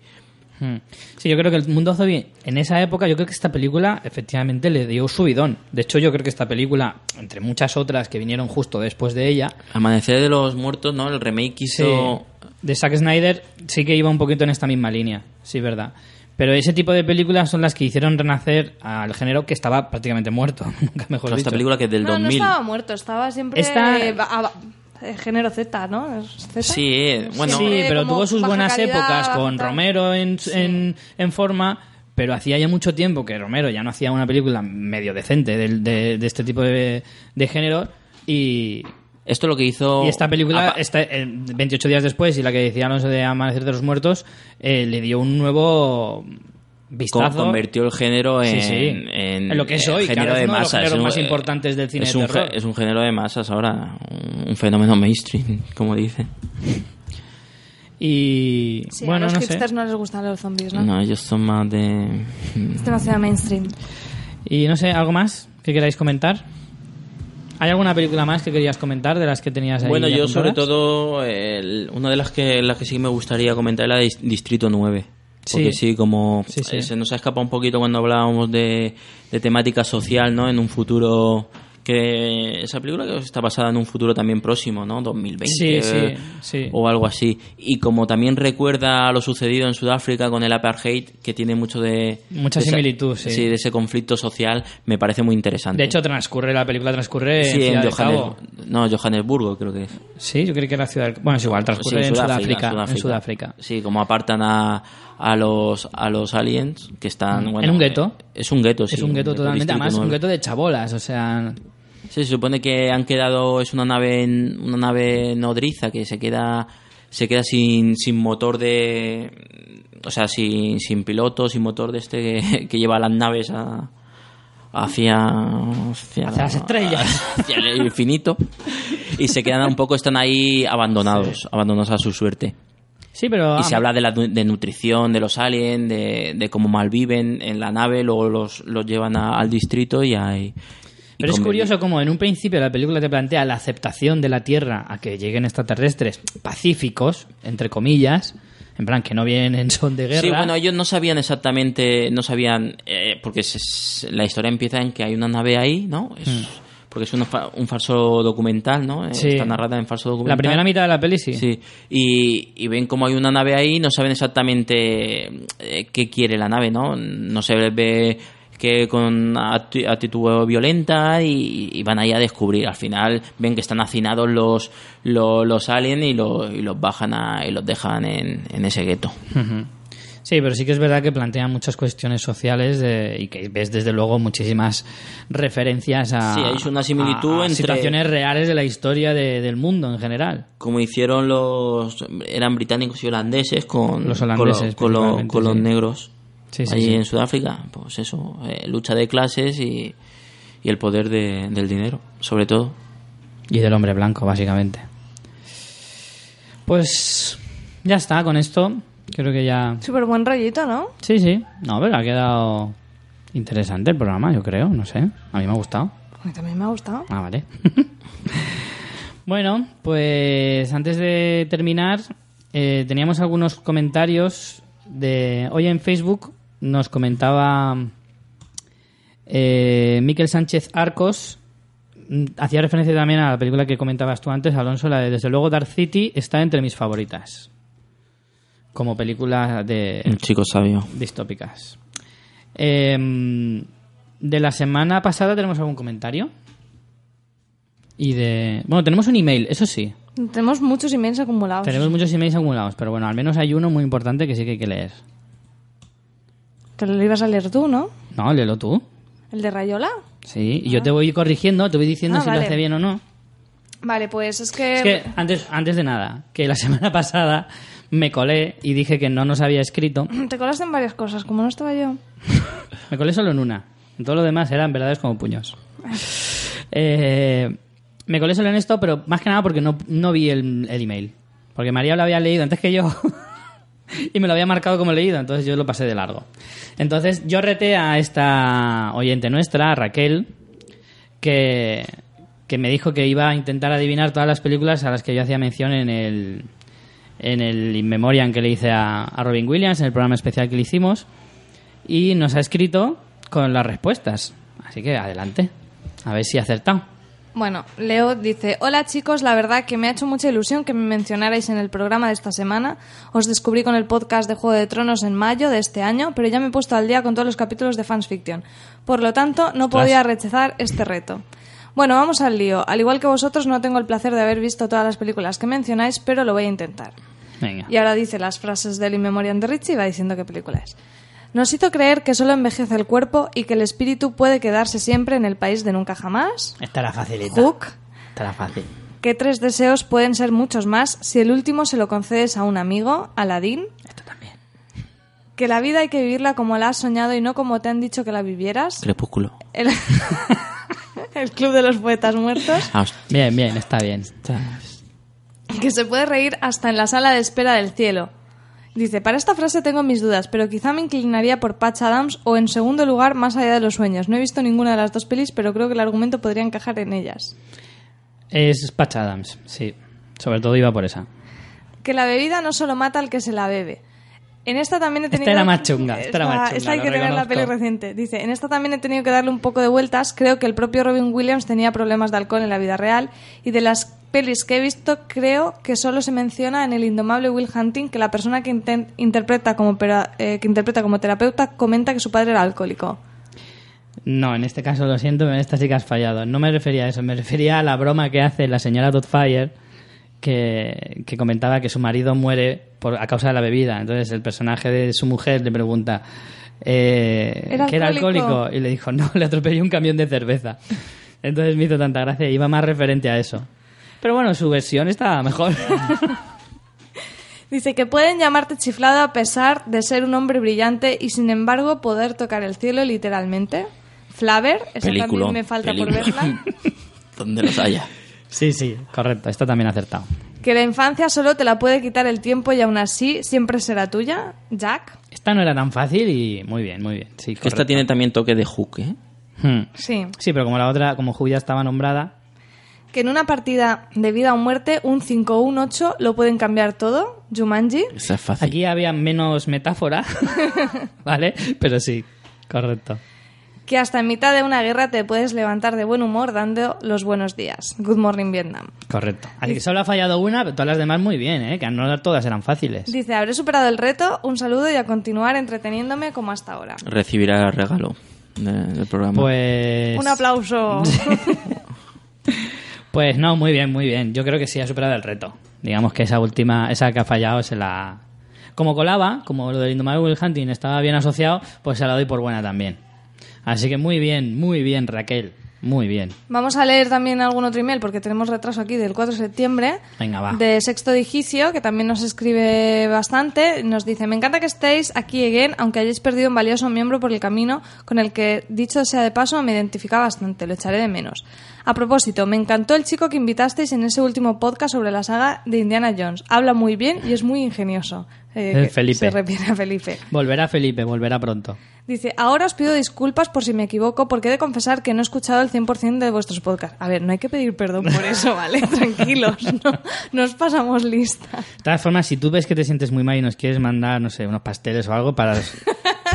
A: Hmm. Sí, yo creo que el mundo zombie, en esa época, yo creo que esta película efectivamente le dio subidón. De hecho, yo creo que esta película, entre muchas otras que vinieron justo después de ella,
C: Amanecer de los Muertos, ¿no? El remake
A: sí,
C: hizo.
A: de Zack Snyder sí que iba un poquito en esta misma línea, sí, verdad. Pero ese tipo de películas son las que hicieron renacer al género que estaba prácticamente muerto, nunca mejor
C: esta
A: dicho.
C: película que es del
B: no, no
C: 2000.
B: estaba muerto, estaba siempre género Z, ¿no? ¿Es Z?
C: Sí, eh, bueno.
A: Sí, pero tuvo sus buenas
B: calidad,
A: épocas con
B: tal.
A: Romero en, en, en forma, pero hacía ya mucho tiempo que Romero ya no hacía una película medio decente de, de este tipo de, de género y,
C: Esto lo que hizo.
A: y esta película, esta, eh, 28 días después y la que decía Alonso de Amanecer de los Muertos, eh, le dio un nuevo vistazo.
C: convirtió el género en,
A: Sí, sí.
C: en-
A: En lo que es hoy,
C: género
A: ahora es
C: de
A: uno de los
C: masas.
A: más importantes del cine
C: es
A: de
C: un,
A: terror.
C: es un género de masas ahora, un, un fenómeno mainstream, como dice.
A: Y
B: Sí,
A: bueno,
B: a los
A: no
B: hipsters
A: sé.
B: no les gustan los zombies, ¿no?
C: No, ellos son más de.
B: Es demasiado mainstream.
A: Y no sé, ¿algo más que queráis comentar? ¿Hay alguna película más que querías comentar de las que tenías ahí?
C: Bueno, yo sobre todo, el- una de las que, las que sí me gustaría comentar es la de Dis- Distrito 9. Porque
A: Sí.
C: sí, como
A: Sí, sí.
C: eh, se nos ha escapado un poquito cuando hablábamos de, de temática social, ¿no? En un futuro que esa película que está basada en un futuro también próximo, ¿no? 2020
A: Sí, sí, sí.
C: o algo así. Y como también recuerda lo sucedido en Sudáfrica con el apartheid, que tiene mucho de
A: Mucha
C: de esa-
A: similitud, sí.
C: de ese conflicto social, me parece muy interesante.
A: De hecho, transcurre, la película transcurre en
C: en
A: Ciudad del
C: Johannes- no, Johannesburgo creo que es.
A: Sí, yo creí que era Ciudad Bueno, es igual, transcurre en, Sudáfrica,
C: Sudáfrica.
A: en Sudáfrica.
C: Sí, como apartan a, a los a los aliens que están bueno,
A: Mm. en un gueto.
C: eh, Es un gueto, sí.
A: es un gueto totalmente, además un
C: 9.
A: gueto de chabolas, o sea...
C: Sí, se supone que han quedado es una nave una nave nodriza que se queda se queda sin, sin motor de... O sea, sin, sin piloto, sin motor de este que, que lleva las naves a, hacia, hacia,
A: Hacia las estrellas.
C: hacia el infinito. Y se quedan un poco, están ahí abandonados, abandonados a su suerte.
A: Sí, pero...
C: Y se habla de la de nutrición de los aliens, de, de cómo malviven en la nave, luego los, los llevan a- al distrito y hay...
A: Pero es curioso como en un principio la película te plantea la aceptación de la Tierra a que lleguen extraterrestres pacíficos, entre comillas, en plan que no vienen en son de guerra.
C: Sí, bueno, ellos no sabían exactamente, no sabían, eh, porque se- la historia empieza en que hay una nave ahí, ¿no? Es- Porque es fa- un falso documental, ¿no? Eh,
A: Hmm. Sí.
C: Está narrada en falso documental.
A: la primera mitad de la peli sí.
C: Sí, y, y ven como hay una nave ahí, no saben exactamente eh, qué quiere la nave, ¿no? No se ve que con acti- actitud violenta y, y van ahí a descubrir. Al final ven que están hacinados los, los, los aliens y, lo- y los bajan a- y los dejan en, en ese gueto.
A: Sí, pero sí que es verdad que plantea muchas cuestiones sociales de- y que ves desde luego muchísimas referencias a,
C: Sí, hay una similitud
A: a- a
C: entre-
A: situaciones reales de la historia de- del mundo en general.
C: Como hicieron los... eran británicos y holandeses con
A: Los holandeses,
C: con, lo- con lo- los negros.
A: Sí, sí,
C: allí
A: sí.
C: en Sudáfrica, pues eso, eh, lucha de clases y, y el poder de- del dinero, sobre todo.
A: Y del hombre blanco, básicamente. Pues ya está, con esto creo que ya...
B: Súper buen rollito, ¿no?
A: Sí, sí. No, pero ha quedado interesante el programa, yo creo, no sé. A mí me ha gustado.
B: A mí también me ha gustado.
A: Ah, vale. bueno, pues antes de terminar, eh, teníamos algunos comentarios de... Hoy en Facebook nos comentaba eh, Miquel Sánchez Arcos, mm, hacía referencia también a la película que comentabas tú antes, Alonso, la de Desde luego Dark City está entre mis favoritas. Como película de
C: Un chico sabio.
A: distópicas. Em, de la semana pasada tenemos algún comentario. Y de. Bueno, tenemos un email, eso sí.
B: Tenemos muchos emails acumulados.
A: Tenemos muchos emails acumulados, pero bueno, al menos hay uno muy importante que sí que hay que leer.
B: Te lo ibas a leer tú, ¿no?
A: No, léelo tú.
B: ¿El de Rayola?
A: Sí, y yo te voy corrigiendo, te voy diciendo
B: Ah,
A: si lo hace bien o no.
B: Vale, pues es que...
A: Es que antes, antes de nada, que la semana pasada me colé y dije que no nos había escrito.
B: Te colaste en varias cosas, como no estaba yo.
A: Me colé solo en una. En todo lo demás eran verdades como puños. Eh, me colé solo en esto, pero más que nada porque no, no vi el, el email. Porque María lo había leído antes que yo. y me lo había marcado como leído, entonces yo lo pasé de largo. Entonces yo reté a esta oyente nuestra, Raquel, que, que me dijo que iba a intentar adivinar todas las películas a las que yo hacía mención en el, en el In Memoriam que le hice a, a Robin Williams, en el programa especial que le hicimos y nos ha escrito con las respuestas. Así que adelante, a ver si ha acertado.
B: Bueno, Leo dice, hola chicos, la verdad que me ha hecho mucha ilusión que me mencionarais en el programa de esta semana. Os descubrí con el podcast de Juego de Tronos en mayo de este año, pero ya me he puesto al día con todos los capítulos de Fans Fiction. Por lo tanto, no podía rechazar este reto. Bueno, vamos al lío. Al igual que vosotros, no tengo el placer de haber visto todas las películas que mencionáis, pero lo voy a intentar.
A: Venga.
B: Y ahora dice las frases del In Memoriam de Richie y va diciendo qué película es. Nos hizo creer que solo envejece el cuerpo y que el espíritu puede quedarse siempre en el país de nunca jamás.
A: Esta era facilita.
B: Hook,
A: Esta era fácil.
B: que tres deseos pueden ser muchos más si el último se lo concedes a un amigo, Aladín.
A: Esta también.
B: Que la vida hay que vivirla como la has soñado y no como te han dicho que la vivieras.
C: Crepúsculo.
B: El, el Club de los Poetas Muertos.
C: Ah,
A: Bien, bien, está bien.
B: Que se puede reír hasta en la sala de espera del cielo. Dice, para esta frase tengo mis dudas, pero quizá me inclinaría por Patch Adams o en segundo lugar Más allá de los sueños. No he visto ninguna de las dos pelis, pero creo que el argumento podría encajar en ellas.
A: Es Patch Adams, sí. Sobre todo iba por esa.
B: Que la bebida no solo mata al que se la bebe. En esta también he
A: Esta
B: tenido...
A: era más chunga, esta era más chunga,
B: esta hay que tener la peli reciente. Dice, en esta también he tenido que darle un poco de vueltas. Creo que el propio Robin Williams tenía problemas de alcohol en la vida real. Y de las pelis que he visto, creo que solo se menciona en el indomable Will Hunting que la persona que, interpreta, como eh, que interpreta como terapeuta comenta que su padre era alcohólico.
A: No, en este caso lo siento, en esta sí que has fallado. No me refería a eso, me refería a la broma que hace la señora Doubtfire que, que comentaba que su marido muere por, a causa de la bebida. Entonces el personaje de su mujer le pregunta eh,
B: ¿Era
A: ¿que era
B: alcohólico?
A: Y le dijo, no, le atropelló un camión de cerveza. Entonces me hizo tanta gracia, iba más referente a eso. Pero bueno, su versión estaba mejor.
B: Dice que pueden llamarte chiflado a pesar de ser un hombre brillante y sin embargo poder tocar el cielo literalmente. Flaver, esa
C: Película.
B: también me falta por verla.
C: Donde los haya.
A: Sí, sí, correcto. Esto también ha acertado.
B: Que la infancia solo te la puede quitar el tiempo y aún así siempre será tuya. Jack.
A: Esta no era tan fácil y muy bien, muy bien. Sí,
C: Que esta tiene también toque de hook, ¿eh?
A: Hmm.
B: Sí.
A: Sí, pero como la otra, como Ju ya estaba nombrada,
B: Que en una partida de vida o muerte, un 5 o un 8 lo pueden cambiar todo. Jumanji.
C: Esa es fácil.
A: aquí había menos metáfora, ¿vale? Pero sí, correcto.
B: Que hasta en mitad de una guerra te puedes levantar de buen humor dando los buenos días. Good morning Vietnam.
A: Correcto. Así que solo ha fallado una, pero todas las demás muy bien, ¿eh? Que no todas eran fáciles.
B: Dice, habré superado el reto, un saludo y a continuar entreteniéndome como hasta ahora.
C: Recibirá el regalo de- del programa.
A: Pues...
B: Un aplauso.
A: Pues no, muy bien, muy bien. Yo creo que sí ha superado el reto. Digamos que esa última, esa que ha fallado se la... Como colaba, como lo del Indomable Hunting estaba bien asociado, pues se la doy por buena también. Así que muy bien, muy bien, Raquel. Muy bien.
B: Vamos a leer también algún otro email porque tenemos retraso aquí del 4 de septiembre.
A: Venga, va.
B: De Sexto Digicio, que también nos escribe bastante. Nos dice, me encanta que estéis aquí again, aunque hayáis perdido un valioso miembro por el camino con el que, dicho sea de paso, me identifica bastante. Lo echaré de menos. A propósito, me encantó el chico que invitasteis en ese último podcast sobre la saga de Indiana Jones. Habla muy bien y es muy ingenioso. Eh, que
A: Felipe.
B: Se refiere a Felipe.
A: Volverá Felipe, volverá pronto.
B: Dice, ahora os pido disculpas por si me equivoco, porque he de confesar que no he escuchado el 100% de vuestros podcasts. A ver, no hay que pedir perdón por eso, ¿vale? Tranquilos, no, no os pasamos lista.
A: De todas formas, si tú ves que te sientes muy mal y nos quieres mandar, no sé, unos pasteles o algo para,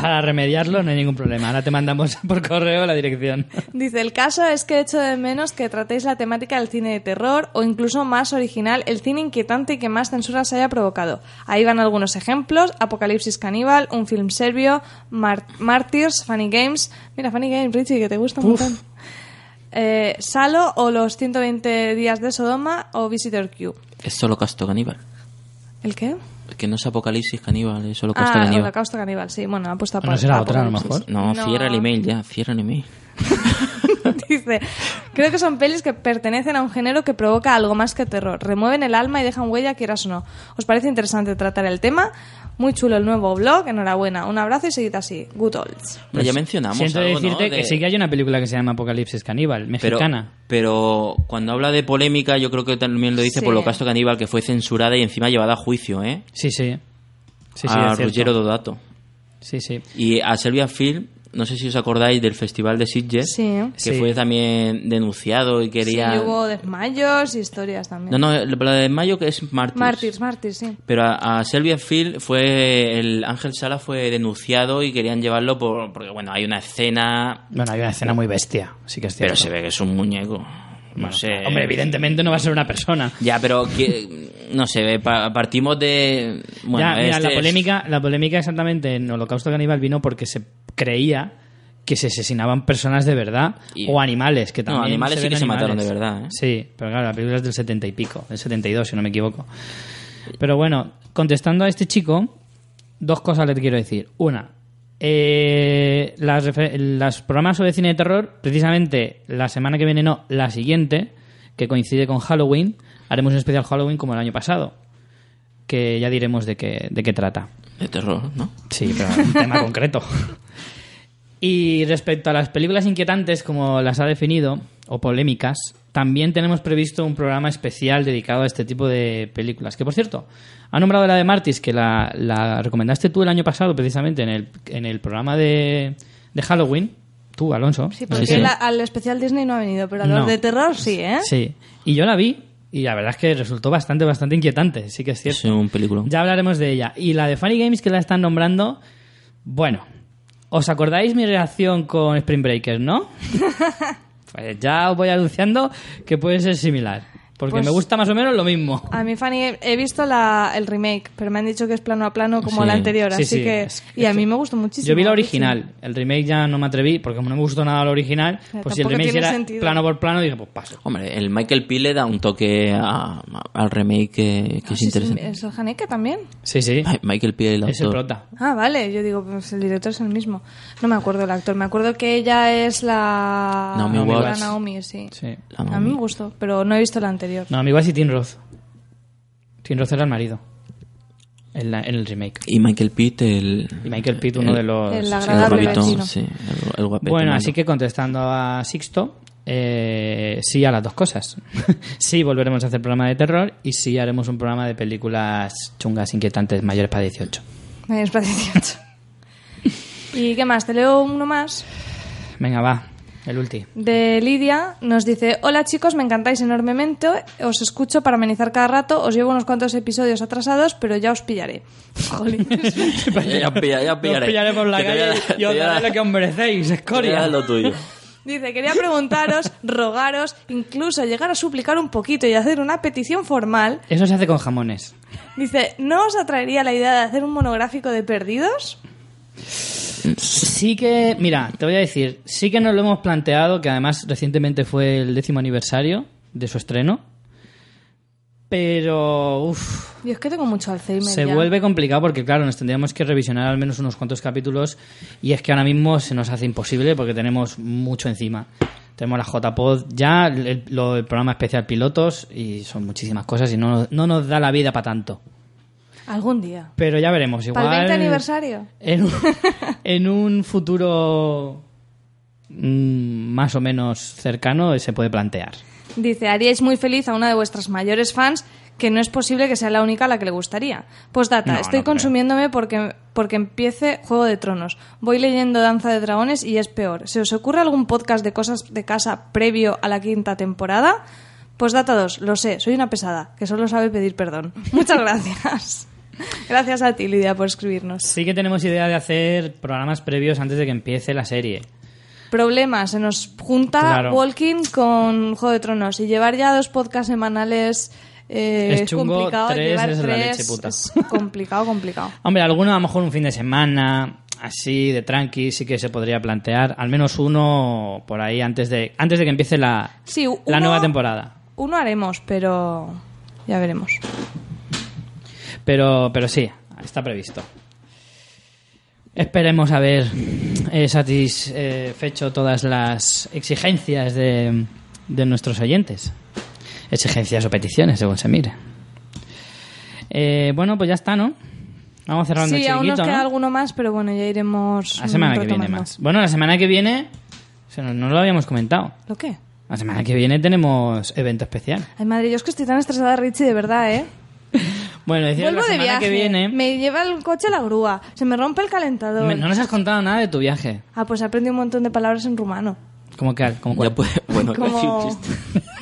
A: para remediarlo, no hay ningún problema. Ahora te mandamos por correo la dirección.
B: Dice, el caso es que echo de menos que tratéis la temática del cine de terror o incluso más original, el cine inquietante y que más censura se haya provocado. Ahí van algunos ejemplos, Apocalipsis Caníbal, un film serbio, Mar- Martyrs, Funny Games. Mira, Funny Games, Richie, que te gusta un montón. Eh, Salo o los 120 días de Sodoma o Visitor Q.
C: Es holocausto caníbal.
B: ¿El qué?
C: Que no es apocalipsis caníbal, es holocausto
B: Ah,
C: caníbal.
B: Holocausto Caníbal, sí. Bueno, ha puesto
A: No será otra, a lo mejor.
C: No,
B: No.
C: cierra el email ya, cierra el email.
B: Dice, creo que son pelis que pertenecen a un género que provoca algo más que terror. Remueven el alma y dejan huella, quieras o no. ¿Os parece interesante tratar el tema? Muy chulo el nuevo blog, enhorabuena. Un abrazo y seguid así. Good olds.
C: Pero ya mencionamos
A: Siento
C: algo, ¿no?
A: decirte que
C: De-
A: sí que hay una película que se llama Apocalipsis Caníbal, mexicana.
C: pero cuando habla de polémica, yo creo que también lo dice
B: Sí.
C: por holocausto caníbal, que fue censurada y encima llevada a juicio, ¿eh?
A: Sí, sí. Sí, sí,
C: a. Ruggero Dodato.
A: Sí, sí.
C: Y a Selvia Film, no sé si os acordáis del Festival de Sitges,
B: Sí.
C: que
A: Sí.
C: fue también denunciado y quería...
B: Sí, hubo desmayos y historias también.
C: No, no, la de Mayo que es Martyrs.
B: Mártires, mártires, sí.
C: Pero a, a Selvia Field fue el Ángel Sala fue denunciado y querían llevarlo por porque bueno hay una escena
A: Bueno, hay una escena muy bestia, sí que es cierto.
C: pero se ve que es un muñeco no sé
A: Hombre, evidentemente no va a ser una persona.
C: ya pero que, no sé pa- partimos de bueno
A: ya, mira,
C: este
A: la
C: es-
A: polémica, la polémica exactamente en Holocausto Caníbal vino porque se creía que se asesinaban personas de verdad
C: Y-
A: o animales, que
C: No,
A: también
C: animales
A: se
C: sí que se mataron
A: animales.
C: de verdad, ¿eh?
A: Sí, pero claro, la película es del 70 y pico, del 72 si no me equivoco. Pero bueno, contestando a este chico, dos cosas le quiero decir. Una, eh, las, programas sobre cine de terror, precisamente la semana que viene no, la siguiente, que coincide con Halloween, haremos un especial Halloween como el año pasado, que ya diremos de qué, de qué trata.
C: de terror no
A: Sí, pero un tema concreto. Y respecto a las películas inquietantes, como las ha definido, o polémicas, también tenemos previsto un programa especial dedicado a este tipo de películas. Que por cierto, ha nombrado la de Martis, que la, la recomendaste tú el año pasado, precisamente en el, en el programa de, de Halloween. Tú, Alonso.
B: Sí, porque
C: sí.
B: la- al especial Disney no ha venido, pero a los
A: No.
B: de terror sí, ¿eh?
A: Sí. Y yo la vi, y la verdad es que resultó bastante, bastante inquietante. Sí que es cierto.
C: es un película
A: Ya hablaremos de ella. Y la de Funny Games que la están nombrando, bueno, ¿os acordáis mi reacción con Spring Breakers, no? ya os voy anunciando que puede ser similar. Porque
B: Pues-
A: me gusta más o menos lo mismo.
B: A mí, Fanny, he visto la, el remake, pero me han dicho que es plano a plano como
C: Sí.
B: la anterior,
A: Sí,
B: así
A: sí,
B: que...
A: es-
B: y a mí me gustó muchísimo.
A: Yo vi la
B: muchísimo.
A: original, el remake ya no me atreví, porque como no me gustó nada el original,
B: Pero
A: pues si el remake
B: tiene
A: era
B: sentido.
A: plano por plano, dije, pues paso.
C: hombre el Michael P le da un toque a- al remake que, que
B: Ah,
C: es
B: sí, sí,
C: interesante
B: ¿Es el Haneke también?
A: Sí, sí,
C: Michael P el
A: es el prota.
B: Ah, vale. Yo digo, pues el director es el mismo. No me acuerdo el actor. Me acuerdo que ella es la...
C: Naomi
B: la
C: Watts.
B: Naomi, sí.
A: Sí.
C: La
B: A mí
C: Naomi.
B: me gustó, pero no he visto la anterior.
A: No, amigo es Tim Roth. Tim Roth era el marido. en, la- en el remake.
C: Y Michael Pitt, el...
A: Y Michael Pitt, uno
C: el-
A: de los...
B: el
C: el
B: agradable
C: guapito,
B: vecino.
C: sí, el, el guapete
A: Bueno,
C: malo.
A: así que contestando a Sixto, eh, sí a las dos cosas. sí volveremos a hacer programa de terror y sí haremos un programa de películas chungas, inquietantes, mayores para 18.
B: Mayores para 18. ¿Y qué más? Te leo uno más.
A: Venga, va, el ulti.
B: De Lidia nos dice, hola chicos, me encantáis enormemente, os escucho para amenizar cada rato, os llevo unos cuantos episodios atrasados, pero ya os pillaré. Jolín.
C: Ya, ya, pilla- ya
A: Os
C: pillaré.
A: pillaré por la
C: Que
A: calle y os daré lo que os merecéis, escoria.
C: lo tuyo.
B: Dice, quería preguntaros, rogaros, incluso llegar a suplicar un poquito y hacer una petición formal.
A: Eso se hace con jamones.
B: Dice, ¿no os atraería la idea de hacer un monográfico de perdidos?
A: Sí que, mira, te voy a decir, sí que nos lo hemos planteado, que además recientemente fue el décimo aniversario de su estreno. Pero, uff,
B: Yo es que tengo mucho Alzheimer
A: se
B: ya.
A: vuelve complicado porque, claro, nos tendríamos que revisionar al menos unos cuantos capítulos y es que ahora mismo se nos hace imposible porque tenemos mucho encima. Tenemos la JPod ya, el, el programa especial pilotos y son muchísimas cosas y no, no nos da la vida para tanto.
B: Algún día.
A: Pero ya veremos. Igual,
B: ¿Para el 20 aniversario?
A: En un, en un futuro mm, más o menos cercano se puede plantear.
B: Dice, haríais muy feliz a una de vuestras mayores fans que no es posible que sea la única a la que le gustaría. Postdata,
A: No,
B: estoy
A: no
B: consumiéndome porque, porque empiece Juego de Tronos. Voy leyendo Danza de Dragones y es peor. ¿Se os ocurre algún podcast de cosas de casa previo a la quinta temporada? Postdata 2, lo sé, soy una pesada, que solo sabe pedir perdón. Muchas gracias. Gracias a ti, Lidia, por escribirnos.
A: Sí que tenemos idea de hacer programas previos antes de que empiece la serie.
B: Problema, se nos junta
A: Claro.
B: Walking con Juego de Tronos y llevar ya dos podcasts semanales eh,
A: Es chungo,
B: complicado.
A: tres
B: llevar
A: es la
B: tres
A: leche puta.
B: es complicado, complicado.
A: Hombre, alguno a lo mejor un fin de semana, así de tranqui, sí que se podría plantear. Al menos uno por ahí antes de, antes de que empiece la,
B: Sí,
A: la
B: uno-
A: nueva temporada.
B: Uno haremos, pero ya veremos.
A: Pero, pero sí, está previsto. Esperemos haber eh, satisfecho todas las exigencias de, de nuestros oyentes. Exigencias o peticiones, según se mire. Eh, bueno, pues ya está, ¿no? Vamos cerrando
B: Sí,
A: el
B: aún nos queda
A: ¿no?
B: alguno más, pero bueno, ya iremos.
A: La semana que viene más. Bueno, la semana que viene, se nos- no lo habíamos comentado.
B: ¿Lo qué?
A: La semana que viene tenemos evento especial.
B: Ay, madre, yo es que estoy tan estresada, Richie, de verdad, ¿eh?
A: Bueno, decir
B: Vuelvo
A: la
B: de
A: semana
B: viaje,
A: que viene.
B: me lleva el coche a la grúa, se me rompe el calentador.
A: Me- no nos has contado nada de tu viaje.
B: Ah, pues he aprendido un montón de palabras en rumano.
A: ¿Cómo que? ¿Cómo cuál?
C: Ya puede, bueno,
B: Como-
C: casi un chiste.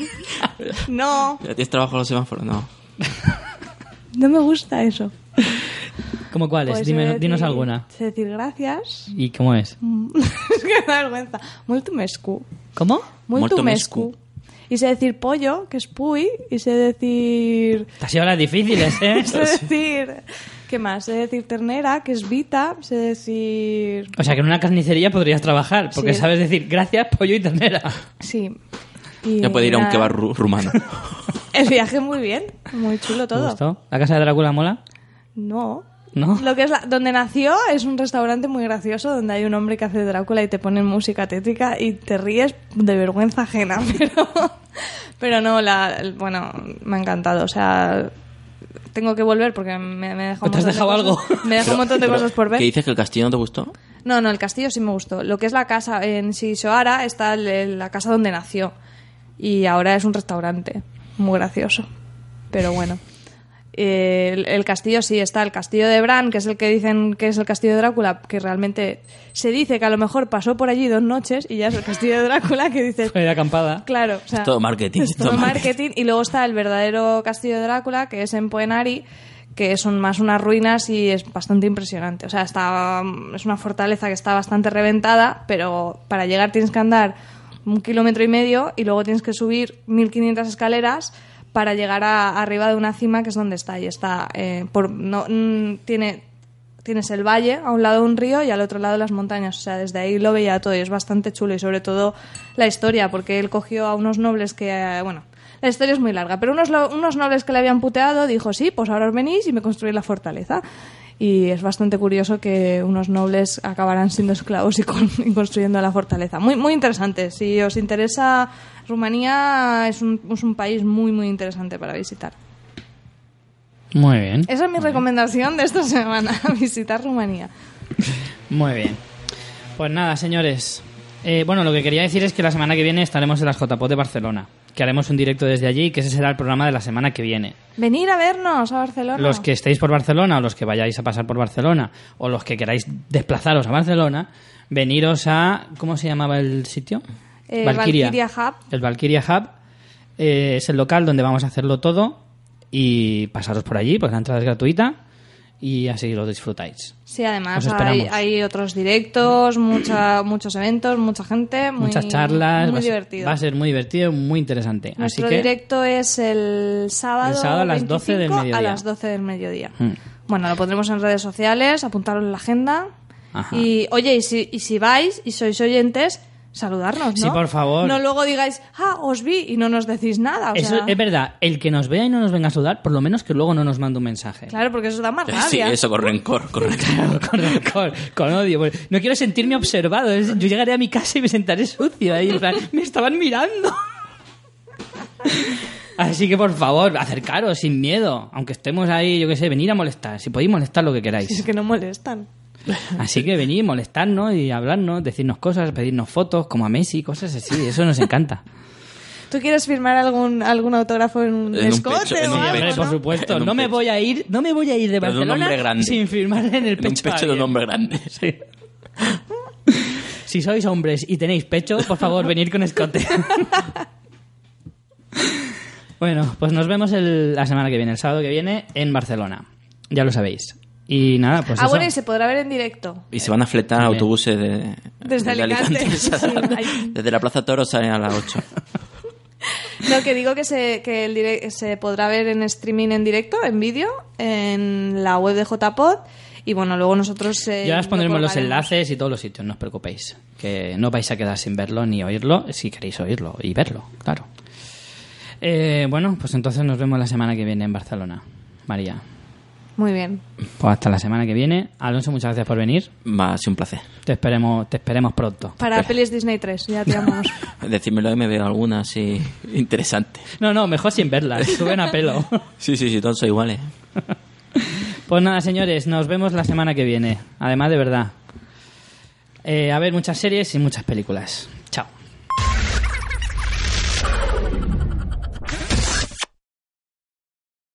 B: No,
C: ¿Ya tienes trabajo en los semáforos? No.
B: no me gusta eso.
A: ¿Cómo cuáles?
B: Pues
A: Dime-
B: sé decir-
A: dinos alguna.
B: Sé decir gracias.
A: ¿Y cómo es?
B: es que me da vergüenza. Molto mescu.
A: ¿Cómo?
B: Molto mescu. Y sé decir pollo, que es puy. Y sé decir...
A: Te has ido a las difíciles, ¿eh?
B: sé decir... ¿Qué más? Sé decir ternera, que es vita. Sé decir...
A: O sea que en una carnicería podrías trabajar, porque
B: Sí.
A: sabes decir gracias, pollo y ternera.
B: Sí. Y
C: Ya puede ir a un
B: nada.
C: kebab ru- rumano.
B: El viaje muy bien. Muy chulo
A: ¿Te
B: todo.
A: gustó? ¿La casa de Drácula mola?
B: No.
A: ¿No?
B: Lo que es la- donde nació es un restaurante muy gracioso donde hay un hombre que hace Drácula y te ponen música tétrica y te ríes de vergüenza ajena, pero pero no la bueno, me ha encantado, o sea, tengo que volver porque me, me deja un
A: ¿Te has dejado algo?
B: Me deja un montón de cosas por ver.
C: ¿Qué dices que el castillo no te gustó?
B: No, no, el castillo sí me gustó. Lo que es la casa en Shishoara está el- el- la casa donde nació. Y ahora es un restaurante. Muy gracioso. Pero bueno. Eh, El, el castillo sí está. El castillo de Bran, que es el que dicen que es el castillo de Drácula, que realmente se dice que a lo mejor pasó por allí dos noches y ya es el castillo de Drácula, que dices.
A: Fue de acampada.
B: Claro, o sea,
C: Es todo marketing,
B: Es
C: todo
B: todo
C: marketing.
B: marketing. Y luego está el verdadero castillo de Drácula, que es en Poenari, que son más unas ruinas y es bastante impresionante. O sea, está, es una fortaleza que está bastante reventada, pero para llegar tienes que andar un kilómetro y medio y luego tienes que subir 1500 escaleras para llegar a, arriba de una cima que es donde está. Y está, eh, por, no, mm, tiene tienes el valle a un lado un río y al otro lado las montañas. O sea, desde ahí lo veía todo y es bastante chulo. Y sobre todo la historia, porque él cogió a unos nobles que, eh, bueno, la historia es muy larga, pero unos, unos nobles que le habían puteado dijo, sí, pues ahora os venís y me construís la fortaleza. Y es bastante curioso que unos nobles acabaran siendo esclavos y, y construyendo la fortaleza. Muy, muy interesante. Si os interesa, Rumanía es un, es un país muy, muy interesante para visitar.
A: Muy bien.
B: Esa es mi recomendación de esta semana, visitar Rumanía.
A: Muy bien. Pues nada, señores. Eh, bueno, lo que quería decir es que la semana que viene estaremos en las JPOT de Barcelona. Que haremos un directo desde allí y que ese será el programa de la semana que viene.
B: Venir a vernos a Barcelona.
A: Los que estéis por Barcelona o los que vayáis a pasar por Barcelona o los que queráis desplazaros a Barcelona, veniros a... ¿Cómo se llamaba el sitio?
B: Eh, Valkyria Hub.
A: El Valkyria Hub eh, es el local donde vamos a hacerlo todo y pasaros por allí, pues la entrada es gratuita y así lo disfrutáis.
B: Sí, además hay, otros directos, mucha, muchos eventos, mucha gente. Muy,
A: Muchas charlas.
B: Muy
A: va, a ser-
B: divertido.
A: va a ser muy divertido, muy interesante.
B: Nuestro
A: así que
B: directo es el sábado,
A: El sábado a las 12 del
B: 25
A: mediodía.
B: A las 12 del mediodía.
A: Mm.
B: Bueno, lo pondremos en redes sociales, apuntaros en la agenda.
A: Ajá.
B: Y oye, y si, y si vais y sois oyentes, saludarnos, ¿no?
A: Sí, por favor.
B: No luego digáis, ah, os vi y no nos decís nada. O
A: Eso
B: sea,
A: es verdad. El que nos vea y no nos venga a saludar, por lo menos que luego no nos mande un mensaje.
B: Claro, porque eso da más rabia.
C: Sí, eso con rencor. Con rencor.
A: con, rencor, con odio. Bueno, No quiero sentirme observado. Yo llegaré a mi casa y me sentaré sucio ahí. en plan, me estaban mirando. Así que por favor, acercaros sin miedo. Aunque estemos ahí, yo qué sé, venir a molestar. Si podéis molestar lo que queráis.
B: Si es que no molestan.
A: Así que venid, molestarnos y hablarnos, decirnos cosas, pedirnos fotos, como a Messi, cosas así. Eso nos encanta.
B: ¿Tú quieres firmar algún, algún autógrafo en un
C: En un
B: escote
C: pecho, en
B: o
C: un
B: algo,
C: pecho.
A: Hombre, por
B: no?
A: supuesto.
C: En un
A: No me
C: pecho.
A: voy a ir, no me voy a ir de
C: Pero de un
A: Barcelona sin firmarle en el
C: En
A: pecho.
C: un pecho de un hombre grande.
A: Sí. Si sois hombres y tenéis pecho, por favor, venid con escote. bueno, pues nos vemos el- la semana que viene, el sábado que viene, en Barcelona. Ya lo sabéis. Y nada, pues
B: ah,
A: eso.
B: bueno, y se podrá ver en directo.
C: Y se van a fletar autobuses de,
B: Desde Alicante.
C: Desde la Plaza Toro salen a las 8.
B: No, que digo que, se, que el direct- se podrá ver en streaming en directo, en vídeo, en la web de JPod. Y bueno, luego nosotros. eh,
A: Ya os
B: lo
A: pondremos los enlaces y todos los sitios, no os preocupéis. Que no vais a quedar sin verlo ni oírlo, si queréis oírlo y verlo, claro. Eh, bueno, pues entonces nos vemos la semana que viene en Barcelona. María.
B: Muy bien.
A: Pues hasta la semana que viene. Alonso, muchas gracias por venir.
C: Va, ha sido un placer.
A: Te esperemos, te esperemos pronto.
B: Para pelis Disney 3, ya te llamamos.
C: Decídmelo y me veo alguna así interesante.
A: No, no, mejor sin verlas. Suben a pelo.
C: Sí, sí, sí, todos son iguales.
A: Pues nada, señores, nos vemos la semana que viene. Además, de verdad. Eh, a ver muchas series y muchas películas.